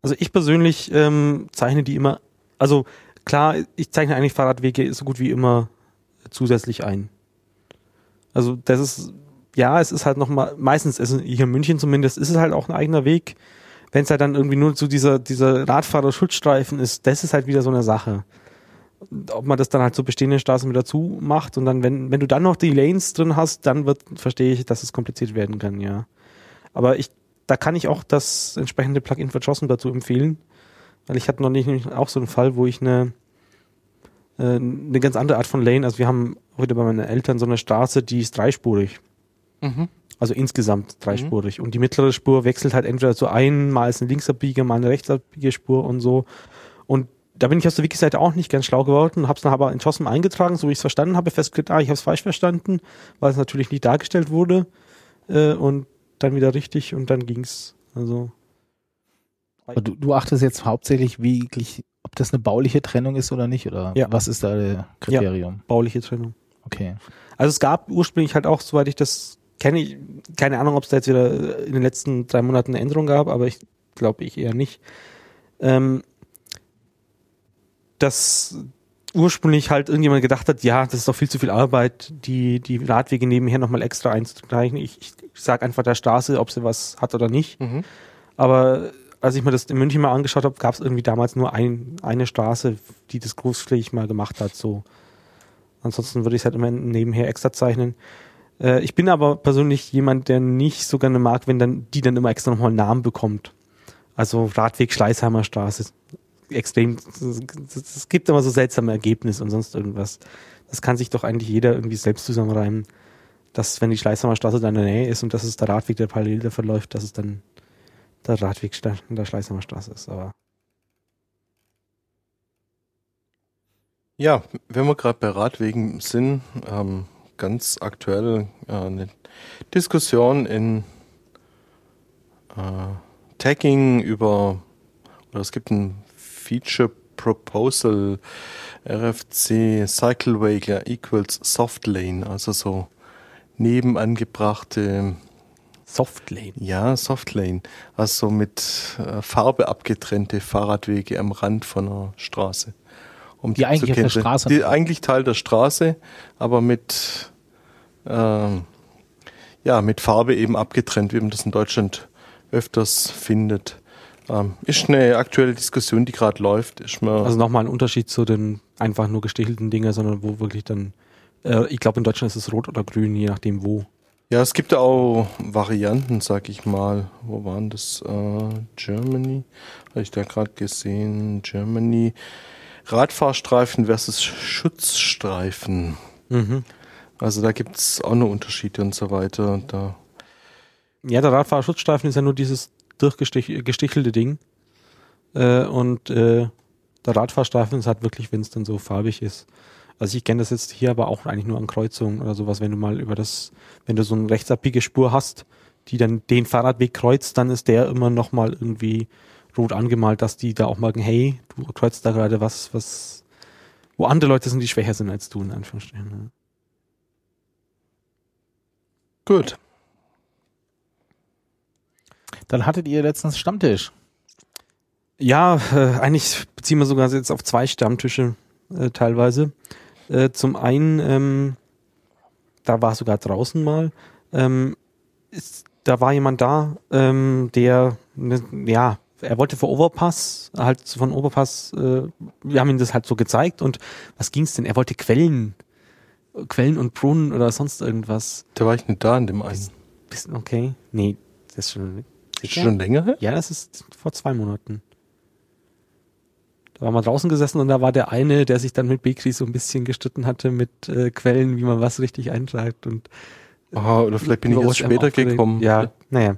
Also ich persönlich ähm, zeichne die immer, also klar, ich zeichne eigentlich Fahrradwege so gut wie immer zusätzlich ein. Also das ist, ja, es ist halt nochmal, meistens, also hier in München zumindest, ist es halt auch ein eigener Weg. Wenn es halt dann irgendwie nur so dieser, dieser Radfahrer-Schutzstreifen ist, das ist halt wieder so eine Sache. Ob man das dann halt so bestehende Straßen wieder zu macht und dann, wenn, wenn du dann noch die Lanes drin hast, dann wird, verstehe ich, dass es kompliziert werden kann, ja. Aber ich, da kann ich auch das entsprechende Plugin für JOSM dazu empfehlen, weil ich hatte noch nicht nicht auch so einen Fall, wo ich eine, äh, eine ganz andere Art von Lane, also wir haben heute bei meinen Eltern so eine Straße, die ist dreispurig. Mhm. Also insgesamt dreispurig. Und die mittlere Spur wechselt halt entweder zu ein, mal ist eine Linksabbieger, mal eine Rechtsabbiegerspur und so. Und da bin ich auf der Wiki-Seite auch nicht ganz schlau geworden, hab's dann aber in JOSM eingetragen, so wie ich es verstanden habe, festgestellt, ah, ich habe es falsch verstanden, weil es natürlich nicht dargestellt wurde. Äh, und dann wieder richtig und dann ging's. Also du, du achtest jetzt hauptsächlich wirklich, ob das eine bauliche Trennung ist oder nicht, oder Ja. was ist da der Kriterium? bauliche Trennung. Okay. Also es gab ursprünglich halt auch, soweit ich das kenne, ich, keine Ahnung, ob es da jetzt wieder in den letzten drei Monaten eine Änderung gab, aber ich glaube ich eher nicht. Ähm, dass ursprünglich halt irgendjemand gedacht hat, ja, das ist doch viel zu viel Arbeit, die, die Radwege nebenher nochmal extra einzugleichen. Ich, ich sage einfach der Straße, ob sie was hat oder nicht. Mhm. Aber als ich mir das in München mal angeschaut habe, gab es irgendwie damals nur ein, eine Straße, die das großflächig mal gemacht hat. So. Ansonsten würde ich es halt immer nebenher extra zeichnen. Äh, ich bin aber persönlich jemand, der nicht so gerne mag, wenn dann die dann immer extra nochmal einen Namen bekommt. Also Radweg Schleißheimer Straße. Extrem. Es gibt immer so seltsame Ergebnisse und sonst irgendwas. Das kann sich doch eigentlich jeder irgendwie selbst zusammenreimen, dass wenn die Schleißheimer Straße da in der Nähe ist und das ist der Radweg, der parallel da verläuft, dass es dann der Radweg in der Schleißheimer Straße ist. Aber Ja, wenn wir gerade bei Radwegen sind, ähm, ganz aktuell äh, eine Diskussion in äh, Tagging über, oder es gibt ein Feature Proposal RFC Cycleway equals Softlane, also so nebenangebrachte Softlane. Ja, Softlane. Also mit äh, Farbe abgetrennte Fahrradwege am Rand von einer Straße. Um Die eigentlich auf der Straße Die eigentlich Teil der Straße, aber mit ähm, ja, mit Farbe eben abgetrennt, wie man das in Deutschland öfters findet. Ähm, ist eine aktuelle Diskussion, die gerade läuft. Ist mir Also nochmal ein Unterschied zu den einfach nur gestichelten Dinger, sondern wo wirklich dann, äh, ich glaube in Deutschland ist es rot oder grün, je nachdem wo. ja, es gibt ja auch Varianten, sag ich mal. Wo waren das? Äh, Germany? Habe ich da gerade gesehen? Germany. Radfahrstreifen versus Schutzstreifen. Mhm. Also da gibt's auch noch Unterschiede und so weiter. Da Ja, der Radfahrerschutzstreifen ist ja nur dieses durchgestichelte Ding. Äh, und äh, der Radfahrstreifen ist halt wirklich, wenn es dann so farbig ist. Also ich kenne das jetzt hier aber auch eigentlich nur an Kreuzungen oder sowas, wenn du mal über das, wenn du so eine rechtsabbige Spur hast, die dann den Fahrradweg kreuzt, dann ist der immer noch mal irgendwie rot angemalt, dass die da auch merken, hey, du kreuzt da gerade was, was, wo andere Leute sind, die schwächer sind als du, in Anführungsstrichen. Gut. Dann hattet ihr letztens Stammtisch. Ja, äh, eigentlich beziehen wir sogar jetzt auf zwei Stammtische äh, teilweise. Äh, zum einen, ähm, da war sogar draußen mal, ähm, ist, da war jemand da, ähm, der, ne, ja, er wollte für Overpass, halt von Overpass, äh, wir haben ihm das halt so gezeigt und was ging's denn? Er wollte Quellen, Quellen und Brunnen oder sonst irgendwas. Da war ich nicht da in dem einen. Bist- Okay, nee, das ist schon, Ist schon länger her? ja, das ist vor zwei Monaten. Da waren wir draußen gesessen und da war der eine, der sich dann mit Bekri so ein bisschen gestritten hatte mit äh, Quellen, wie man was richtig einschreibt und Ah, oder vielleicht bin ich erst später gekommen. Ja, naja.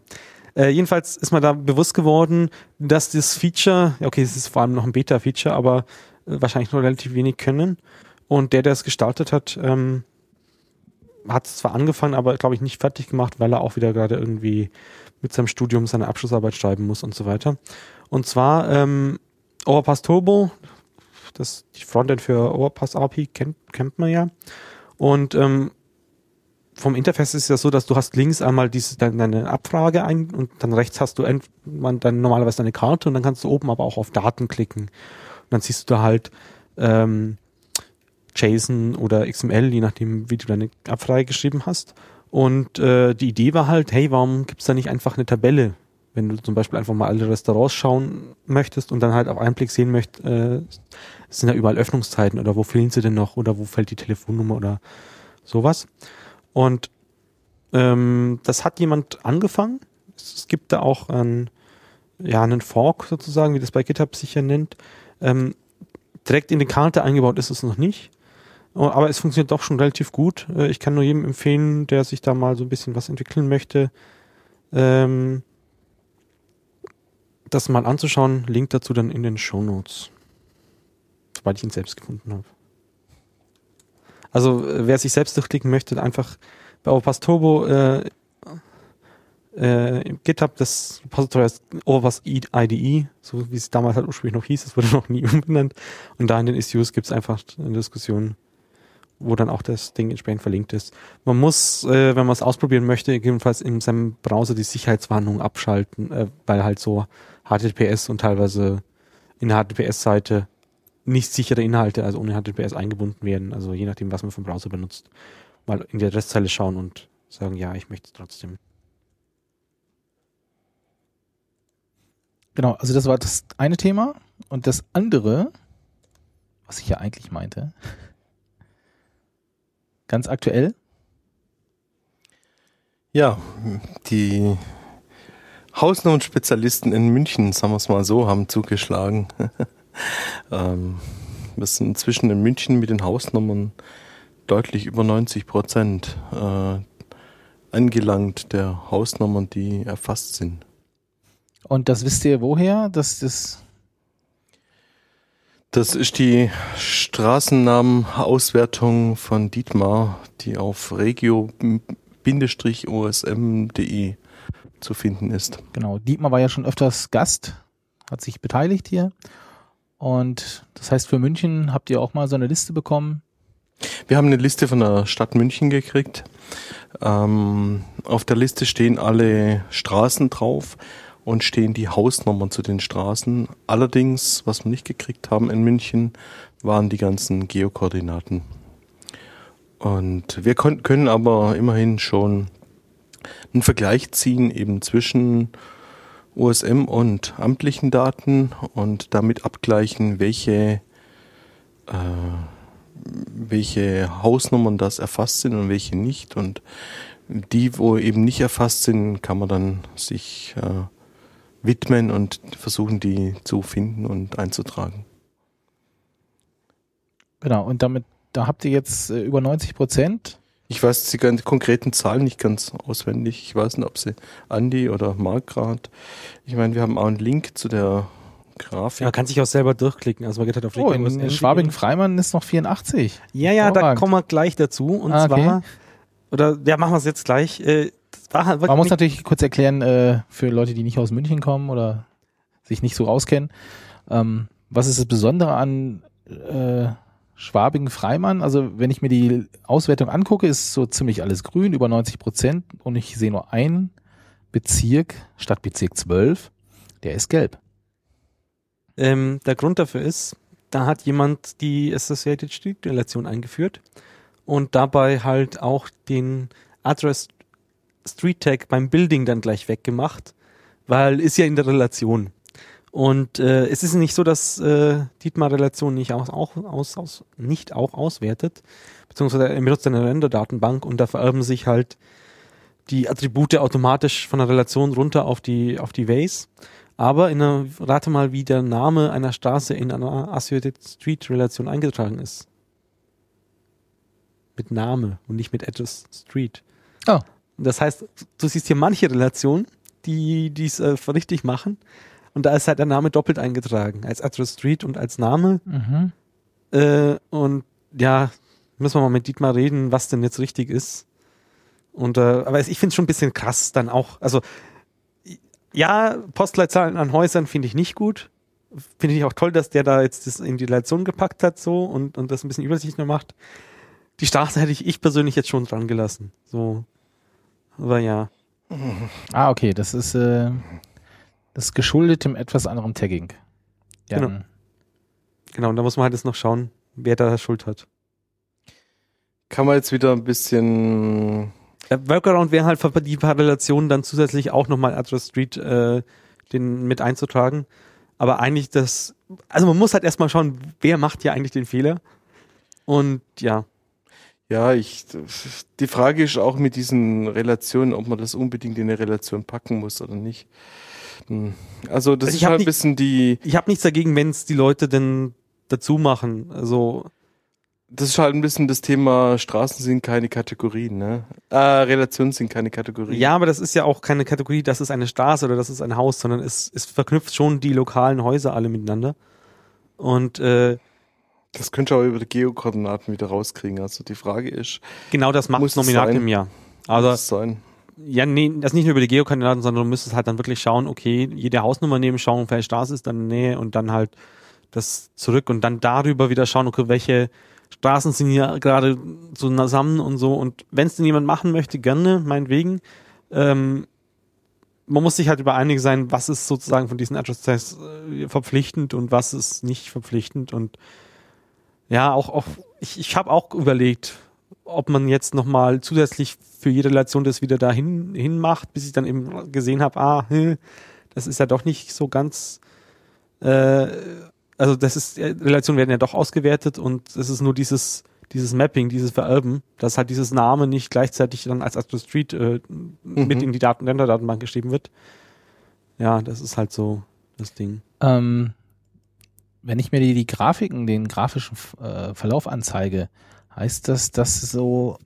Äh, jedenfalls ist mir da bewusst geworden, dass das Feature, okay, es ist vor allem noch ein Beta-Feature, aber äh, wahrscheinlich nur relativ wenig können. Und der, der es gestartet hat, ähm, hat es zwar angefangen, aber glaube ich nicht fertig gemacht, weil er auch wieder gerade irgendwie mit seinem Studium seine Abschlussarbeit schreiben muss und so weiter. Und zwar ähm, Overpass Turbo, das die Frontend für Overpass API kennt, kennt man ja. Und ähm, vom Interface ist es ja so, dass du hast links einmal diese, deine, Abfrage ein und dann rechts hast du dann normalerweise deine Karte und dann kannst du oben aber auch auf Daten klicken. Und dann siehst du da halt ähm, JSON oder XML, je nachdem, wie du deine Abfrage geschrieben hast. Und äh, die Idee war halt, hey, warum gibt's da nicht einfach eine Tabelle? Wenn du zum Beispiel einfach mal alle Restaurants schauen möchtest und dann halt auf einen Blick sehen möchtest, äh, es sind ja überall Öffnungszeiten oder wo fehlen sie denn noch oder wo fällt die Telefonnummer oder sowas. Und ähm, das hat jemand angefangen. Es, gibt da auch einen, ja, einen Fork sozusagen, wie das bei GitHub sich ja nennt. Ähm, direkt in die Karte eingebaut ist es noch nicht. Oh, Aber es funktioniert doch schon relativ gut. Äh, Ich kann nur jedem empfehlen, der sich da mal so ein bisschen was entwickeln möchte, ähm, das mal anzuschauen. Link dazu dann in den Show Notes. Sobald ich ihn selbst gefunden habe. Also äh, wer sich selbst durchklicken möchte, einfach bei Overpass Turbo äh, äh, im GitHub das Repository heißt Overpass IDE, so wie es damals halt ursprünglich noch hieß, es wurde noch nie *laughs* umbenannt. Und da in den Issues gibt es einfach eine Diskussion, wo dann auch das Ding entsprechend verlinkt ist. Man muss, äh, wenn man es ausprobieren möchte, jedenfalls in seinem Browser die Sicherheitswarnung abschalten, äh, weil halt so HTTPS und teilweise in der HTTPS-Seite nicht sichere Inhalte, also ohne HTTPS eingebunden werden, also je nachdem, was man einen Browser benutzt, mal in die Adresszeile schauen und sagen, ja, ich möchte es trotzdem. Genau, also das war das eine Thema. Und das andere, was ich ja eigentlich meinte, ganz aktuell, Ja, die Hausnummernspezialisten in München, sagen wir es mal so, haben zugeschlagen. *laughs* ähm, wir sind inzwischen in München mit den Hausnummern deutlich über 90 Prozent äh, angelangt der Hausnummern, die erfasst sind. und das wisst ihr woher, dass das, Das ist die Straßennamenauswertung von Dietmar, die auf regio-osm.de zu finden ist. Genau. Dietmar war ja schon öfters Gast, hat sich beteiligt hier. Und das heißt, für München habt ihr auch mal so eine Liste bekommen. Wir haben eine Liste von der Stadt München gekriegt. Ähm, auf der Liste stehen alle Straßen drauf und stehen die Hausnummern zu den Straßen. Allerdings, was wir nicht gekriegt haben in München, waren die ganzen Geokoordinaten. Und wir können aber immerhin schon einen Vergleich ziehen eben zwischen OSM und amtlichen Daten und damit abgleichen, welche, äh, welche Hausnummern das erfasst sind und welche nicht. Und die, wo eben nicht erfasst sind, kann man dann sich äh, widmen und versuchen, die zu finden und einzutragen. Genau, und damit, da habt ihr jetzt äh, über 90 Prozent. Ich weiß die ganz konkreten Zahlen nicht ganz auswendig. Ich weiß nicht, ob sie Andi oder Mark gerade. Ich meine, wir haben auch einen Link zu der Grafik. Ja, man kann sich auch selber durchklicken. Also man geht halt auf Oh, in, in Schwabing-Freimann ist noch 84. Ja, ja, da kommen wir gleich dazu. Und Ah, okay. zwar, oder ja, machen wir es jetzt gleich. Äh, das war halt Man muss natürlich kurz erklären, äh, für Leute, die nicht aus München kommen oder sich nicht so auskennen, ähm, was ist das Besondere an äh, Schwabing-Freimann? Also wenn ich mir die Auswertung angucke, ist so ziemlich alles grün, über 90 Prozent und ich sehe nur einen Bezirk, Stadtbezirk 12, der ist gelb. Ähm, der Grund dafür ist, da hat jemand die Associated Street Relation eingeführt und dabei halt auch den Address Street Tag beim Building dann gleich weggemacht, weil ist ja in der Relation. Und äh, es ist nicht so, dass äh, Dietmar Relation nicht auch, auch aus, aus nicht auch auswertet, beziehungsweise er benutzt eine Render-Datenbank und da vererben sich halt die Attribute automatisch von der Relation runter auf die auf die Vase. Aber in einer, rate mal, wie der Name einer Straße in einer Associated Street Relation eingetragen ist. Mit Name und nicht mit Address Street. Oh. Das heißt, du siehst hier manche Relationen, die dies äh, richtig machen. Und da ist halt der Name doppelt eingetragen. Als Address Street und als Name. Mhm. Äh, und ja, müssen wir mal mit Dietmar reden, was denn jetzt richtig ist. Und äh, aber ich finde es schon ein bisschen krass dann auch. Also ja, Postleitzahlen an Häusern finde ich nicht gut. Finde ich auch toll, dass der da jetzt das in die Relation gepackt hat so und, und das ein bisschen übersichtlicher macht. Die Straße hätte ich, ich persönlich jetzt schon dran gelassen. So. Aber ja. *laughs* Ah, okay, das ist, äh, das ist geschuldet dem etwas anderen Tagging. Ja, Genau. Genau, und da muss man halt jetzt noch schauen, wer da Schuld hat. Kann man jetzt wieder ein bisschen Der Workaround wäre halt die paar Relationen dann zusätzlich auch nochmal Address Street äh, den mit einzutragen. Aber eigentlich das, also man muss halt erstmal schauen, wer macht hier eigentlich den Fehler. Und ja, Ja, ich, die Frage ist auch mit diesen Relationen, ob man das unbedingt in eine Relation packen muss oder nicht. Hm. Also das Ich ist halt ein bisschen die, ich habe nichts dagegen, wenn es die Leute denn dazu machen. Also das ist halt ein bisschen das Thema, Straßen sind keine Kategorien, ne? Äh, Relationen sind keine Kategorien. ja, aber das ist ja auch keine Kategorie, das ist eine Straße oder das ist ein Haus, sondern es, es verknüpft schon die lokalen Häuser alle miteinander. Und äh, Das könnt ihr auch über die Geokoordinaten wieder rauskriegen. Also die Frage ist, genau das macht Muss es Nominat im Jahr. also, Also was sein? Ja, nee, das nicht nur über die Geokoordinaten, sondern du müsstest halt dann wirklich schauen, okay, jede Hausnummer nehmen, schauen, welche Straße ist dann in der Nähe und dann halt das zurück und dann darüber wieder schauen, okay, welche Straßen sind hier gerade so zusammen und so. Und wenn es denn jemand machen möchte, gerne, meinetwegen. Ähm, man muss sich halt über einig sein, was ist sozusagen von diesen Address-Tests äh, verpflichtend und was ist nicht verpflichtend. Und ja, auch, auch ich, ich habe auch überlegt, ob man jetzt nochmal zusätzlich für jede Relation das wieder dahin hin macht, bis ich dann eben gesehen habe, ah, das ist ja doch nicht so ganz, äh, also das ist, äh, Relationen werden ja doch ausgewertet und es ist nur dieses, dieses Mapping, dieses Vererben, dass halt dieses Name nicht gleichzeitig dann als Address Street äh, mit in die Daten Datenbank geschrieben wird. Ja, das ist halt so das Ding. Ähm, wenn ich mir die, die Grafiken, den grafischen äh, Verlauf anzeige, heißt das, dass so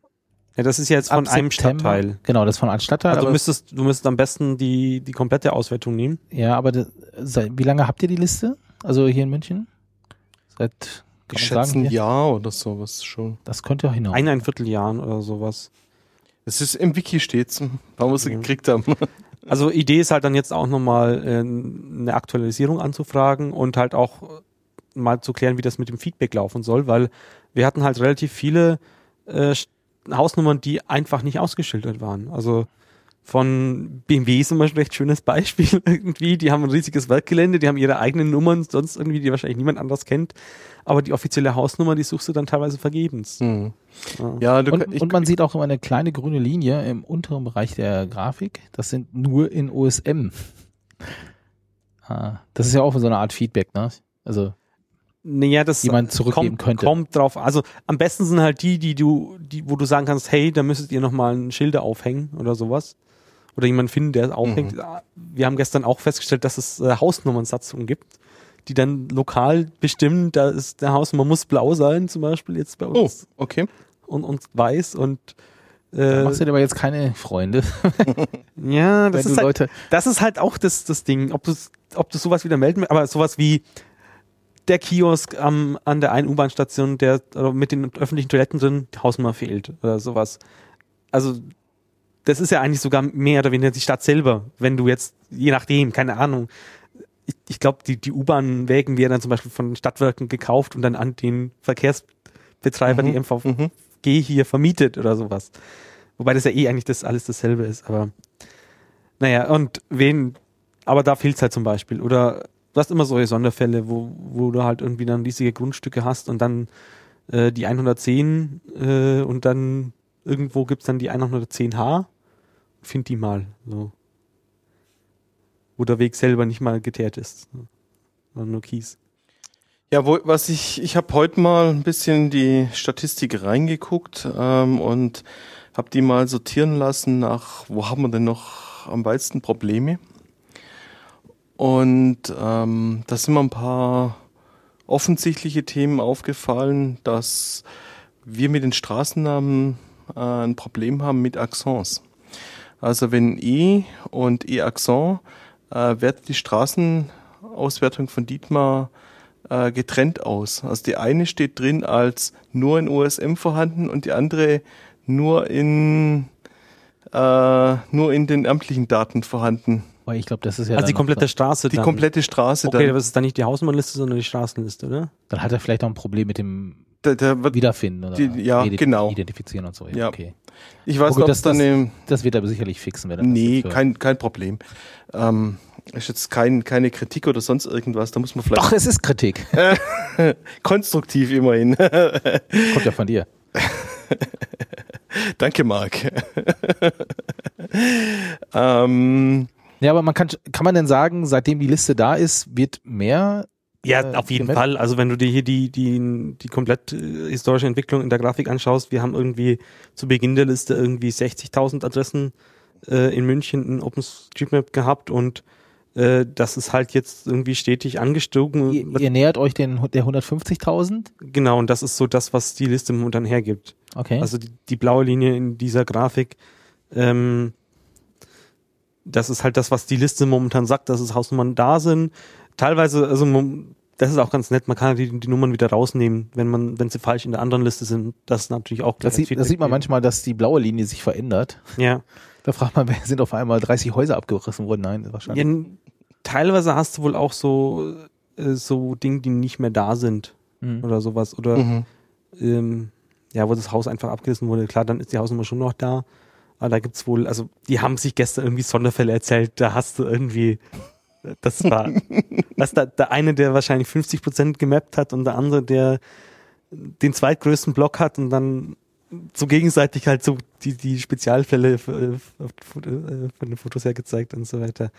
Ja, das ist ja jetzt ab von einem September- Stadtteil. Genau, das von einem Stadtteil. Also du müsstest, du müsstest am besten die, die komplette Auswertung nehmen. ja, aber das, seit- wie lange habt ihr die Liste? Also hier in München? Seit, kann Geschätzt sagen, ein? Jahr oder sowas schon. Das könnte hinhauen. Ein, ein Vierteljahren oder sowas. Es ist im Wiki steht's, warum wir sie Mhm. gekriegt haben. Also Idee ist halt dann jetzt auch nochmal äh, eine Aktualisierung anzufragen und halt auch mal zu klären, wie das mit dem Feedback laufen soll, weil wir hatten halt relativ viele äh, Hausnummern, die einfach nicht ausgeschildert waren. Also von BMW zum Beispiel recht schönes Beispiel *laughs* irgendwie. Die haben ein riesiges Werkgelände, die haben ihre eigenen Nummern, sonst irgendwie, die wahrscheinlich niemand anders kennt. Aber die offizielle Hausnummer, die suchst du dann teilweise vergebens. Hm. Ja. Ja, du, Und, ich, und man sieht auch immer eine kleine grüne Linie im unteren Bereich der Grafik. Das sind nur in OSM. Ah, das ist ja auch so eine Art Feedback, ne? Also Naja, das Die man zurückgeben kommt, könnte. kommt drauf. Also am besten sind halt die, die du, die, wo du sagen kannst, hey, da müsstet ihr nochmal ein Schilder aufhängen oder sowas. Oder jemanden finden, der es aufhängt. Mhm. Wir haben gestern auch festgestellt, dass es äh, Hausnummernsatzungen gibt, die dann lokal bestimmen, da ist der Hausnummer muss blau sein, zum Beispiel jetzt bei oh, uns okay. und, und weiß und da äh, machst du dir aber jetzt keine Freunde, *laughs* ja, das ist halt, Leute. das ist halt auch das, das Ding, ob du ob du sowas wieder melden, aber sowas wie der Kiosk am, an der einen U-Bahn-Station, der oder mit den öffentlichen Toiletten drin, die Hausnummer fehlt oder sowas. Also das ist ja eigentlich sogar mehr oder weniger die Stadt selber, wenn du jetzt, je nachdem, keine Ahnung, ich, ich glaube, die, die U-Bahn-Wägen werden dann zum Beispiel von Stadtwerken gekauft und dann an den Verkehrsbetreiber, Mhm, die MVG Mhm. hier vermietet oder sowas. Wobei das ja eh eigentlich das alles dasselbe ist, aber naja, und wen, aber da fehlt's halt zum Beispiel. Oder du hast immer solche Sonderfälle, wo, wo du halt irgendwie dann riesige Grundstücke hast und dann äh, die 110 äh, und dann irgendwo gibt's dann die 110H. Find die mal. So. Wo der Weg selber nicht mal geteert ist. Sondern nur Kies. Ja, wo, was ich, ich habe heute mal ein bisschen die Statistik reingeguckt ähm, und habe die mal sortieren lassen nach, wo haben wir denn noch am meisten Probleme? Und ähm, da sind mir ein paar offensichtliche Themen aufgefallen, dass wir mit den Straßennamen äh, ein Problem haben mit Accents. Also wenn E und E-Accent äh, wertet die Straßenauswertung von Dietmar äh, getrennt aus. Also die eine steht drin als nur in OSM vorhanden und die andere nur in äh, nur in den amtlichen Daten vorhanden. Weil ich glaube, das ist ja also die komplette noch, Straße Die dann. komplette Straße Okay, dann. aber es ist dann nicht die Hausnummernliste, sondern die Straßenliste, oder? dann hat er vielleicht auch ein Problem mit dem Da, da wird, Wiederfinden oder Die- ja, genau. identifizieren und so. Ja, Ja. Okay. ich weiß nicht, ob das- es dann das- eine, Das wird er sicherlich fixen, wenn er Nee, kein, kein Problem. Ähm, ist jetzt kein, keine Kritik oder sonst irgendwas. Da muss man vielleicht Doch, es ist Kritik. *laughs* konstruktiv immerhin. *laughs* Kommt ja von dir. Danke, Marc. *laughs* ähm, Ja, aber man kann, kann man denn sagen, seitdem die Liste da ist, wird mehr? Ja, äh, auf jeden? Fall. Also wenn du dir hier die, die, die komplett äh, historische Entwicklung in der Grafik anschaust, wir haben irgendwie zu Beginn der Liste irgendwie 60.000 Adressen äh, in München in OpenStreetMap gehabt und äh, das ist halt jetzt irgendwie stetig angestiegen. Ihr, ihr nähert euch den, der 150.000? genau, und das ist so das, was die Liste momentan hergibt. Okay. Also die, die blaue Linie in dieser Grafik, ähm, das ist halt das, was die Liste momentan sagt, dass es Hausnummern da sind. Teilweise, also das ist auch ganz nett, man kann die, die Nummern wieder rausnehmen, wenn man, wenn sie falsch in der anderen Liste sind. Das ist natürlich auch das, sieht, das sieht man manchmal, dass die blaue Linie sich verändert. Ja. Da fragt man, *laughs* wer- sind auf einmal 30 Häuser abgerissen worden? Nein, ja. wahrscheinlich. n- Teilweise hast du wohl auch so, äh, so Dinge, die nicht mehr da sind Mhm. oder sowas. Oder mhm. ähm, ja, wo das Haus einfach abgerissen wurde. Klar, dann ist die Hausnummer schon noch da. Aber da gibt's wohl, also die haben sich gestern irgendwie Sonderfälle erzählt, da hast du irgendwie, das war, *laughs* was da, der eine, der wahrscheinlich 50 Prozent gemappt hat und der andere, der den zweitgrößten Block hat und dann so gegenseitig halt so die, die Spezialfälle f- äh, von den Fotos her gezeigt und so weiter.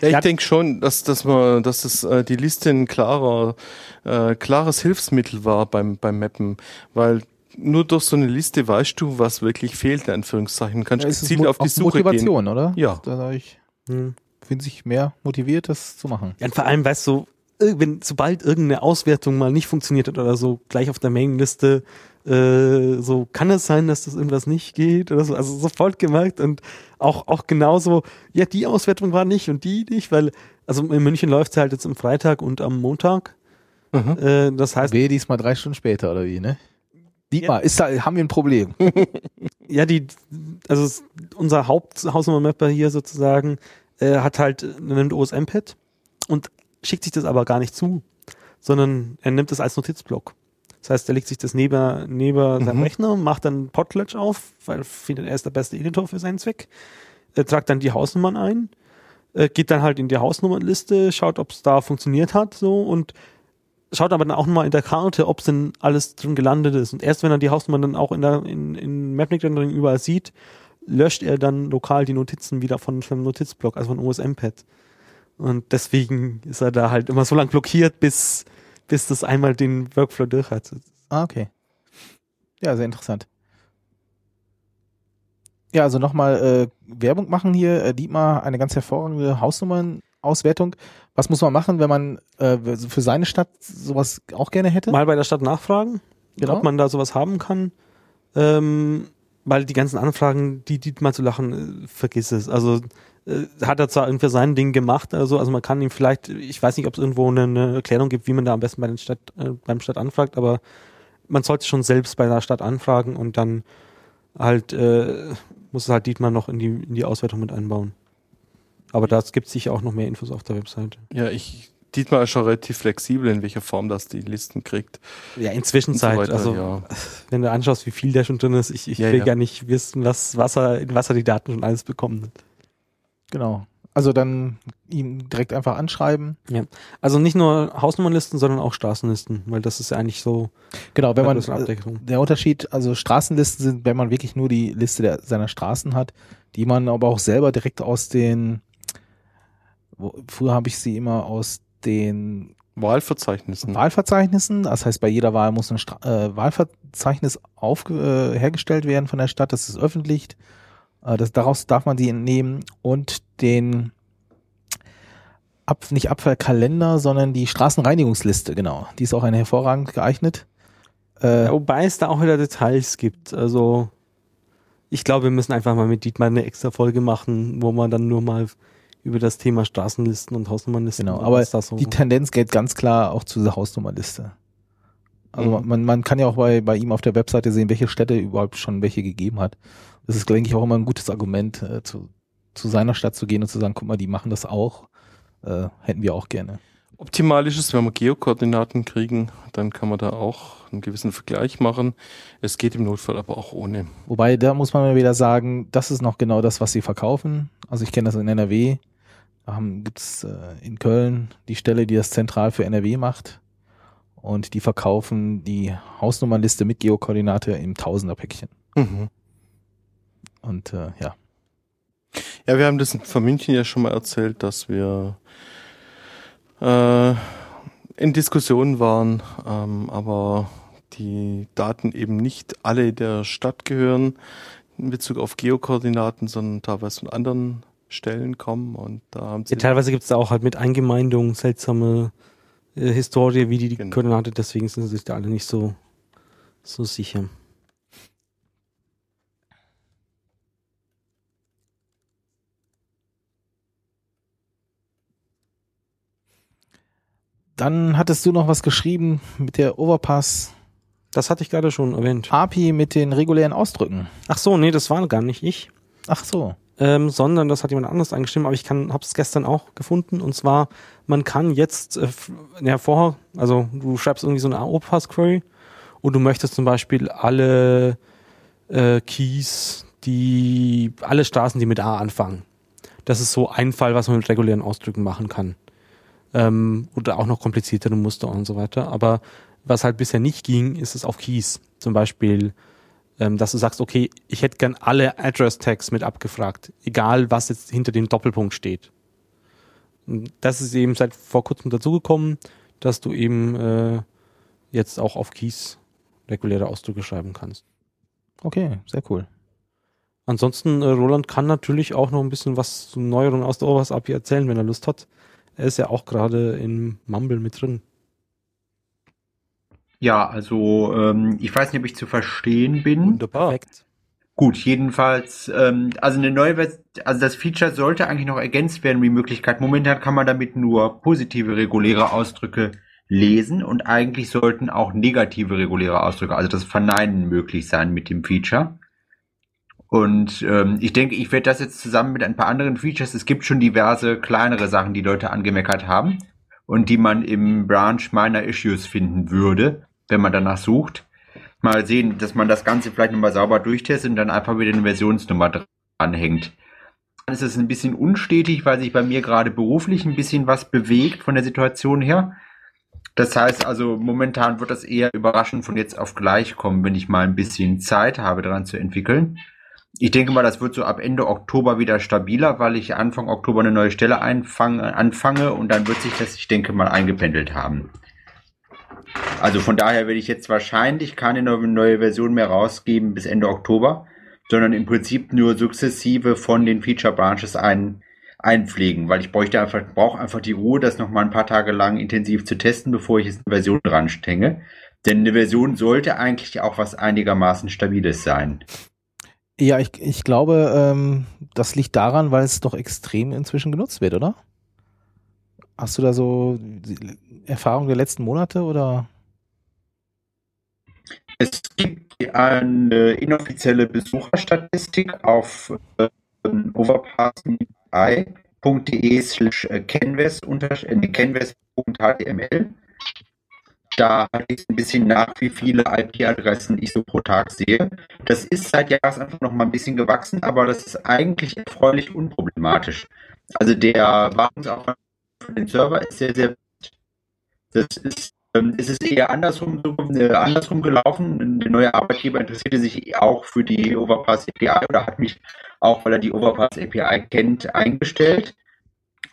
Ja, ich Ja. denke schon, dass, dass man, dass das, äh, die Liste ein klarer, äh, klares Hilfsmittel war beim, beim Mappen, weil nur durch so eine Liste weißt du, was wirklich fehlt, in Anführungszeichen. Kannst Ja, gezielt auf die auch Suche gehen. Motivation, oder? Ja. Dadurch Hm. fühlen sich mehr motiviert, das zu machen. Ja, und vor allem, weißt du, wenn, sobald irgendeine Auswertung mal nicht funktioniert hat oder so, gleich auf der Mailingliste äh, so kann es sein, dass das irgendwas nicht geht oder so, also sofort gemerkt und auch auch genauso, ja die Auswertung war nicht und die nicht, weil also in München läuft es halt jetzt am Freitag und am Montag. Mhm. Äh, das heißt, Wehe diesmal drei Stunden später, oder wie, ne? Dietmar, ist da, haben wir ein Problem? ja die, also unser Haupthausnummer-Mapper hier sozusagen äh, hat halt nimmt OSM-Pad und schickt sich das aber gar nicht zu, sondern er nimmt es als Notizblock. Das heißt, er legt sich das neben, neben seinem Mhm. Rechner, macht dann Potlatch auf, weil er findet, er ist der beste Editor für seinen Zweck, er tragt dann die Hausnummern ein, äh, geht dann halt in die Hausnummernliste, schaut, ob es da funktioniert hat, so und schaut aber dann auch nochmal in der Karte, ob es denn alles drin gelandet ist. Und erst wenn er die Hausnummern dann auch in der in, in Mapnik Rendering überall sieht, löscht er dann lokal die Notizen wieder von seinem Notizblock, also von OSM-Pad. Und deswegen ist er da halt immer so lang blockiert, bis, bis das einmal den Workflow durch hat. Ah, okay. Ja, sehr interessant. Ja, also nochmal äh, Werbung machen hier. Äh, Dietmar, eine ganz hervorragende Hausnummernauswertung. Was muss man machen, wenn man äh, für seine Stadt sowas auch gerne hätte? Mal bei der Stadt nachfragen, Genau. ob man da sowas haben kann. Ähm, weil die ganzen Anfragen, die die mal zu lachen, äh, vergiss es. Also äh, hat er zwar irgendwie sein Ding gemacht, also, also man kann ihm vielleicht, ich weiß nicht, ob es irgendwo eine, eine Erklärung gibt, wie man da am besten bei den Stadt, äh, beim Stadt anfragt, aber man sollte schon selbst bei der Stadt anfragen und dann halt äh, muss es halt Dietmar noch in die, in die Auswertung mit einbauen. Aber da gibt es sicher auch noch mehr Infos auf der Webseite. Ja, ich, Dietmar ist schon relativ flexibel, in welcher Form das die Listen kriegt. Ja, in und so weiter, also ja. *laughs* wenn du anschaust, wie viel der schon drin ist, ich, ich Ja, will ja. gar nicht wissen, was, was er, in was er die Daten schon alles bekommen hat. Genau. Also dann ihn direkt einfach anschreiben. Also nicht nur Hausnummernlisten, sondern auch Straßenlisten, weil das ist ja eigentlich so Genau, wenn man äh, Abdeckung. der Unterschied, also Straßenlisten sind, wenn man wirklich nur die Liste der, seiner Straßen hat, die man aber auch selber direkt aus den, früher habe ich sie immer aus den Wahlverzeichnissen. Wahlverzeichnissen, das heißt bei jeder Wahl muss ein Stra äh, Wahlverzeichnis aufge äh, hergestellt werden von der Stadt, das ist öffentlich, äh, das, daraus darf man die entnehmen und den Ab, nicht Abfallkalender, sondern die Straßenreinigungsliste, genau. Die ist auch eine hervorragend geeignet. Äh, wobei es da auch wieder Details gibt. Also ich glaube, wir müssen einfach mal mit Dietmar eine extra Folge machen, wo man dann nur mal über das Thema Straßenlisten und Hausnummernlisten Genau, aber so die Tendenz geht ganz klar auch zu dieser Hausnummerliste. Also Mhm. man, man kann ja auch bei, bei ihm auf der Webseite sehen, welche Städte überhaupt schon welche gegeben hat. Das ist, denke ich, auch immer ein gutes Argument, äh, zu, zu seiner Stadt zu gehen und zu sagen, guck mal, die machen das auch. Äh, hätten wir auch gerne. Optimal ist es, wenn wir Geokoordinaten kriegen, dann kann man da auch einen gewissen Vergleich machen. Es geht im Notfall aber auch ohne. Wobei, da muss man wieder sagen, das ist noch genau das, was sie verkaufen. Also ich kenne das in NRW. Gibt es äh, in Köln die Stelle, die das zentral für NRW macht. Und die verkaufen die Hausnummernliste mit Geokoordinate im Tausenderpäckchen. Mhm. Und äh, ja. Ja, wir haben das von München ja schon mal erzählt, dass wir äh, in Diskussionen waren, ähm, aber die Daten eben nicht alle der Stadt gehören in Bezug auf Geokoordinaten, sondern teilweise von anderen Stellen kommen und da haben sie Ja, teilweise gibt es da auch halt mit Eingemeindung seltsame äh, Historie, wie die, die Genau. Koordinate, deswegen sind sie sich da alle nicht so, so sicher. Dann hattest du noch was geschrieben mit der Overpass Das hatte ich gerade schon erwähnt. API mit den regulären Ausdrücken. Ach so, nee, das war gar nicht ich. Ach so. Ähm, sondern das hat jemand anderes eingestimmt, aber ich habe es gestern auch gefunden und zwar, man kann jetzt, äh, ja vorher, also du schreibst irgendwie so eine AOPAS-Query und du möchtest zum Beispiel alle äh, Keys, die, alle Straßen, die mit A anfangen. Das ist so ein Fall, was man mit regulären Ausdrücken machen kann. Ähm, oder auch noch kompliziertere Muster und so weiter. Aber was halt bisher nicht ging, ist es auf Keys. Zum Beispiel ähm, dass du sagst, okay, ich hätte gern alle Address-Tags mit abgefragt, egal was jetzt hinter dem Doppelpunkt steht. Und das ist eben seit vor kurzem dazugekommen, dass du eben äh, jetzt auch auf Keys reguläre Ausdrücke schreiben kannst. Okay, sehr cool. Ansonsten, äh, Roland kann natürlich auch noch ein bisschen was zu Neuerungen aus der OWASP API erzählen, wenn er Lust hat. Er ist ja auch gerade in Mumble mit drin. Ja, also ähm, ich weiß nicht, ob ich zu verstehen bin. Wunderbar. Perfekt. Gut, jedenfalls, ähm, also eine neue Version, also das Feature sollte eigentlich noch ergänzt werden, wie Möglichkeit. Momentan kann man damit nur positive reguläre Ausdrücke lesen und eigentlich sollten auch negative reguläre Ausdrücke, also das Verneinen möglich sein mit dem Feature. Und ähm, ich denke, ich werde das jetzt zusammen mit ein paar anderen Features, es gibt schon diverse kleinere Sachen, die Leute angemeckert haben und die man im Branch meiner Issues finden würde, wenn man danach sucht mal sehen, dass man das Ganze vielleicht nochmal sauber durchtestet und dann einfach wieder eine Versionsnummer dranhängt. Dann ist es ein bisschen unstetig, weil sich bei mir gerade beruflich ein bisschen was bewegt von der Situation her. Das heißt also, momentan wird das eher überraschend von jetzt auf gleich kommen, wenn ich mal ein bisschen Zeit habe, daran zu entwickeln. Ich denke mal, das wird so ab Ende Oktober wieder stabiler, weil ich Anfang Oktober eine neue Stelle anfange und dann wird sich das, ich denke mal, eingependelt haben. Also von daher werde ich jetzt wahrscheinlich keine neue Version mehr rausgeben bis Ende Oktober, sondern im Prinzip nur sukzessive von den Feature Branches ein, einpflegen, weil ich bräuchte einfach, brauche einfach die Ruhe, das nochmal ein paar Tage lang intensiv zu testen, bevor ich jetzt eine Version dran stänge. Denn eine Version sollte eigentlich auch was einigermaßen Stabiles sein. Ja, ich, ich glaube, ähm, das liegt daran, weil es doch extrem inzwischen genutzt wird, oder? Hast du da so Erfahrung der letzten Monate oder? Es gibt eine inoffizielle Besucherstatistik auf äh, overpass.de slash äh, canvas.html. Da hatte ich ein bisschen nach, wie viele IP-Adressen ich so pro Tag sehe. Das ist seit Jahresanfang noch mal ein bisschen gewachsen, aber das ist eigentlich erfreulich unproblematisch. Also der Wartungsaufwand für den Server ist sehr, sehr das ist, ähm, es ist eher andersrum, äh, andersrum gelaufen. Der neue Arbeitgeber interessierte sich auch für die Overpass API oder hat mich auch, weil er die Overpass API kennt, eingestellt.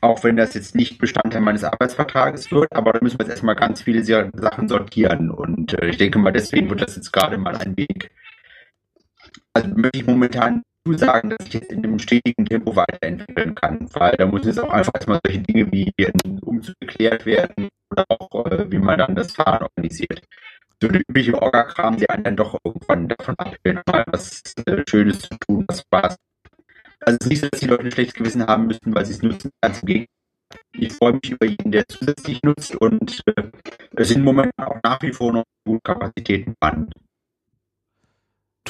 Auch wenn das jetzt nicht Bestandteil meines Arbeitsvertrages wird, aber da müssen wir jetzt erstmal ganz viele Sachen sortieren. Und äh, ich denke mal, deswegen wird das jetzt gerade mal ein Weg. Also möchte ich momentan sagen, dass ich jetzt in einem stetigen Tempo weiterentwickeln kann, weil da muss jetzt auch einfach erstmal solche Dinge wie Umzug werden oder auch, äh, wie man dann das Fahren organisiert. So eine übliche Orga-Kram, die einen dann doch irgendwann davon abhält, mal was äh, Schönes zu tun, was Spaß. Also es ist nicht so, dass die Leute ein schlechtes Gewissen haben müssen, weil sie es nutzen, ganz im Gegenteil. Ich freue mich über jeden, der zusätzlich nutzt und äh, es sind momentan auch nach wie vor noch gute Kapazitäten vorhanden.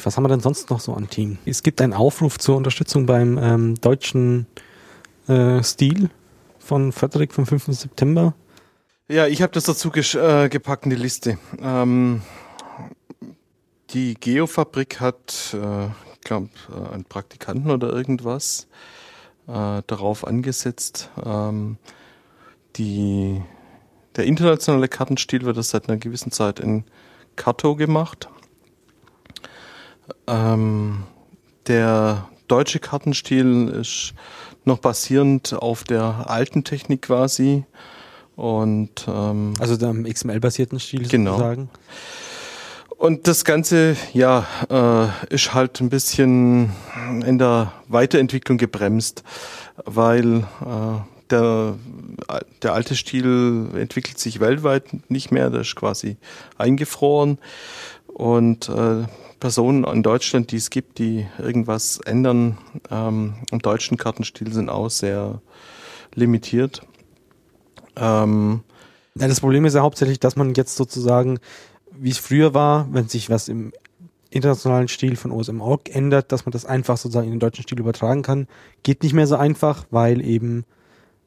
Was haben wir denn sonst noch so an Team? Es gibt einen Aufruf zur Unterstützung beim ähm, deutschen äh, Stil von Frederik vom 5. September. Ja, ich habe das dazu äh, gepackt in die Liste. Ähm, die Geofabrik hat, äh, ich glaube, äh, einen Praktikanten oder irgendwas äh, darauf angesetzt. Ähm, die, der internationale Kartenstil wird seit einer gewissen Zeit in Kato gemacht. Ähm, der deutsche Kartenstil ist noch basierend auf der alten Technik quasi. Und ähm, also dem XML-basierten Stil genau. sozusagen. Und das Ganze, ja, äh, ist halt ein bisschen in der Weiterentwicklung gebremst, weil äh, der, der alte Stil entwickelt sich weltweit nicht mehr, der ist quasi eingefroren. Und äh, Personen in Deutschland, die es gibt, die irgendwas ändern ähm, im deutschen Kartenstil, sind auch sehr limitiert. Ähm, ja, das Problem ist ja hauptsächlich, dass man jetzt sozusagen, wie es früher war, wenn sich was im internationalen Stil von OSM.org ändert, dass man das einfach sozusagen in den deutschen Stil übertragen kann, geht nicht mehr so einfach, weil eben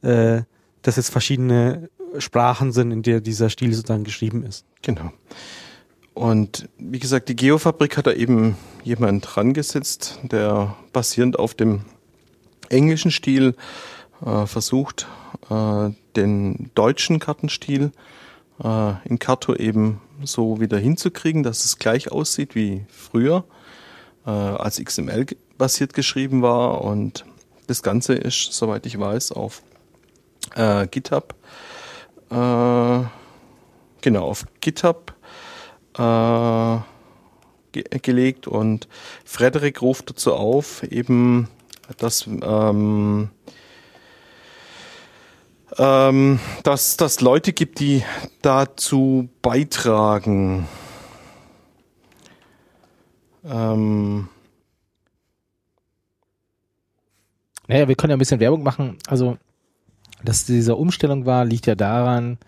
äh, das jetzt verschiedene Sprachen sind, in der dieser Stil sozusagen geschrieben ist. Genau. Und wie gesagt, die Geofabrik hat da eben jemand rangesetzt, der basierend auf dem englischen Stil äh, versucht, äh, den deutschen Kartenstil äh, in Karto eben so wieder hinzukriegen, dass es gleich aussieht wie früher, äh, als XML basiert geschrieben war. Und das Ganze ist, soweit ich weiß, auf äh, GitHub. Äh, genau, auf GitHub äh, ge gelegt und Frederik ruft dazu auf, eben dass ähm, ähm, dass das Leute gibt, die dazu beitragen. Ähm, Naja, wir können ja ein bisschen Werbung machen. Also, dass diese Umstellung war, liegt ja daran,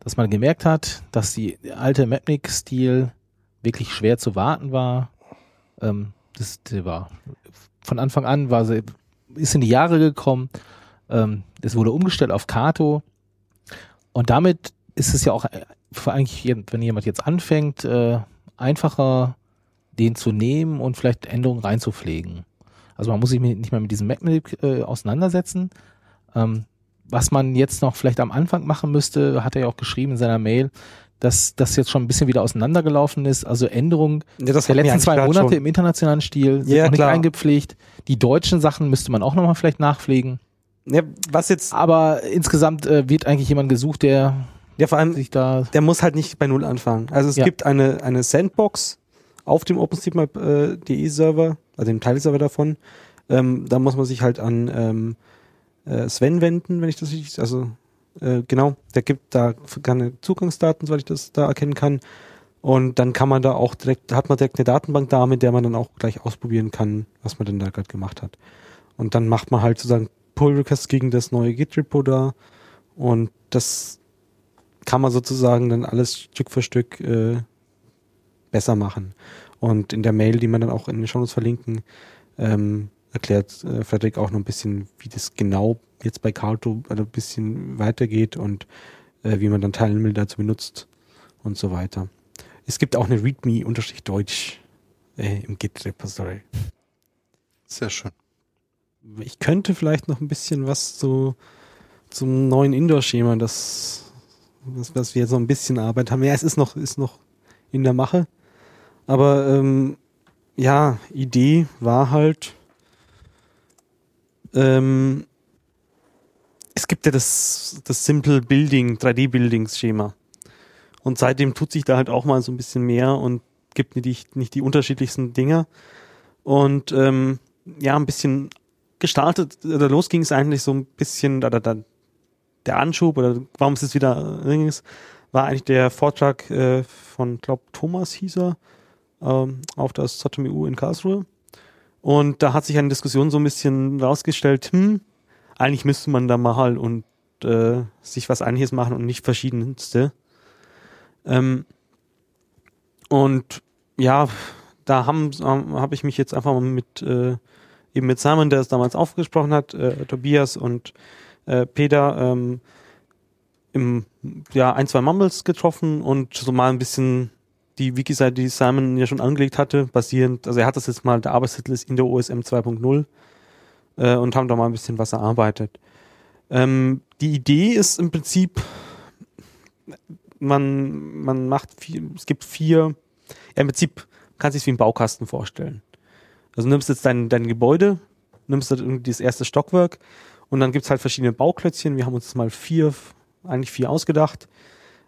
dass man gemerkt hat, dass die alte Mapnik-Stil wirklich schwer zu warten war. Ähm, das, war von Anfang an war sie, ist in die Jahre gekommen. Ähm, es wurde umgestellt auf Kato. Und damit ist es ja auch äh, für eigentlich, wenn jemand jetzt anfängt, äh, einfacher, den zu nehmen und vielleicht Änderungen reinzupflegen. Also man muss sich nicht mehr mit diesem Magnet äh, auseinandersetzen. Ähm, was man jetzt noch vielleicht am Anfang machen müsste, hat er ja auch geschrieben in seiner Mail, dass das jetzt schon ein bisschen wieder auseinandergelaufen ist. Also Änderungen Ja, das der letzten zwei Monate schon. im internationalen Stil sind Ja, noch nicht klar. eingepflegt. Die deutschen Sachen müsste man auch nochmal vielleicht nachpflegen. Ja, was jetzt, Aber insgesamt äh, wird eigentlich jemand gesucht, der ja vor allem, sich da der muss halt nicht bei Null anfangen. Also es Ja. gibt eine, eine Sandbox auf dem OpenStreetMap.de Server, also dem Teilserver davon. Ähm, da muss man sich halt an ähm, äh, Sven wenden, wenn ich das richtig, also äh, genau, der gibt da keine Zugangsdaten, soweit ich das da erkennen kann. Und dann kann man da auch direkt, hat man direkt eine Datenbank da, mit der man dann auch gleich ausprobieren kann, was man denn da gerade gemacht hat. Und dann macht man halt sozusagen Pull Requests gegen das neue Git-Repo da. Und das kann man sozusagen dann alles Stück für Stück äh, besser machen. Und in der Mail, die man dann auch in den Shownotes verlinken, ähm, erklärt äh, Frederik auch noch ein bisschen, wie das genau jetzt bei Carto ein bisschen weitergeht und äh, wie man dann Teilnehmer dazu benutzt und so weiter. Es gibt auch eine README-Deutsch äh, im Git-Repository. sehr schön. Ich könnte vielleicht noch ein bisschen was zu, zum neuen Indoor-Schema, das, das, was wir so ein bisschen Arbeit haben. Ja, es ist noch, ist noch in der Mache. Aber ähm, ja, Idee war halt, ähm, es gibt ja das, das Simple Building, 3D-Buildings-Schema. Und seitdem tut sich da halt auch mal so ein bisschen mehr und gibt nicht, nicht die unterschiedlichsten Dinge. Und ähm, ja, ein bisschen gestartet, oder los ging es eigentlich so ein bisschen, oder dann der Anschub, oder warum es jetzt wieder äh, ist, war eigentlich der Vortrag äh, von, glaub, Thomas hieß er, ähm, auf das ZMU in Karlsruhe. Und da hat sich eine Diskussion so ein bisschen rausgestellt, hm, eigentlich müsste man da mal und äh, sich was Ähnliches machen und nicht verschiedenste. Ähm, und ja, da ähm, habe ich mich jetzt einfach mal mit äh, eben mit Simon, der es damals aufgesprochen hat, äh, Tobias und äh, Peter ähm, im ja ein zwei Mumbles getroffen und so mal ein bisschen die Wiki-Seite, die Simon ja schon angelegt hatte, basierend, also er hat das jetzt mal, der Arbeitstitel ist in der OSM 2.0 äh, und haben da mal ein bisschen was erarbeitet. Ähm, die Idee ist im Prinzip, man, man macht vier, es gibt vier, ja, im Prinzip kannst du es wie ein Baukasten vorstellen. Also nimmst jetzt dein, dein Gebäude, nimmst halt das erste Stockwerk und dann gibt's halt verschiedene Bauklötzchen. Wir haben uns mal vier, eigentlich vier ausgedacht.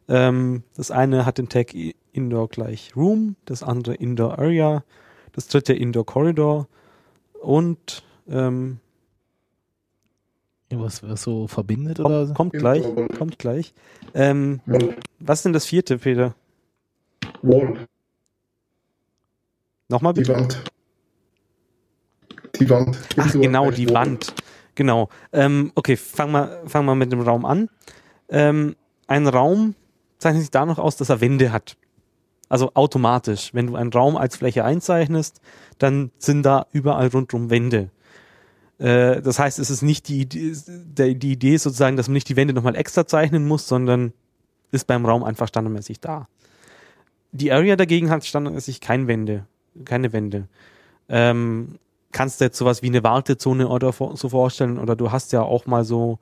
Ähm, das eine hat den Tag Indoor gleich Room, das andere Indoor Area, das dritte Indoor Corridor und ähm, was, was so verbindet oder so. kommt, kommt gleich, kommt gleich. Ähm, was ist denn das vierte, Peter? Wall. Nochmal Die bitte. Wand. Die Wand. Ach, Indoor genau, die Wall. Wand. Genau. Ähm, okay, fangen wir fang mal mit dem Raum an. Ähm, ein Raum zeichnet sich da noch aus, dass er Wände hat. Also automatisch. Wenn du einen Raum als Fläche einzeichnest, dann sind da überall rundum Wände. Äh, das heißt, es ist nicht die Idee, die Idee sozusagen, dass man nicht die Wände nochmal extra zeichnen muss, sondern ist beim Raum einfach standardmäßig da. Die Area dagegen hat standardmäßig kein Wände, keine Wände. Ähm, kannst du jetzt sowas wie eine Wartezone oder so vorstellen oder du hast ja auch mal so,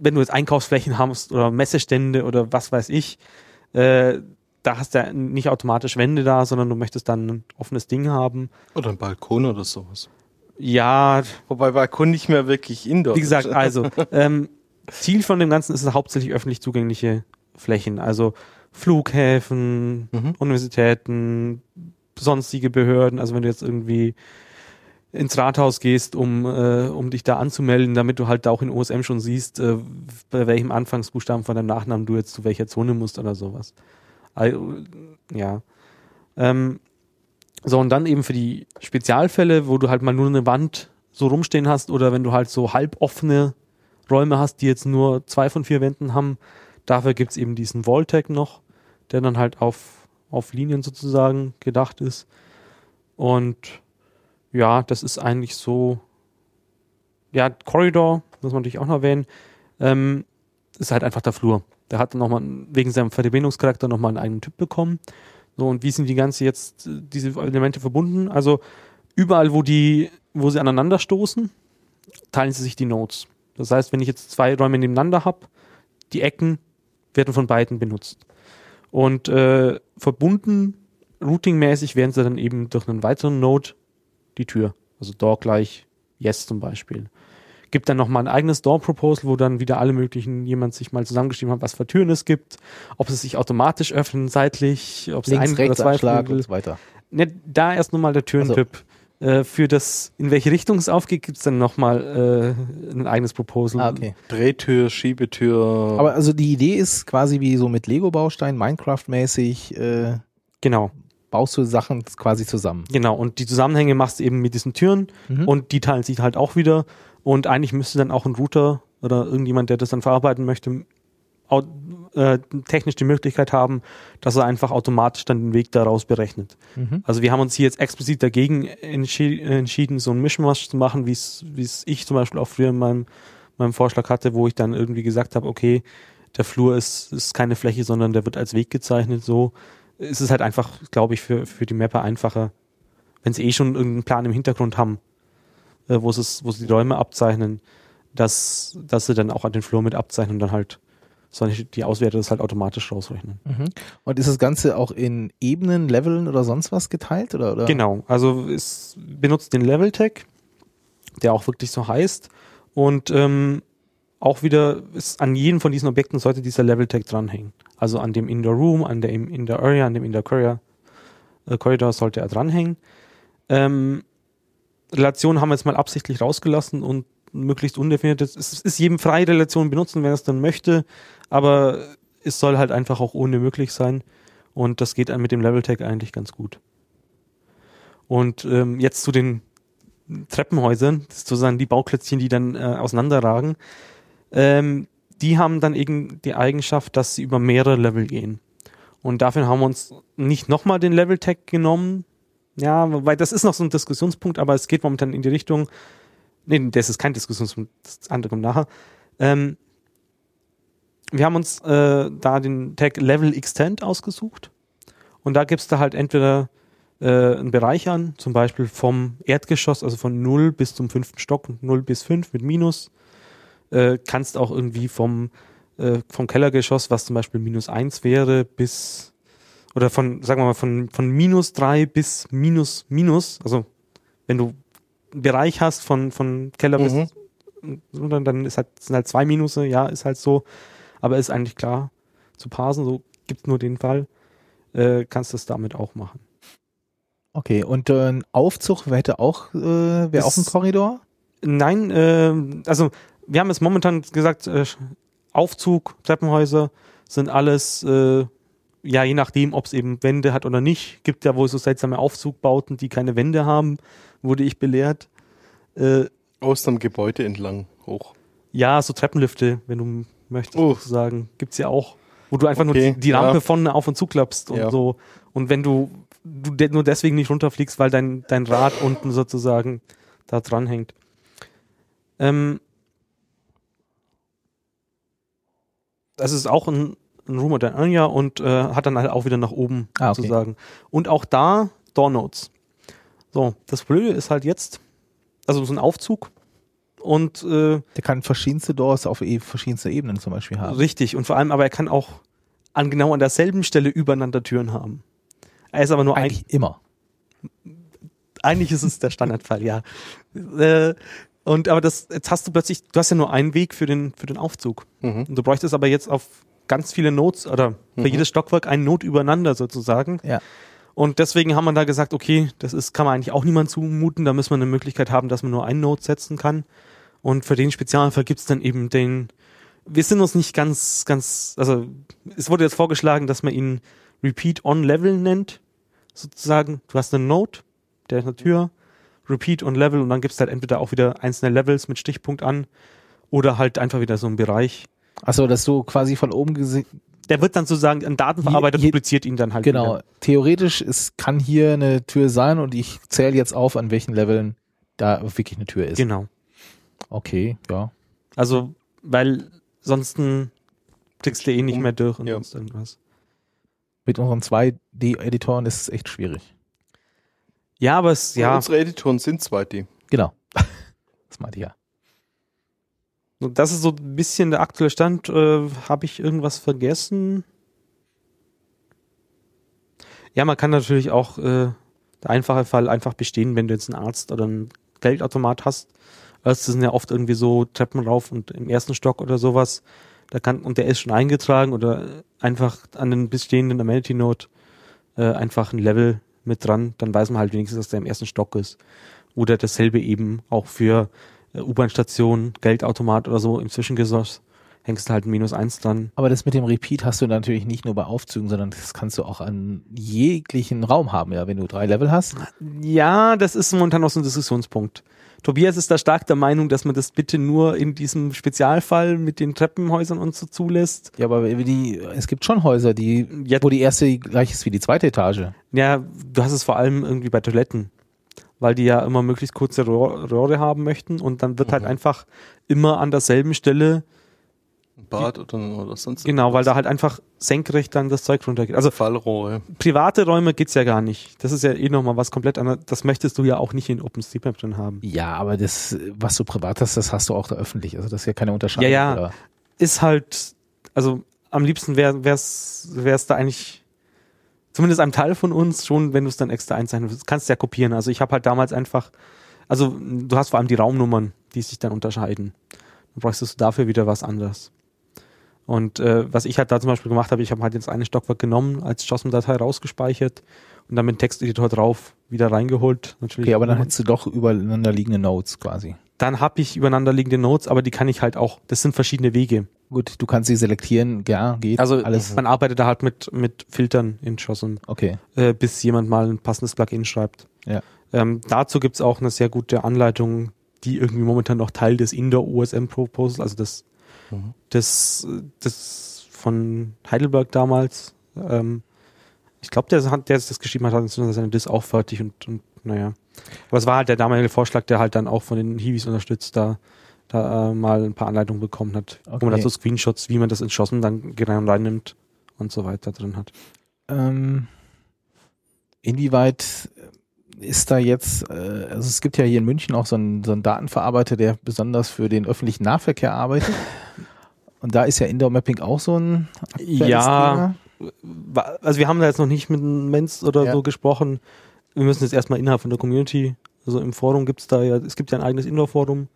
wenn du jetzt Einkaufsflächen hast oder Messestände oder was weiß ich, äh, da hast du ja nicht automatisch Wände da, sondern du möchtest dann ein offenes Ding haben. Oder ein Balkon oder sowas. Ja, Wobei Balkon nicht mehr wirklich Indoor wie gesagt, *laughs* also ähm, Ziel von dem Ganzen ist es hauptsächlich öffentlich zugängliche Flächen, also Flughäfen, Mhm. Universitäten, sonstige Behörden, also wenn du jetzt irgendwie ins Rathaus gehst, um, äh, um dich da anzumelden, damit du halt auch in OSM schon siehst, äh, bei welchem Anfangsbuchstaben von deinem Nachnamen du jetzt zu welcher Zone musst oder sowas. Also, ja. Ähm, so, und dann eben für die Spezialfälle, wo du halt mal nur eine Wand so rumstehen hast oder wenn du halt so halboffene Räume hast, die jetzt nur zwei von vier Wänden haben, dafür gibt's eben diesen Walltag noch, der dann halt auf, auf Linien sozusagen gedacht ist. Und ja, das ist eigentlich so, ja, Corridor, muss man natürlich auch noch erwähnen, ähm, ist halt einfach der Flur. Der hat nochmal wegen seinem Verbindungscharakter nochmal einen eigenen Typ bekommen. So, und wie sind die ganze jetzt, diese Elemente verbunden? Also überall, wo die, wo sie aneinander stoßen, teilen sie sich die Nodes. Das heißt, wenn ich jetzt zwei Räume nebeneinander habe, die Ecken werden von beiden benutzt. Und äh, verbunden, routingmäßig werden sie dann eben durch einen weiteren Node die Tür. Also Door gleich Yes zum Beispiel. Gibt dann nochmal ein eigenes Door-Proposal, wo dann wieder alle möglichen, jemand sich mal zusammengeschrieben hat, was für Türen es gibt, ob es sich automatisch öffnen, seitlich, ob es Links, ein oder zwei Abschlag und so weiter. Ne, da erst nochmal der Türentipp. Äh, für das, in welche Richtung es aufgeht, gibt's dann nochmal äh, ein eigenes Proposal. Ah, okay. Drehtür, Schiebetür. Aber also die Idee ist quasi wie so mit Lego-Bausteinen, Minecraft-mäßig, äh, Genau, baust du Sachen quasi zusammen. genau. Und die Zusammenhänge machst du eben mit diesen Türen Mhm. und die teilen sich halt auch wieder. Und eigentlich müsste dann auch ein Router oder irgendjemand, der das dann verarbeiten möchte, äh, technisch die Möglichkeit haben, dass er einfach automatisch dann den Weg daraus berechnet. Mhm. Also wir haben uns hier jetzt explizit dagegen entschi entschieden, so ein Mischmasch zu machen, wie es wie es ich zum Beispiel auch früher in meinem, meinem Vorschlag hatte, wo ich dann irgendwie gesagt habe, okay, der Flur ist, ist keine Fläche, sondern der wird als Weg gezeichnet. So ist es halt einfach, glaube ich, für, für die Mapper einfacher, wenn sie eh schon irgendeinen Plan im Hintergrund haben, äh, wo, sie es, wo sie die Räume abzeichnen, dass, dass sie dann auch an den Flur mit abzeichnen und dann halt sondern die Auswerter das halt automatisch rausrechnen. Mhm. Und ist das Ganze auch in Ebenen, Leveln oder sonst was geteilt? Oder, oder? Genau, also es benutzt den Level Tag, der auch wirklich so heißt. Und ähm, auch wieder ist an jedem von diesen Objekten sollte dieser Level Tag dranhängen. Also an dem Indoor Room, an der Indoor Area, an dem Indoor Corridor, äh, Corridor sollte er dranhängen. Ähm, Relationen haben wir jetzt mal absichtlich rausgelassen und möglichst undefiniert. Es ist, jedem frei, Relationen benutzen, wenn er es dann möchte, aber es soll halt einfach auch ohne möglich sein. Und das geht mit dem Level Tag eigentlich ganz gut. Und ähm, jetzt zu den Treppenhäusern, sozusagen die Bauklötzchen, die dann äh, auseinanderragen. Ähm, die haben dann eben die Eigenschaft, dass sie über mehrere Level gehen. Und dafür haben wir uns nicht nochmal den Level-Tag genommen. Ja, weil das ist noch so ein Diskussionspunkt, aber es geht momentan in die Richtung. Nee, das ist kein Diskussionspunkt, das andere kommt nachher. Ähm, wir haben uns äh, da den Tag Level Extend ausgesucht. Und da gibst du halt entweder äh, einen Bereich an, zum Beispiel vom Erdgeschoss, also von 0 bis zum fünften Stock, 0 bis 5 mit Minus. Äh, kannst auch irgendwie vom, äh, vom Kellergeschoss, was zum Beispiel minus 1 wäre, bis, oder von, sagen wir mal, von, von minus 3 bis minus minus, also wenn du einen Bereich hast von, von Keller bis, so, dann, dann ist halt, sind halt zwei Minusse, ja, ist halt so, aber ist eigentlich klar zu parsen, so gibt's nur den Fall, äh, kannst du es damit auch machen. Okay, und äh, ein Aufzug hätte auch, äh, wäre auch ein Korridor? Nein, äh, also wir haben jetzt momentan gesagt, äh, Aufzug, Treppenhäuser sind alles, äh, ja, je nachdem, ob es eben Wände hat oder nicht. Gibt ja wohl so seltsame Aufzugbauten, die keine Wände haben, wurde ich belehrt. Äh, Aus dem Gebäude entlang hoch. ja, so Treppenlifte, wenn du möchtest, Oh. sozusagen, gibt's ja auch. Wo du einfach Okay, nur die, Rampe ja. vorne auf und zuklappst und Ja. so. Und wenn du, du de nur deswegen nicht runterfliegst, weil dein, dein Rad unten sozusagen da dran hängt. Ähm, das ist auch ein, ein Room oder Anya und äh, hat dann halt auch wieder nach oben Ah, okay. sozusagen. Und auch da Door Notes. So, das Blöde ist halt jetzt, also so ein Aufzug und äh, Der kann verschiedenste Doors auf e verschiedenste Ebenen zum Beispiel haben. Richtig, und vor allem, aber er kann auch an genau an derselben Stelle übereinander Türen haben. Er ist aber nur Eigentlich immer. ein, eigentlich ist es der Standardfall, ja. Äh, und aber das, jetzt hast du plötzlich, du hast ja nur einen Weg für den, für den Aufzug. Mhm. Und du bräuchtest aber jetzt auf ganz viele Notes oder für Mhm. jedes Stockwerk einen Not übereinander sozusagen. Ja. Und deswegen haben wir da gesagt, okay, das ist, kann man eigentlich auch niemand zumuten, da müssen wir eine Möglichkeit haben, dass man nur einen Node setzen kann. Und für den Spezialfall gibt's dann eben den, wir sind uns nicht ganz, ganz, also es wurde jetzt vorgeschlagen, dass man ihn Repeat on Level nennt, sozusagen. Du hast einen Node, der ist eine Tür, Repeat on Level und dann gibt's halt entweder auch wieder einzelne Levels mit Stichpunkt an oder halt einfach wieder so ein Bereich. Achso, dass du quasi von oben gesehen, Der wird dann sozusagen, ein Datenverarbeiter Je- je- dupliziert ihn dann halt genau, wieder. theoretisch, es kann hier eine Tür sein und ich zähle jetzt auf, an welchen Leveln da wirklich eine Tür ist. Genau. Okay, ja. Also, weil sonst kriegst du eh nicht mehr durch und Ja. sonst irgendwas. Mit unseren 2D-Editoren ist es echt schwierig. Ja, aber es, Ja. ja, Unsere Editoren sind 2D. Genau. *laughs* Das meinte ich ja. das ist so ein bisschen der aktuelle Stand. Äh, Habe ich irgendwas vergessen? Ja, man kann natürlich auch äh, der einfache Fall einfach bestehen, wenn du jetzt einen Arzt oder einen Geldautomat hast. Ärzte sind ja oft irgendwie so Treppen rauf und im ersten Stock oder sowas. Da kann, und der ist schon eingetragen oder einfach an den bestehenden Amenity Note äh, einfach ein Level mit dran, dann weiß man halt wenigstens, dass der im ersten Stock ist. Oder dasselbe eben auch für äh, U-Bahn-Station, Geldautomat oder so im Zwischengeschoss. Hängst du halt ein Minus eins dran. Aber das mit dem Repeat hast du natürlich nicht nur bei Aufzügen, sondern das kannst du auch an jeglichen Raum haben, ja, wenn du drei Level hast. Ja, das ist momentan noch so ein Diskussionspunkt. Tobias ist da stark der Meinung, dass man das bitte nur in diesem Spezialfall mit den Treppenhäusern und so zulässt. Ja, aber die, es gibt schon Häuser, die, Ja. wo die erste gleich ist wie die zweite Etage. Ja, du hast es vor allem irgendwie bei Toiletten, weil die ja immer möglichst kurze Rohr- Rohre haben möchten und dann wird halt einfach immer an derselben Stelle, Bad oder, oder sonst genau, weil da halt einfach senkrecht dann das Zeug runtergeht. Also Fallrohre. private Räume geht's ja gar nicht. Das ist ja eh nochmal was komplett anderes. Das möchtest du ja auch nicht in OpenStreetMap drin haben. Ja, aber das, was du privat hast, das hast du auch da öffentlich. Also das ist ja keine Unterscheidung. Ja, ja. Oder? Ist halt, also am liebsten wäre wär's, wär's da eigentlich zumindest einem Teil von uns schon, wenn du es dann extra einzeichnen willst. Kannst ja kopieren. Also ich habe halt damals einfach, also du hast vor allem die Raumnummern, die sich dann unterscheiden. Dann brauchst du dafür wieder was anderes. Und äh, was ich halt da zum Beispiel gemacht habe, ich habe halt jetzt eine Stockwerk genommen, als JSON-Datei rausgespeichert und dann mit Texteditor drauf wieder reingeholt. Natürlich. Okay, aber dann hättest du doch übereinander liegende Nodes quasi. dann habe ich übereinanderliegende Nodes, aber die kann ich halt auch, das sind verschiedene Wege. Gut, du kannst sie selektieren, ja, geht. Also alles. man arbeitet da halt mit, mit Filtern in JSON, Okay. äh, bis jemand mal ein passendes Plugin schreibt. Ja. Ähm, dazu gibt's auch eine sehr gute Anleitung, die irgendwie momentan noch Teil des Indoor OSM Proposal, also das, Mhm. das, das von Heidelberg damals. Ähm, ich glaube, der, hat- der das geschrieben hat, hat seine Diss auch fertig und, und naja. Aber es war halt der damalige Vorschlag, der halt dann auch von den Hiwis unterstützt, da, da äh, mal ein paar Anleitungen bekommen hat, wo man Okay. dazu Screenshots, wie man das in JSON dann rein reinnimmt und so weiter drin hat. Ähm, inwieweit ist da jetzt, äh, also es gibt ja hier in München auch so einen, so einen Datenverarbeiter, der besonders für den öffentlichen Nahverkehr arbeitet. Und da ist ja Indoor Mapping auch so ein Ja, Thema. Also wir haben da jetzt noch nicht mit einem Mensch oder Ja. so gesprochen. Wir müssen jetzt erstmal innerhalb von der Community, also im Forum gibt's da ja, es gibt ja ein eigenes Indoor-Forum,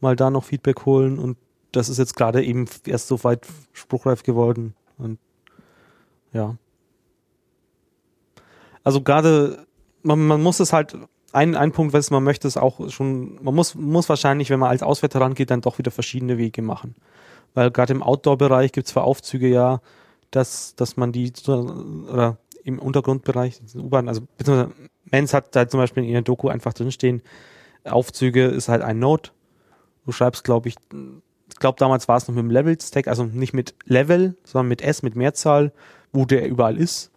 mal da noch Feedback holen und das ist jetzt gerade eben erst so weit spruchreif geworden und ja. Also gerade, man, man muss es halt, ein, ein Punkt, was man möchte, ist auch schon, man muss, muss wahrscheinlich, wenn man als Auswärter rangeht, dann doch wieder verschiedene Wege machen. Weil gerade im Outdoor-Bereich gibt's für Aufzüge ja, dass, dass man die, oder im Untergrundbereich, U-Bahn, also beziehungsweise Menz hat da zum Beispiel in ihrer Doku einfach drinstehen, Aufzüge ist halt ein Node. Du schreibst, glaube ich, ich glaube damals war es noch mit dem Level-Stack, also nicht mit Level, sondern mit S, mit Mehrzahl, wo der überall ist.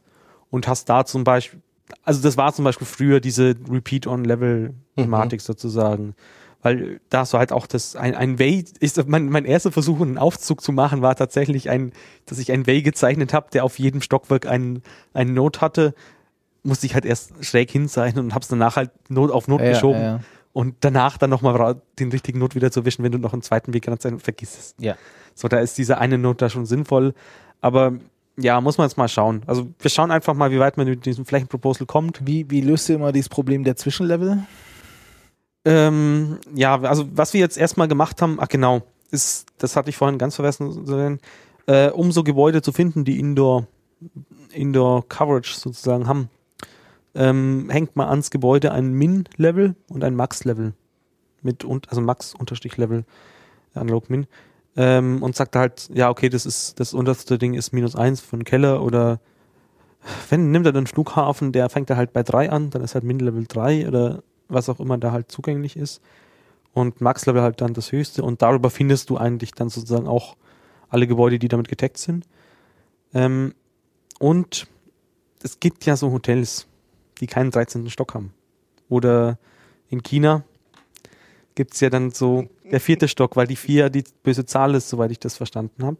Und hast da zum Beispiel, also das war zum Beispiel früher diese Repeat-on-Level-Thematik sozusagen. Weil da hast du halt auch das, ein, ein Way, ist, mein, mein erster Versuch, einen Aufzug zu machen, war tatsächlich ein, dass ich ein Way gezeichnet habe, der auf jedem Stockwerk einen, einen Note hatte. Musste ich halt erst schräg hinzeichnen und hab's danach halt Not auf Not Ja, geschoben. ja, ja. Und danach dann nochmal den richtigen Not wieder zu wischen, wenn du noch einen zweiten Weg kannst, dann vergiss es. Ja. So, da ist diese eine Not da schon sinnvoll. Aber ja, muss man jetzt mal schauen. Also wir schauen einfach mal, wie weit man mit diesem Flächenproposal kommt. Wie, wie löst du immer dieses Problem der Zwischenlevel? Ähm, ja, also was wir jetzt erstmal gemacht haben, ach genau, ist, das hatte ich vorhin ganz vergessen, äh, um so Gebäude zu finden, die Indoor, Indoor Coverage sozusagen haben, ähm, hängt man ans Gebäude ein Min-Level und ein Max-Level. Mit, und, also Max-Level, analog Min. Ähm, und sagt halt, ja, okay, das ist, das unterste Ding ist minus eins von Keller oder wenn, nimmt er den Flughafen, der fängt er halt bei drei an, dann ist halt Min-Level drei oder was auch immer da halt zugänglich ist. Und Max-Level halt dann das höchste und darüber findest du eigentlich dann sozusagen auch alle Gebäude, die damit getaggt sind. Ähm, und es gibt ja so Hotels, die keinen 13. Stock haben. Oder in China gibt's ja dann so der vierte Stock, weil die vier die böse Zahl ist, soweit ich das verstanden habe.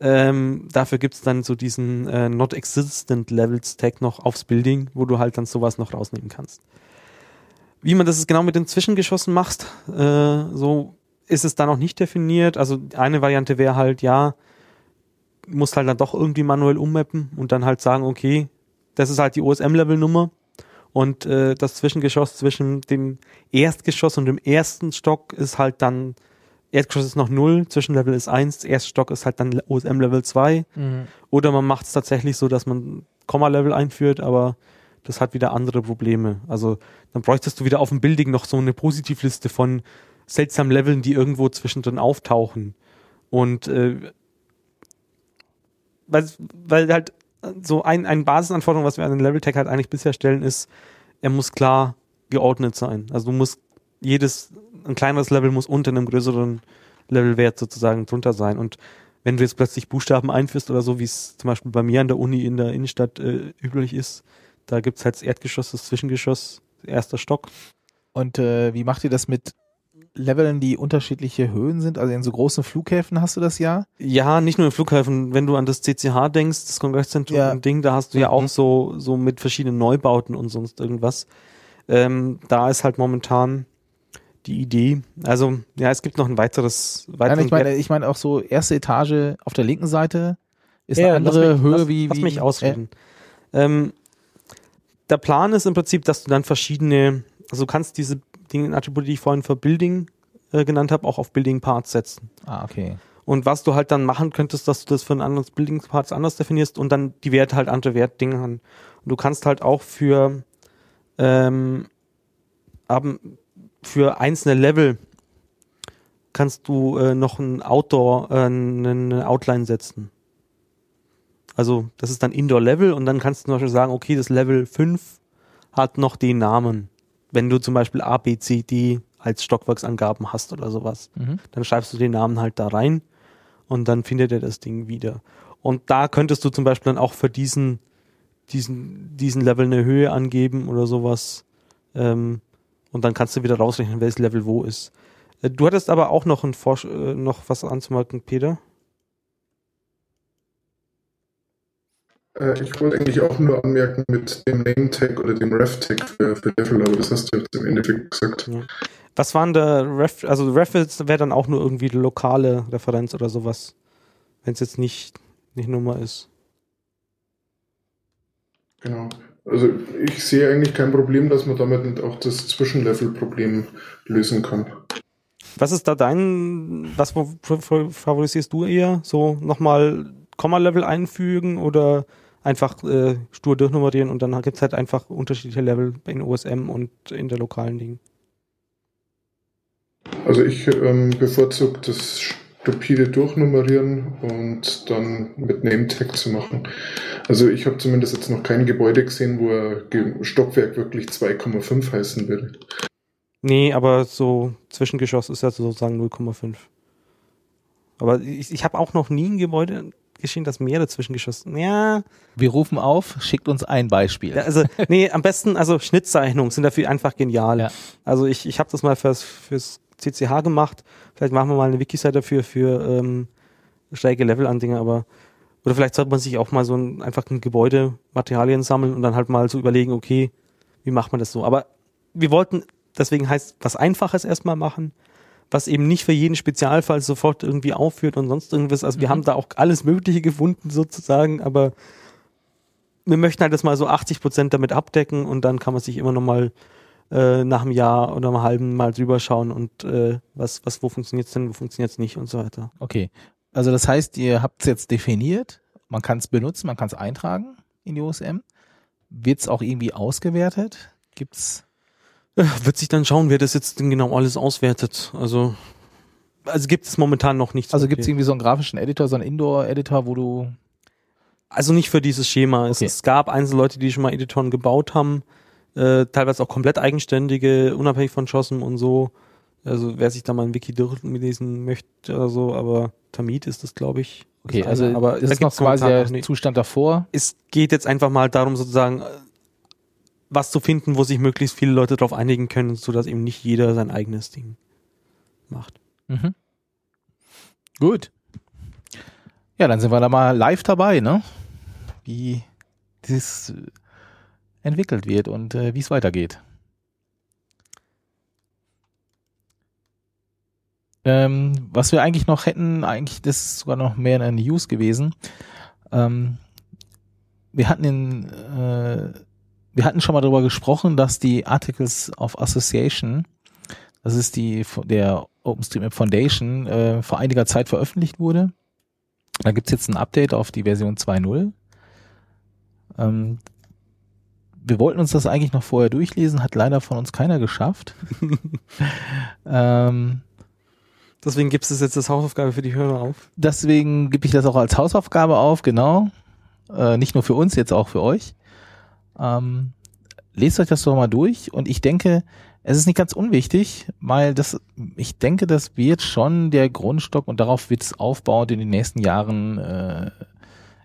Ähm, dafür gibt's dann so diesen äh, Not Existent Levels Tag noch aufs Building, wo du halt dann sowas noch rausnehmen kannst. Wie man das genau mit den Zwischengeschossen macht, äh, so ist es da noch nicht definiert. Also eine Variante wäre halt, ja, musst halt dann doch irgendwie manuell ummappen und dann halt sagen, okay, das ist halt die OSM-Level-Nummer und äh, das Zwischengeschoss zwischen dem Erstgeschoss und dem ersten Stock ist halt dann, Erdgeschoss ist noch 0, Zwischenlevel ist 1, Erststock ist halt dann OSM-Level 2 Mhm. oder man macht es tatsächlich so, dass man Komma-Level einführt, aber das hat wieder andere Probleme. Also dann bräuchtest du wieder auf dem Building noch so eine Positivliste von seltsamen Leveln, die irgendwo zwischendrin auftauchen. Und äh, weil, weil halt so ein, ein Basisanforderung, was wir an den Level-Tag halt eigentlich bisher stellen, ist, er muss klar geordnet sein. Also du musst jedes, ein kleineres Level muss unter einem größeren Levelwert sozusagen drunter sein. Und wenn du jetzt plötzlich Buchstaben einführst oder so, wie es zum Beispiel bei mir an der Uni in der Innenstadt äh, üblich ist, da gibt's halt das Erdgeschoss, das Zwischengeschoss, erster Stock. Und äh, wie macht ihr das mit Leveln, die unterschiedliche Höhen sind? Also in so großen Flughäfen hast du das ja? Ja, nicht nur im Flughafen, wenn du an das CCH denkst, das Kongresszentrum Ja. Ding, da hast du ja Mhm. auch so, so mit verschiedenen Neubauten und sonst irgendwas. Ähm, da ist halt momentan die Idee. Also, ja, es gibt noch ein weiteres, Nein, weiteres ich meine, ich meine auch so erste Etage auf der linken Seite ist Ja, eine lass andere mich, Höhe lass, wie, lass wie mich ausreden. Ähm, der Plan ist im Prinzip, dass du dann verschiedene, also du kannst diese Dinge, Attribute, die ich vorhin für Building äh, genannt habe, auch auf Building Parts setzen. Ah, okay. Und was du halt dann machen könntest, dass du das für ein anderes Building Parts anders definierst und dann die Werte halt andere Wertdinge haben. Und du kannst halt auch für ähm, für einzelne Level kannst du äh, noch ein Outdoor, äh, eine Outline setzen. Also das ist dann Indoor-Level und dann kannst du zum Beispiel sagen, okay, das Level 5 hat noch den Namen. Wenn du zum Beispiel A, B, C, D als Stockwerksangaben hast oder sowas Mhm. dann schreibst du den Namen halt da rein und dann findet er das Ding wieder. Und da könntest du zum Beispiel dann auch für diesen, diesen, diesen Level eine Höhe angeben oder sowas. Ähm, und dann kannst du wieder rausrechnen, welches Level wo ist. Äh, Du hattest aber auch noch, ein Forsch äh, noch was anzumerken, Peter. Äh, ich wollte eigentlich auch nur anmerken mit dem Name-Tag oder dem Ref-Tag für, für Devil, aber das hast du jetzt im Endeffekt gesagt. Was waren der Ref, also Ref wäre dann auch nur irgendwie die lokale Referenz oder sowas. Wenn es jetzt nicht, nicht Nummer ist. Genau. Also ich sehe eigentlich kein Problem, dass man damit nicht auch das Zwischenlevel-Problem lösen kann. Was ist da dein, was fa- fa- favorisierst du eher? So nochmal Komma-Level einfügen oder einfach äh, stur durchnummerieren und dann gibt's halt einfach unterschiedliche Level in OSM und in der lokalen Ding. Also ich ähm, bevorzuge das stupide Durchnummerieren und dann mit Name-Tag zu machen. Also ich habe zumindest jetzt noch kein Gebäude gesehen, wo ein Stockwerk wirklich 2,5 heißen würde. Nee, aber so Zwischengeschoss ist ja sozusagen 0,5. Aber ich, ich habe auch noch nie ein Gebäude gesehen, das mehrere Zwischengeschosse. Ja, Wir rufen auf, schickt uns ein Beispiel. Ja, also, nee, am besten, also Schnittzeichnungen sind dafür einfach genial. Ja. Also ich, ich habe das mal fürs, fürs CCH gemacht. Vielleicht machen wir mal eine Wiki-Seite dafür, für ähm, schräge Level-Andinger, aber oder vielleicht sollte man sich auch mal so ein, einfach ein Gebäude, Materialien sammeln und dann halt mal so überlegen, okay, wie macht man das so? Aber wir wollten, deswegen heißt was Einfaches erstmal machen, was eben nicht für jeden Spezialfall sofort irgendwie aufführt und sonst irgendwas. Also wir haben da auch alles Mögliche gefunden sozusagen, aber wir möchten halt das mal so 80 Prozent damit abdecken und dann kann man sich immer noch mal äh, nach einem Jahr oder einem halben Mal drüber schauen und äh, was, was, wo funktioniert's denn, wo funktioniert's nicht und so weiter. Okay. Also das heißt, ihr habt es jetzt definiert, man kann es benutzen, man kann es eintragen in die OSM. wird's auch irgendwie ausgewertet? Gibt's wird sich dann schauen, wer das jetzt denn genau alles auswertet. Also, also gibt es momentan noch nichts. also gibt's Okay. irgendwie so einen grafischen Editor, so einen Indoor-Editor, wo du Also nicht für dieses Schema. Es, Okay. es gab einzelne Leute, die schon mal Editoren gebaut haben, äh, teilweise auch komplett eigenständige, unabhängig von Schossen und so. Also wer sich da mal ein Wiki durchlesen möchte oder so, aber Tamid ist das, glaube ich. Okay, also aber das da ist noch quasi der. Zustand davor. Es geht jetzt einfach mal darum, sozusagen äh, was zu finden, wo sich möglichst viele Leute darauf einigen können, sodass eben nicht jeder sein eigenes Ding macht. Mhm. Gut. Ja, dann sind wir da mal live dabei, ne? Wie dieses äh, entwickelt wird und äh, wie es weitergeht. Ähm, was wir eigentlich noch hätten, eigentlich, das ist sogar noch mehr eine News gewesen. Ähm, wir hatten in, äh, wir hatten schon mal darüber gesprochen, dass die Articles of Association, das ist die der OpenStreetMap Foundation, äh, vor einiger Zeit veröffentlicht wurde. Da gibt's jetzt ein Update auf die Version 2.0. Ähm, wir wollten uns das eigentlich noch vorher durchlesen, hat leider von uns keiner geschafft. *laughs* ähm, Deswegen gibt es jetzt als Hausaufgabe für die Hörer auf. deswegen gebe ich das auch als Hausaufgabe auf, genau. Äh, nicht nur für uns, jetzt auch für euch. Ähm, lest euch das doch mal durch und ich denke, es ist nicht ganz unwichtig, weil das, ich denke, das wird schon der Grundstock und darauf wird es aufbauend in den nächsten Jahren, äh,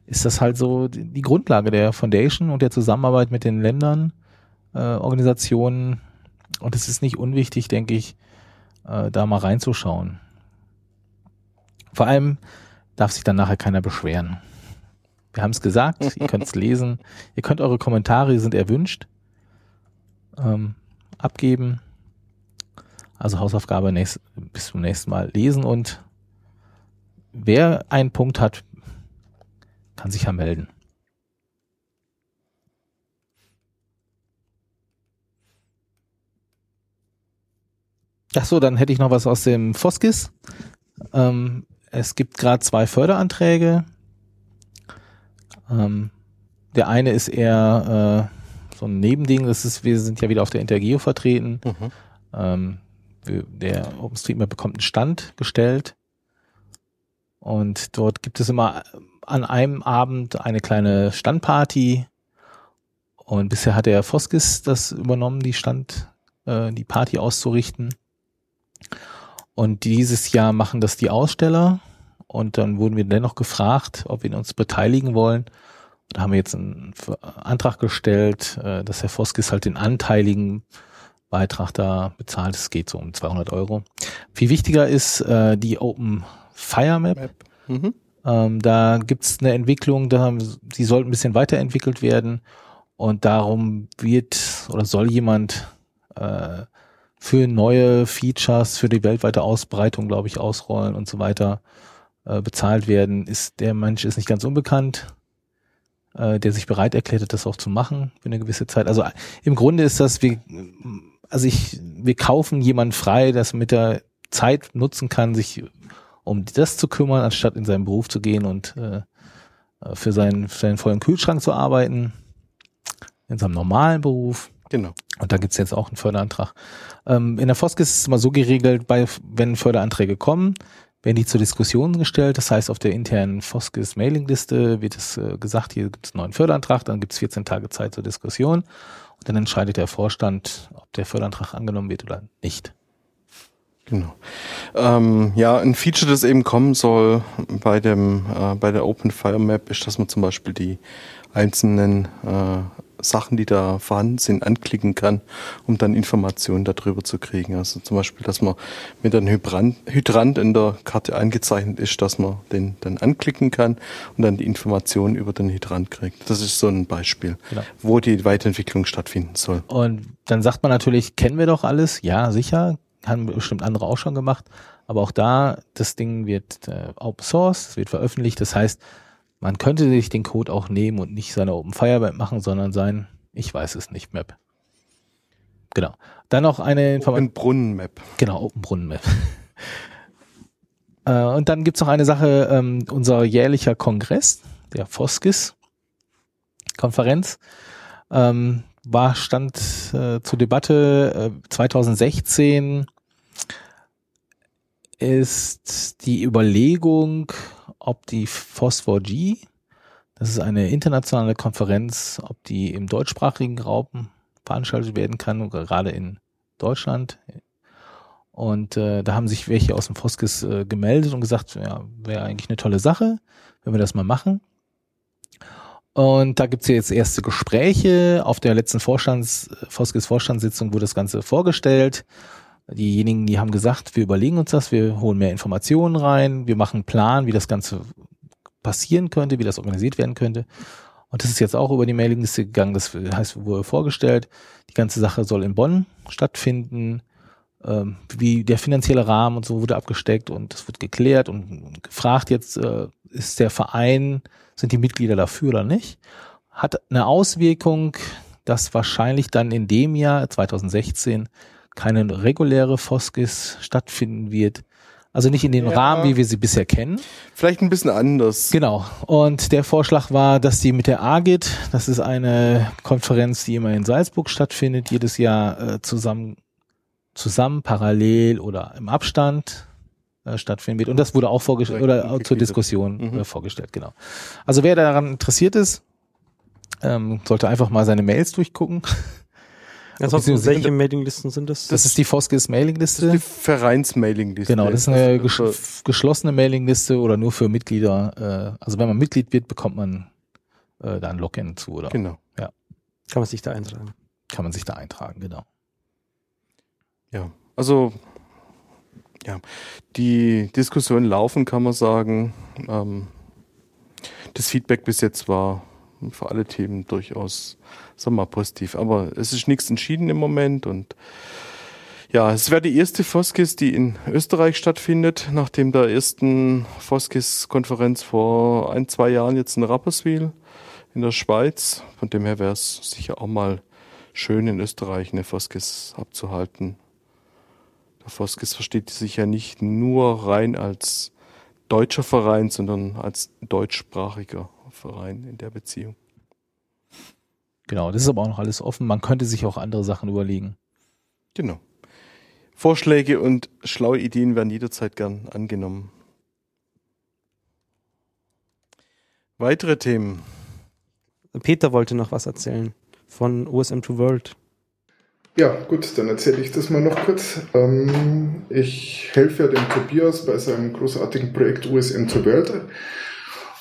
ist das halt so die Grundlage der Foundation und der Zusammenarbeit mit den Ländern, äh, Organisationen und es ist nicht unwichtig, denke ich, äh, da mal reinzuschauen. Vor allem darf sich dann nachher keiner beschweren. Wir haben es gesagt, ihr *laughs* könnt es lesen, ihr könnt eure Kommentare, die sind erwünscht, ähm, abgeben. Also Hausaufgabe nächst, bis zum nächsten Mal lesen und wer einen Punkt hat, kann sich ja melden. Ach so, dann hätte ich noch was aus dem Foskis. Ähm, es gibt gerade zwei Förderanträge. Ähm, der eine ist eher äh, so ein Nebending. Das ist, wir sind ja wieder auf der Intergeo vertreten. Mhm. Ähm, der OpenStreetMap bekommt einen Stand gestellt. Und dort gibt es immer an einem Abend eine kleine Standparty. Und bisher hat der Foskis das übernommen, die Stand, äh, die Party auszurichten. Und dieses Jahr machen das die Aussteller. Und dann wurden wir dennoch gefragt, ob wir uns beteiligen wollen. Da haben wir jetzt einen Antrag gestellt, äh, dass Herr Foskis halt den anteiligen Beitrag da bezahlt. Es geht so um 200 Euro. Viel wichtiger ist äh, die Open Fire Map. Mhm. Ähm, da gibt's eine Entwicklung, da haben, die sollte ein bisschen weiterentwickelt werden und darum wird oder soll jemand äh, für neue Features, für die weltweite Ausbreitung, glaube ich, ausrollen und so weiter äh, bezahlt werden. Ist der Mensch ist nicht ganz unbekannt, äh, der sich bereit erklärt hat, das auch zu machen für eine gewisse Zeit. Also äh, im Grunde ist das, wir, also ich, wir kaufen jemanden frei, das mit der Zeit nutzen kann, sich um das zu kümmern, anstatt in seinen Beruf zu gehen und äh, für seinen, für seinen vollen Kühlschrank zu arbeiten, in seinem normalen Beruf. Genau. Und da gibt's jetzt auch einen Förderantrag. Ähm, in der FOSGIS ist es immer so geregelt, bei, wenn Förderanträge kommen, werden die zur Diskussion gestellt. Das heißt, auf der internen FOSGIS Mailingliste wird es äh, gesagt, hier gibt's einen neuen Förderantrag, dann gibt's 14 Tage Zeit zur Diskussion. Und dann entscheidet der Vorstand, ob der Förderantrag angenommen wird oder nicht. Genau. Ähm, ja, ein Feature, das eben kommen soll bei dem äh, bei der Open Fire Map, ist, dass man zum Beispiel die einzelnen äh, Sachen, die da vorhanden sind, anklicken kann, um dann Informationen darüber zu kriegen. Also zum Beispiel, dass man mit einem Hydrant, Hydrant in der Karte eingezeichnet ist, dass man den dann anklicken kann und dann die Informationen über den Hydrant kriegt. Das ist so ein Beispiel, Genau. wo die Weiterentwicklung stattfinden soll. Und dann sagt man natürlich, kennen wir doch alles. Ja, sicher. Haben bestimmt andere auch schon gemacht. Aber auch da, das Ding wird äh, Open Source, es wird veröffentlicht. Das heißt, man könnte sich den Code auch nehmen und nicht seine Open Fire Map machen, sondern sein, ich weiß es nicht, Map. Genau. Dann noch eine Information. Open Brunnen Map. Genau, Open Brunnen Map. *laughs* äh, und dann gibt's noch eine Sache, ähm, unser jährlicher Kongress, der FOSGIS Konferenz. ähm, war stand äh, zur Debatte äh, 2016 ist die Überlegung, ob die Phosphor-G, das ist eine internationale Konferenz, ob die im deutschsprachigen Raum veranstaltet werden kann, gerade in Deutschland. Und äh, da haben sich welche aus dem Foskis äh, gemeldet und gesagt, ja, wäre eigentlich eine tolle Sache, wenn wir das mal machen. Und da gibt's ja jetzt erste Gespräche. Auf der letzten Vorstands, Foskis Vorstandssitzung wurde das Ganze vorgestellt. Diejenigen, die haben gesagt, wir überlegen uns das, wir holen mehr Informationen rein, wir machen einen Plan, wie das Ganze passieren könnte, wie das organisiert werden könnte. Und das ist jetzt auch über die Mailingliste gegangen, das heißt, wurde vorgestellt, die ganze Sache soll in Bonn stattfinden, ähm, wie der finanzielle Rahmen und so wurde abgesteckt und es wird geklärt und gefragt jetzt, äh, ist der Verein sind die Mitglieder dafür oder nicht? Hat eine Auswirkung, dass wahrscheinlich dann in dem Jahr 2016 keine reguläre Foskis stattfinden wird. Also nicht in dem Ja. Rahmen, wie wir sie bisher kennen. Vielleicht ein bisschen anders. Genau. Und der Vorschlag war, dass die mit der AGIT, das ist eine Konferenz, die immer in Salzburg stattfindet, jedes Jahr äh, zusammen, zusammen, parallel oder im Abstand äh, stattfinden wird. Und das wurde auch vorgestellt oder auch zur. Diskussion Mhm. äh, vorgestellt, genau. Also wer daran interessiert ist, ähm, sollte einfach mal seine Mails durchgucken. *laughs* Ansonsten, welche Mailinglisten sind das? Das, ist die Foskis Das Mailingliste. ist die Vereinsmailingliste. Genau, das ist eine Also, gesch geschlossene Mailingliste oder nur für Mitglieder. Äh, also wenn man Mitglied wird, bekommt man äh, da ein Login zu oder Genau. Kann man sich da eintragen. kann man sich da eintragen, genau. Ja, also ja, die Diskussionen laufen, kann man sagen. Ähm, das Feedback bis jetzt war für alle Themen durchaus, sagen wir mal, positiv. Aber es ist nichts entschieden im Moment und ja, es wäre die erste Foskis, die in Österreich stattfindet, nachdem der ersten Foskis-Konferenz vor ein, zwei Jahren jetzt in Rapperswil in der Schweiz. Von dem her wäre es sicher auch mal schön in Österreich eine Foskis abzuhalten. Der Foskis versteht sich ja nicht nur rein als deutscher Verein, sondern als deutschsprachiger Verein in der Beziehung. Genau, das ist aber auch noch alles offen. Man könnte sich auch andere Sachen überlegen. Genau. Vorschläge und schlaue Ideen werden jederzeit gern angenommen. Weitere Themen. Peter wollte noch was erzählen von OSM to World. Ja, gut, dann erzähle ich das mal noch kurz. Ähm, ich helfe ja dem Tobias bei seinem großartigen Projekt USM to World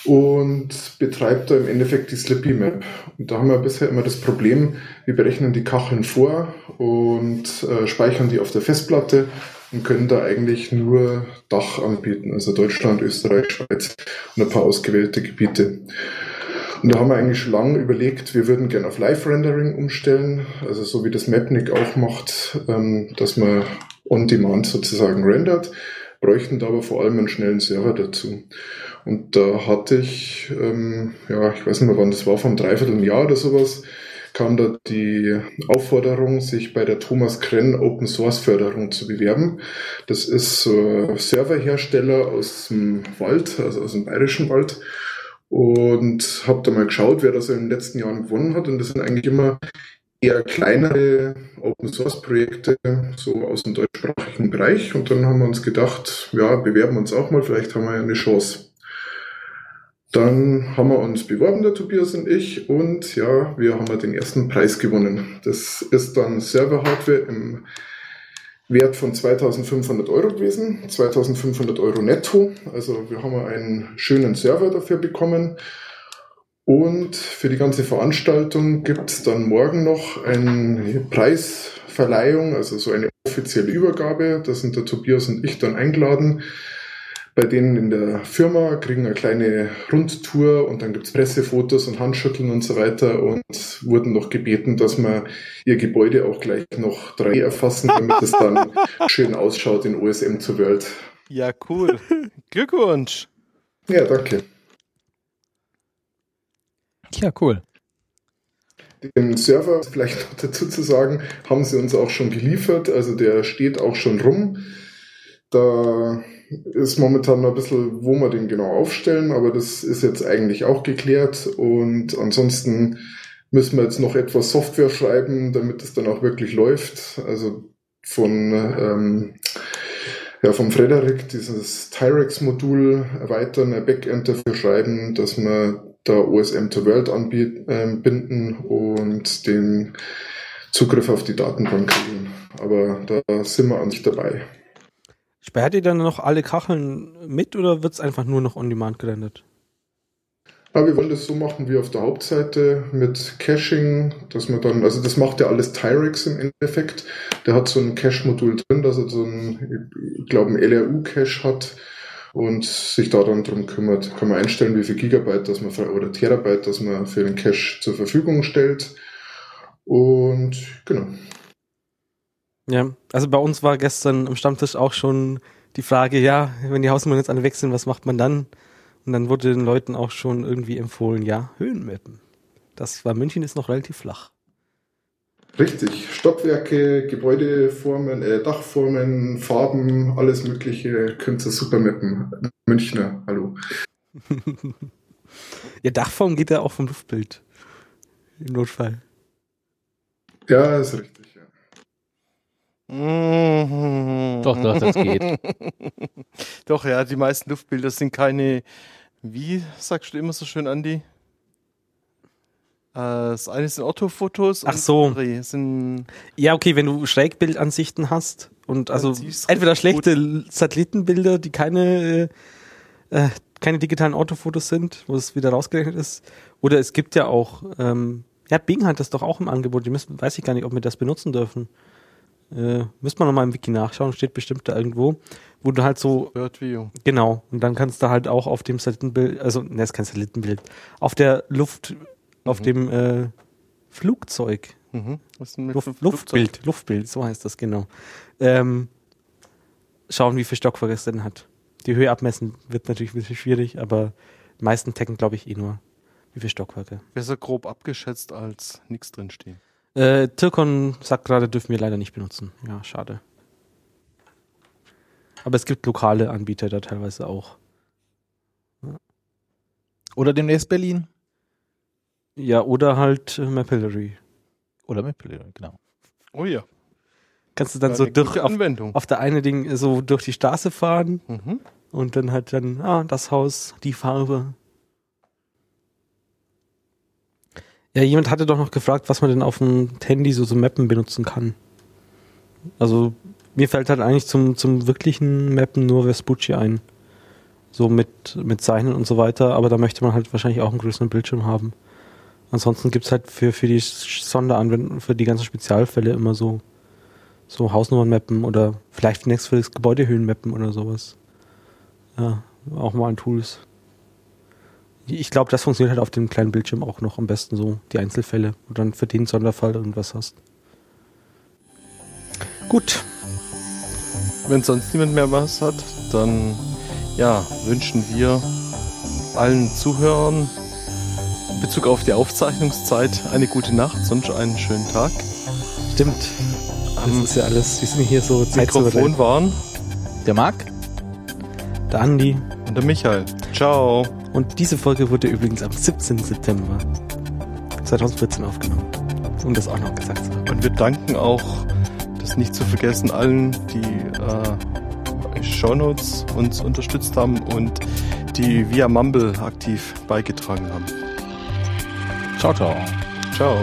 und betreibe da im Endeffekt die Slippy Map. Und da haben wir bisher immer das Problem, wir berechnen die Kacheln vor und äh, speichern die auf der Festplatte und können da eigentlich nur Dach anbieten, also Deutschland, Österreich, Schweiz und ein paar ausgewählte Gebiete. Und da haben wir eigentlich schon lange überlegt, wir würden gerne auf Live-Rendering umstellen, also so wie das Mapnik auch macht, ähm, dass man on-demand sozusagen rendert, bräuchten da aber vor allem einen schnellen Server dazu. Und da hatte ich, ähm, ja, ich weiß nicht mehr wann das war, vom dreiviertel Jahr oder sowas, kam da die Aufforderung, sich bei der Thomas Krenn Open Source Förderung zu bewerben. Das ist so ein Serverhersteller aus dem Wald, also aus dem bayerischen Wald und habe da mal geschaut, wer das in den letzten Jahren gewonnen hat. Und das sind eigentlich immer eher kleinere Open Source Projekte, so aus dem deutschsprachigen Bereich. Und dann haben wir uns gedacht, ja, bewerben uns auch mal, vielleicht haben wir ja eine Chance. Dann haben wir uns beworben, der Tobias und ich, und ja, wir haben den ersten Preis gewonnen. Das ist dann Server-Hardware im Wert von 2500 Euro gewesen, 2500 Euro netto. Also wir haben einen schönen Server dafür bekommen. Und für die ganze Veranstaltung gibt es dann morgen noch eine Preisverleihung, also so eine offizielle Übergabe. Da sind der Tobias und ich dann eingeladen. Bei denen in der Firma kriegen eine kleine Rundtour und dann gibt's Pressefotos und Handschütteln und so weiter und wurden noch gebeten, dass wir ihr Gebäude auch gleich noch 3D erfassen, damit es dann *laughs* schön ausschaut in OSM zur World. Ja, cool. Glückwunsch. Ja, danke. Ja, cool. Den Server, vielleicht noch dazu zu sagen, haben sie uns auch schon geliefert. Also der steht auch schon rum. Da ist momentan noch ein bisschen, wo wir den genau aufstellen, aber das ist jetzt eigentlich auch geklärt. Und ansonsten müssen wir jetzt noch etwas Software schreiben, damit es dann auch wirklich läuft. Also von ähm, ja, vom Frederik dieses Tyrex-Modul erweitern, ein Backend dafür schreiben, dass wir da OSM to World anbinden ähm, und den Zugriff auf die Datenbank kriegen. Aber da sind wir an sich dabei. Sperrt ihr dann noch alle Kacheln mit oder wird es einfach nur noch on demand gerendert? Ja, wir wollen das so machen wie auf der Hauptseite mit Caching, dass man dann, also das macht ja alles Tyrex im Endeffekt. Der hat so ein Cache-Modul drin, dass er so ein, ich glaube, ein LRU-Cache hat und sich da dann drum kümmert. Kann man einstellen, wie viel Gigabyte dass man oder Terabyte, dass man für den Cache zur Verfügung stellt. Und genau. Ja, also bei uns war gestern am Stammtisch auch schon die Frage, ja, wenn die Hausnummern jetzt alle wechseln, was macht man dann? Und dann wurde den Leuten auch schon irgendwie empfohlen, ja, Höhenmappen. Das war München ist noch relativ flach. Richtig. Stockwerke, Gebäudeformen, äh, Dachformen, Farben, alles Mögliche könnt ihr super mappen. Münchner, hallo. *laughs* ja, Dachform geht ja auch vom Luftbild. Im Notfall. Ja, ist richtig. Doch, doch, das geht. *laughs* doch, ja, die meisten Luftbilder sind keine wie sagst du immer so schön, Andi? Äh, das eine sind Orthofotos. Ach so. Sind ja, okay, wenn du Schrägbildansichten hast und also entweder schlechte gut. Satellitenbilder, die keine, äh, äh, keine digitalen Orthofotos sind, wo es wieder rausgerechnet ist, oder es gibt ja auch, ähm, ja, Bing hat das doch auch im Angebot. Die müssen, weiß ich gar nicht, ob wir das benutzen dürfen. Äh, müssen wir nochmal im Wiki nachschauen, steht bestimmt da irgendwo, wo du halt so. Birdview. Genau. Und dann kannst du halt auch auf dem Satellitenbild, also, ne, ist kein Satellitenbild, auf der Luft, mhm. auf dem äh, Flugzeug. Mhm. Luft, Luftbild, Luftbild, so heißt das, genau. Ähm, schauen, wie viel Stockwerk es denn hat. Die Höhe abmessen wird natürlich ein bisschen schwierig, aber die meisten taggen, glaube ich, eh nur, wie viele Stockwerke. Besser grob abgeschätzt als nichts drinstehen. Äh, Tirkon sagt gerade, dürfen wir leider nicht benutzen. Ja, schade. Aber es gibt lokale Anbieter da teilweise auch. Ja. Oder demnächst Berlin. Ja, oder halt äh, Mapillary. Oder Mapillary, genau. Oh ja. Kannst du dann so durch auf, auf, der eine Ding so durch die Straße fahren mhm. und dann halt dann, ah, das Haus, die Farbe, Ja, jemand hatte doch noch gefragt, was man denn auf dem Handy so zum Mappen benutzen kann. Also mir fällt halt eigentlich zum, zum wirklichen Mappen nur Vespucci ein. So mit, mit Zeichnen und so weiter, aber da möchte man halt wahrscheinlich auch einen größeren Bildschirm haben. Ansonsten gibt's halt für, für die Sonderanwendung, für die ganzen Spezialfälle immer so, so Hausnummern-Mappen oder vielleicht demnächst für das Gebäudehöhen-Mappen oder sowas. Ja, auch mal an Tools. Ich glaube, das funktioniert halt auf dem kleinen Bildschirm auch noch am besten so, die Einzelfälle, wo du dann für den Sonderfall irgendwas hast. Gut. Wenn sonst niemand mehr was hat, dann ja, wünschen wir allen Zuhörern in Bezug auf die Aufzeichnungszeit eine gute Nacht, sonst einen schönen Tag. Stimmt. Das um, ist ja alles, wir sind hier so Mikrofon waren der Marc, der Andi und der Michael. Ciao. Und diese Folge wurde übrigens am 17. September 2014 aufgenommen. Um das auch noch gesagt zu haben. Und wir danken auch, das nicht zu vergessen, allen, die äh, Shownotes uns unterstützt haben und die via Mumble aktiv beigetragen haben. Ciao, ciao. Ciao.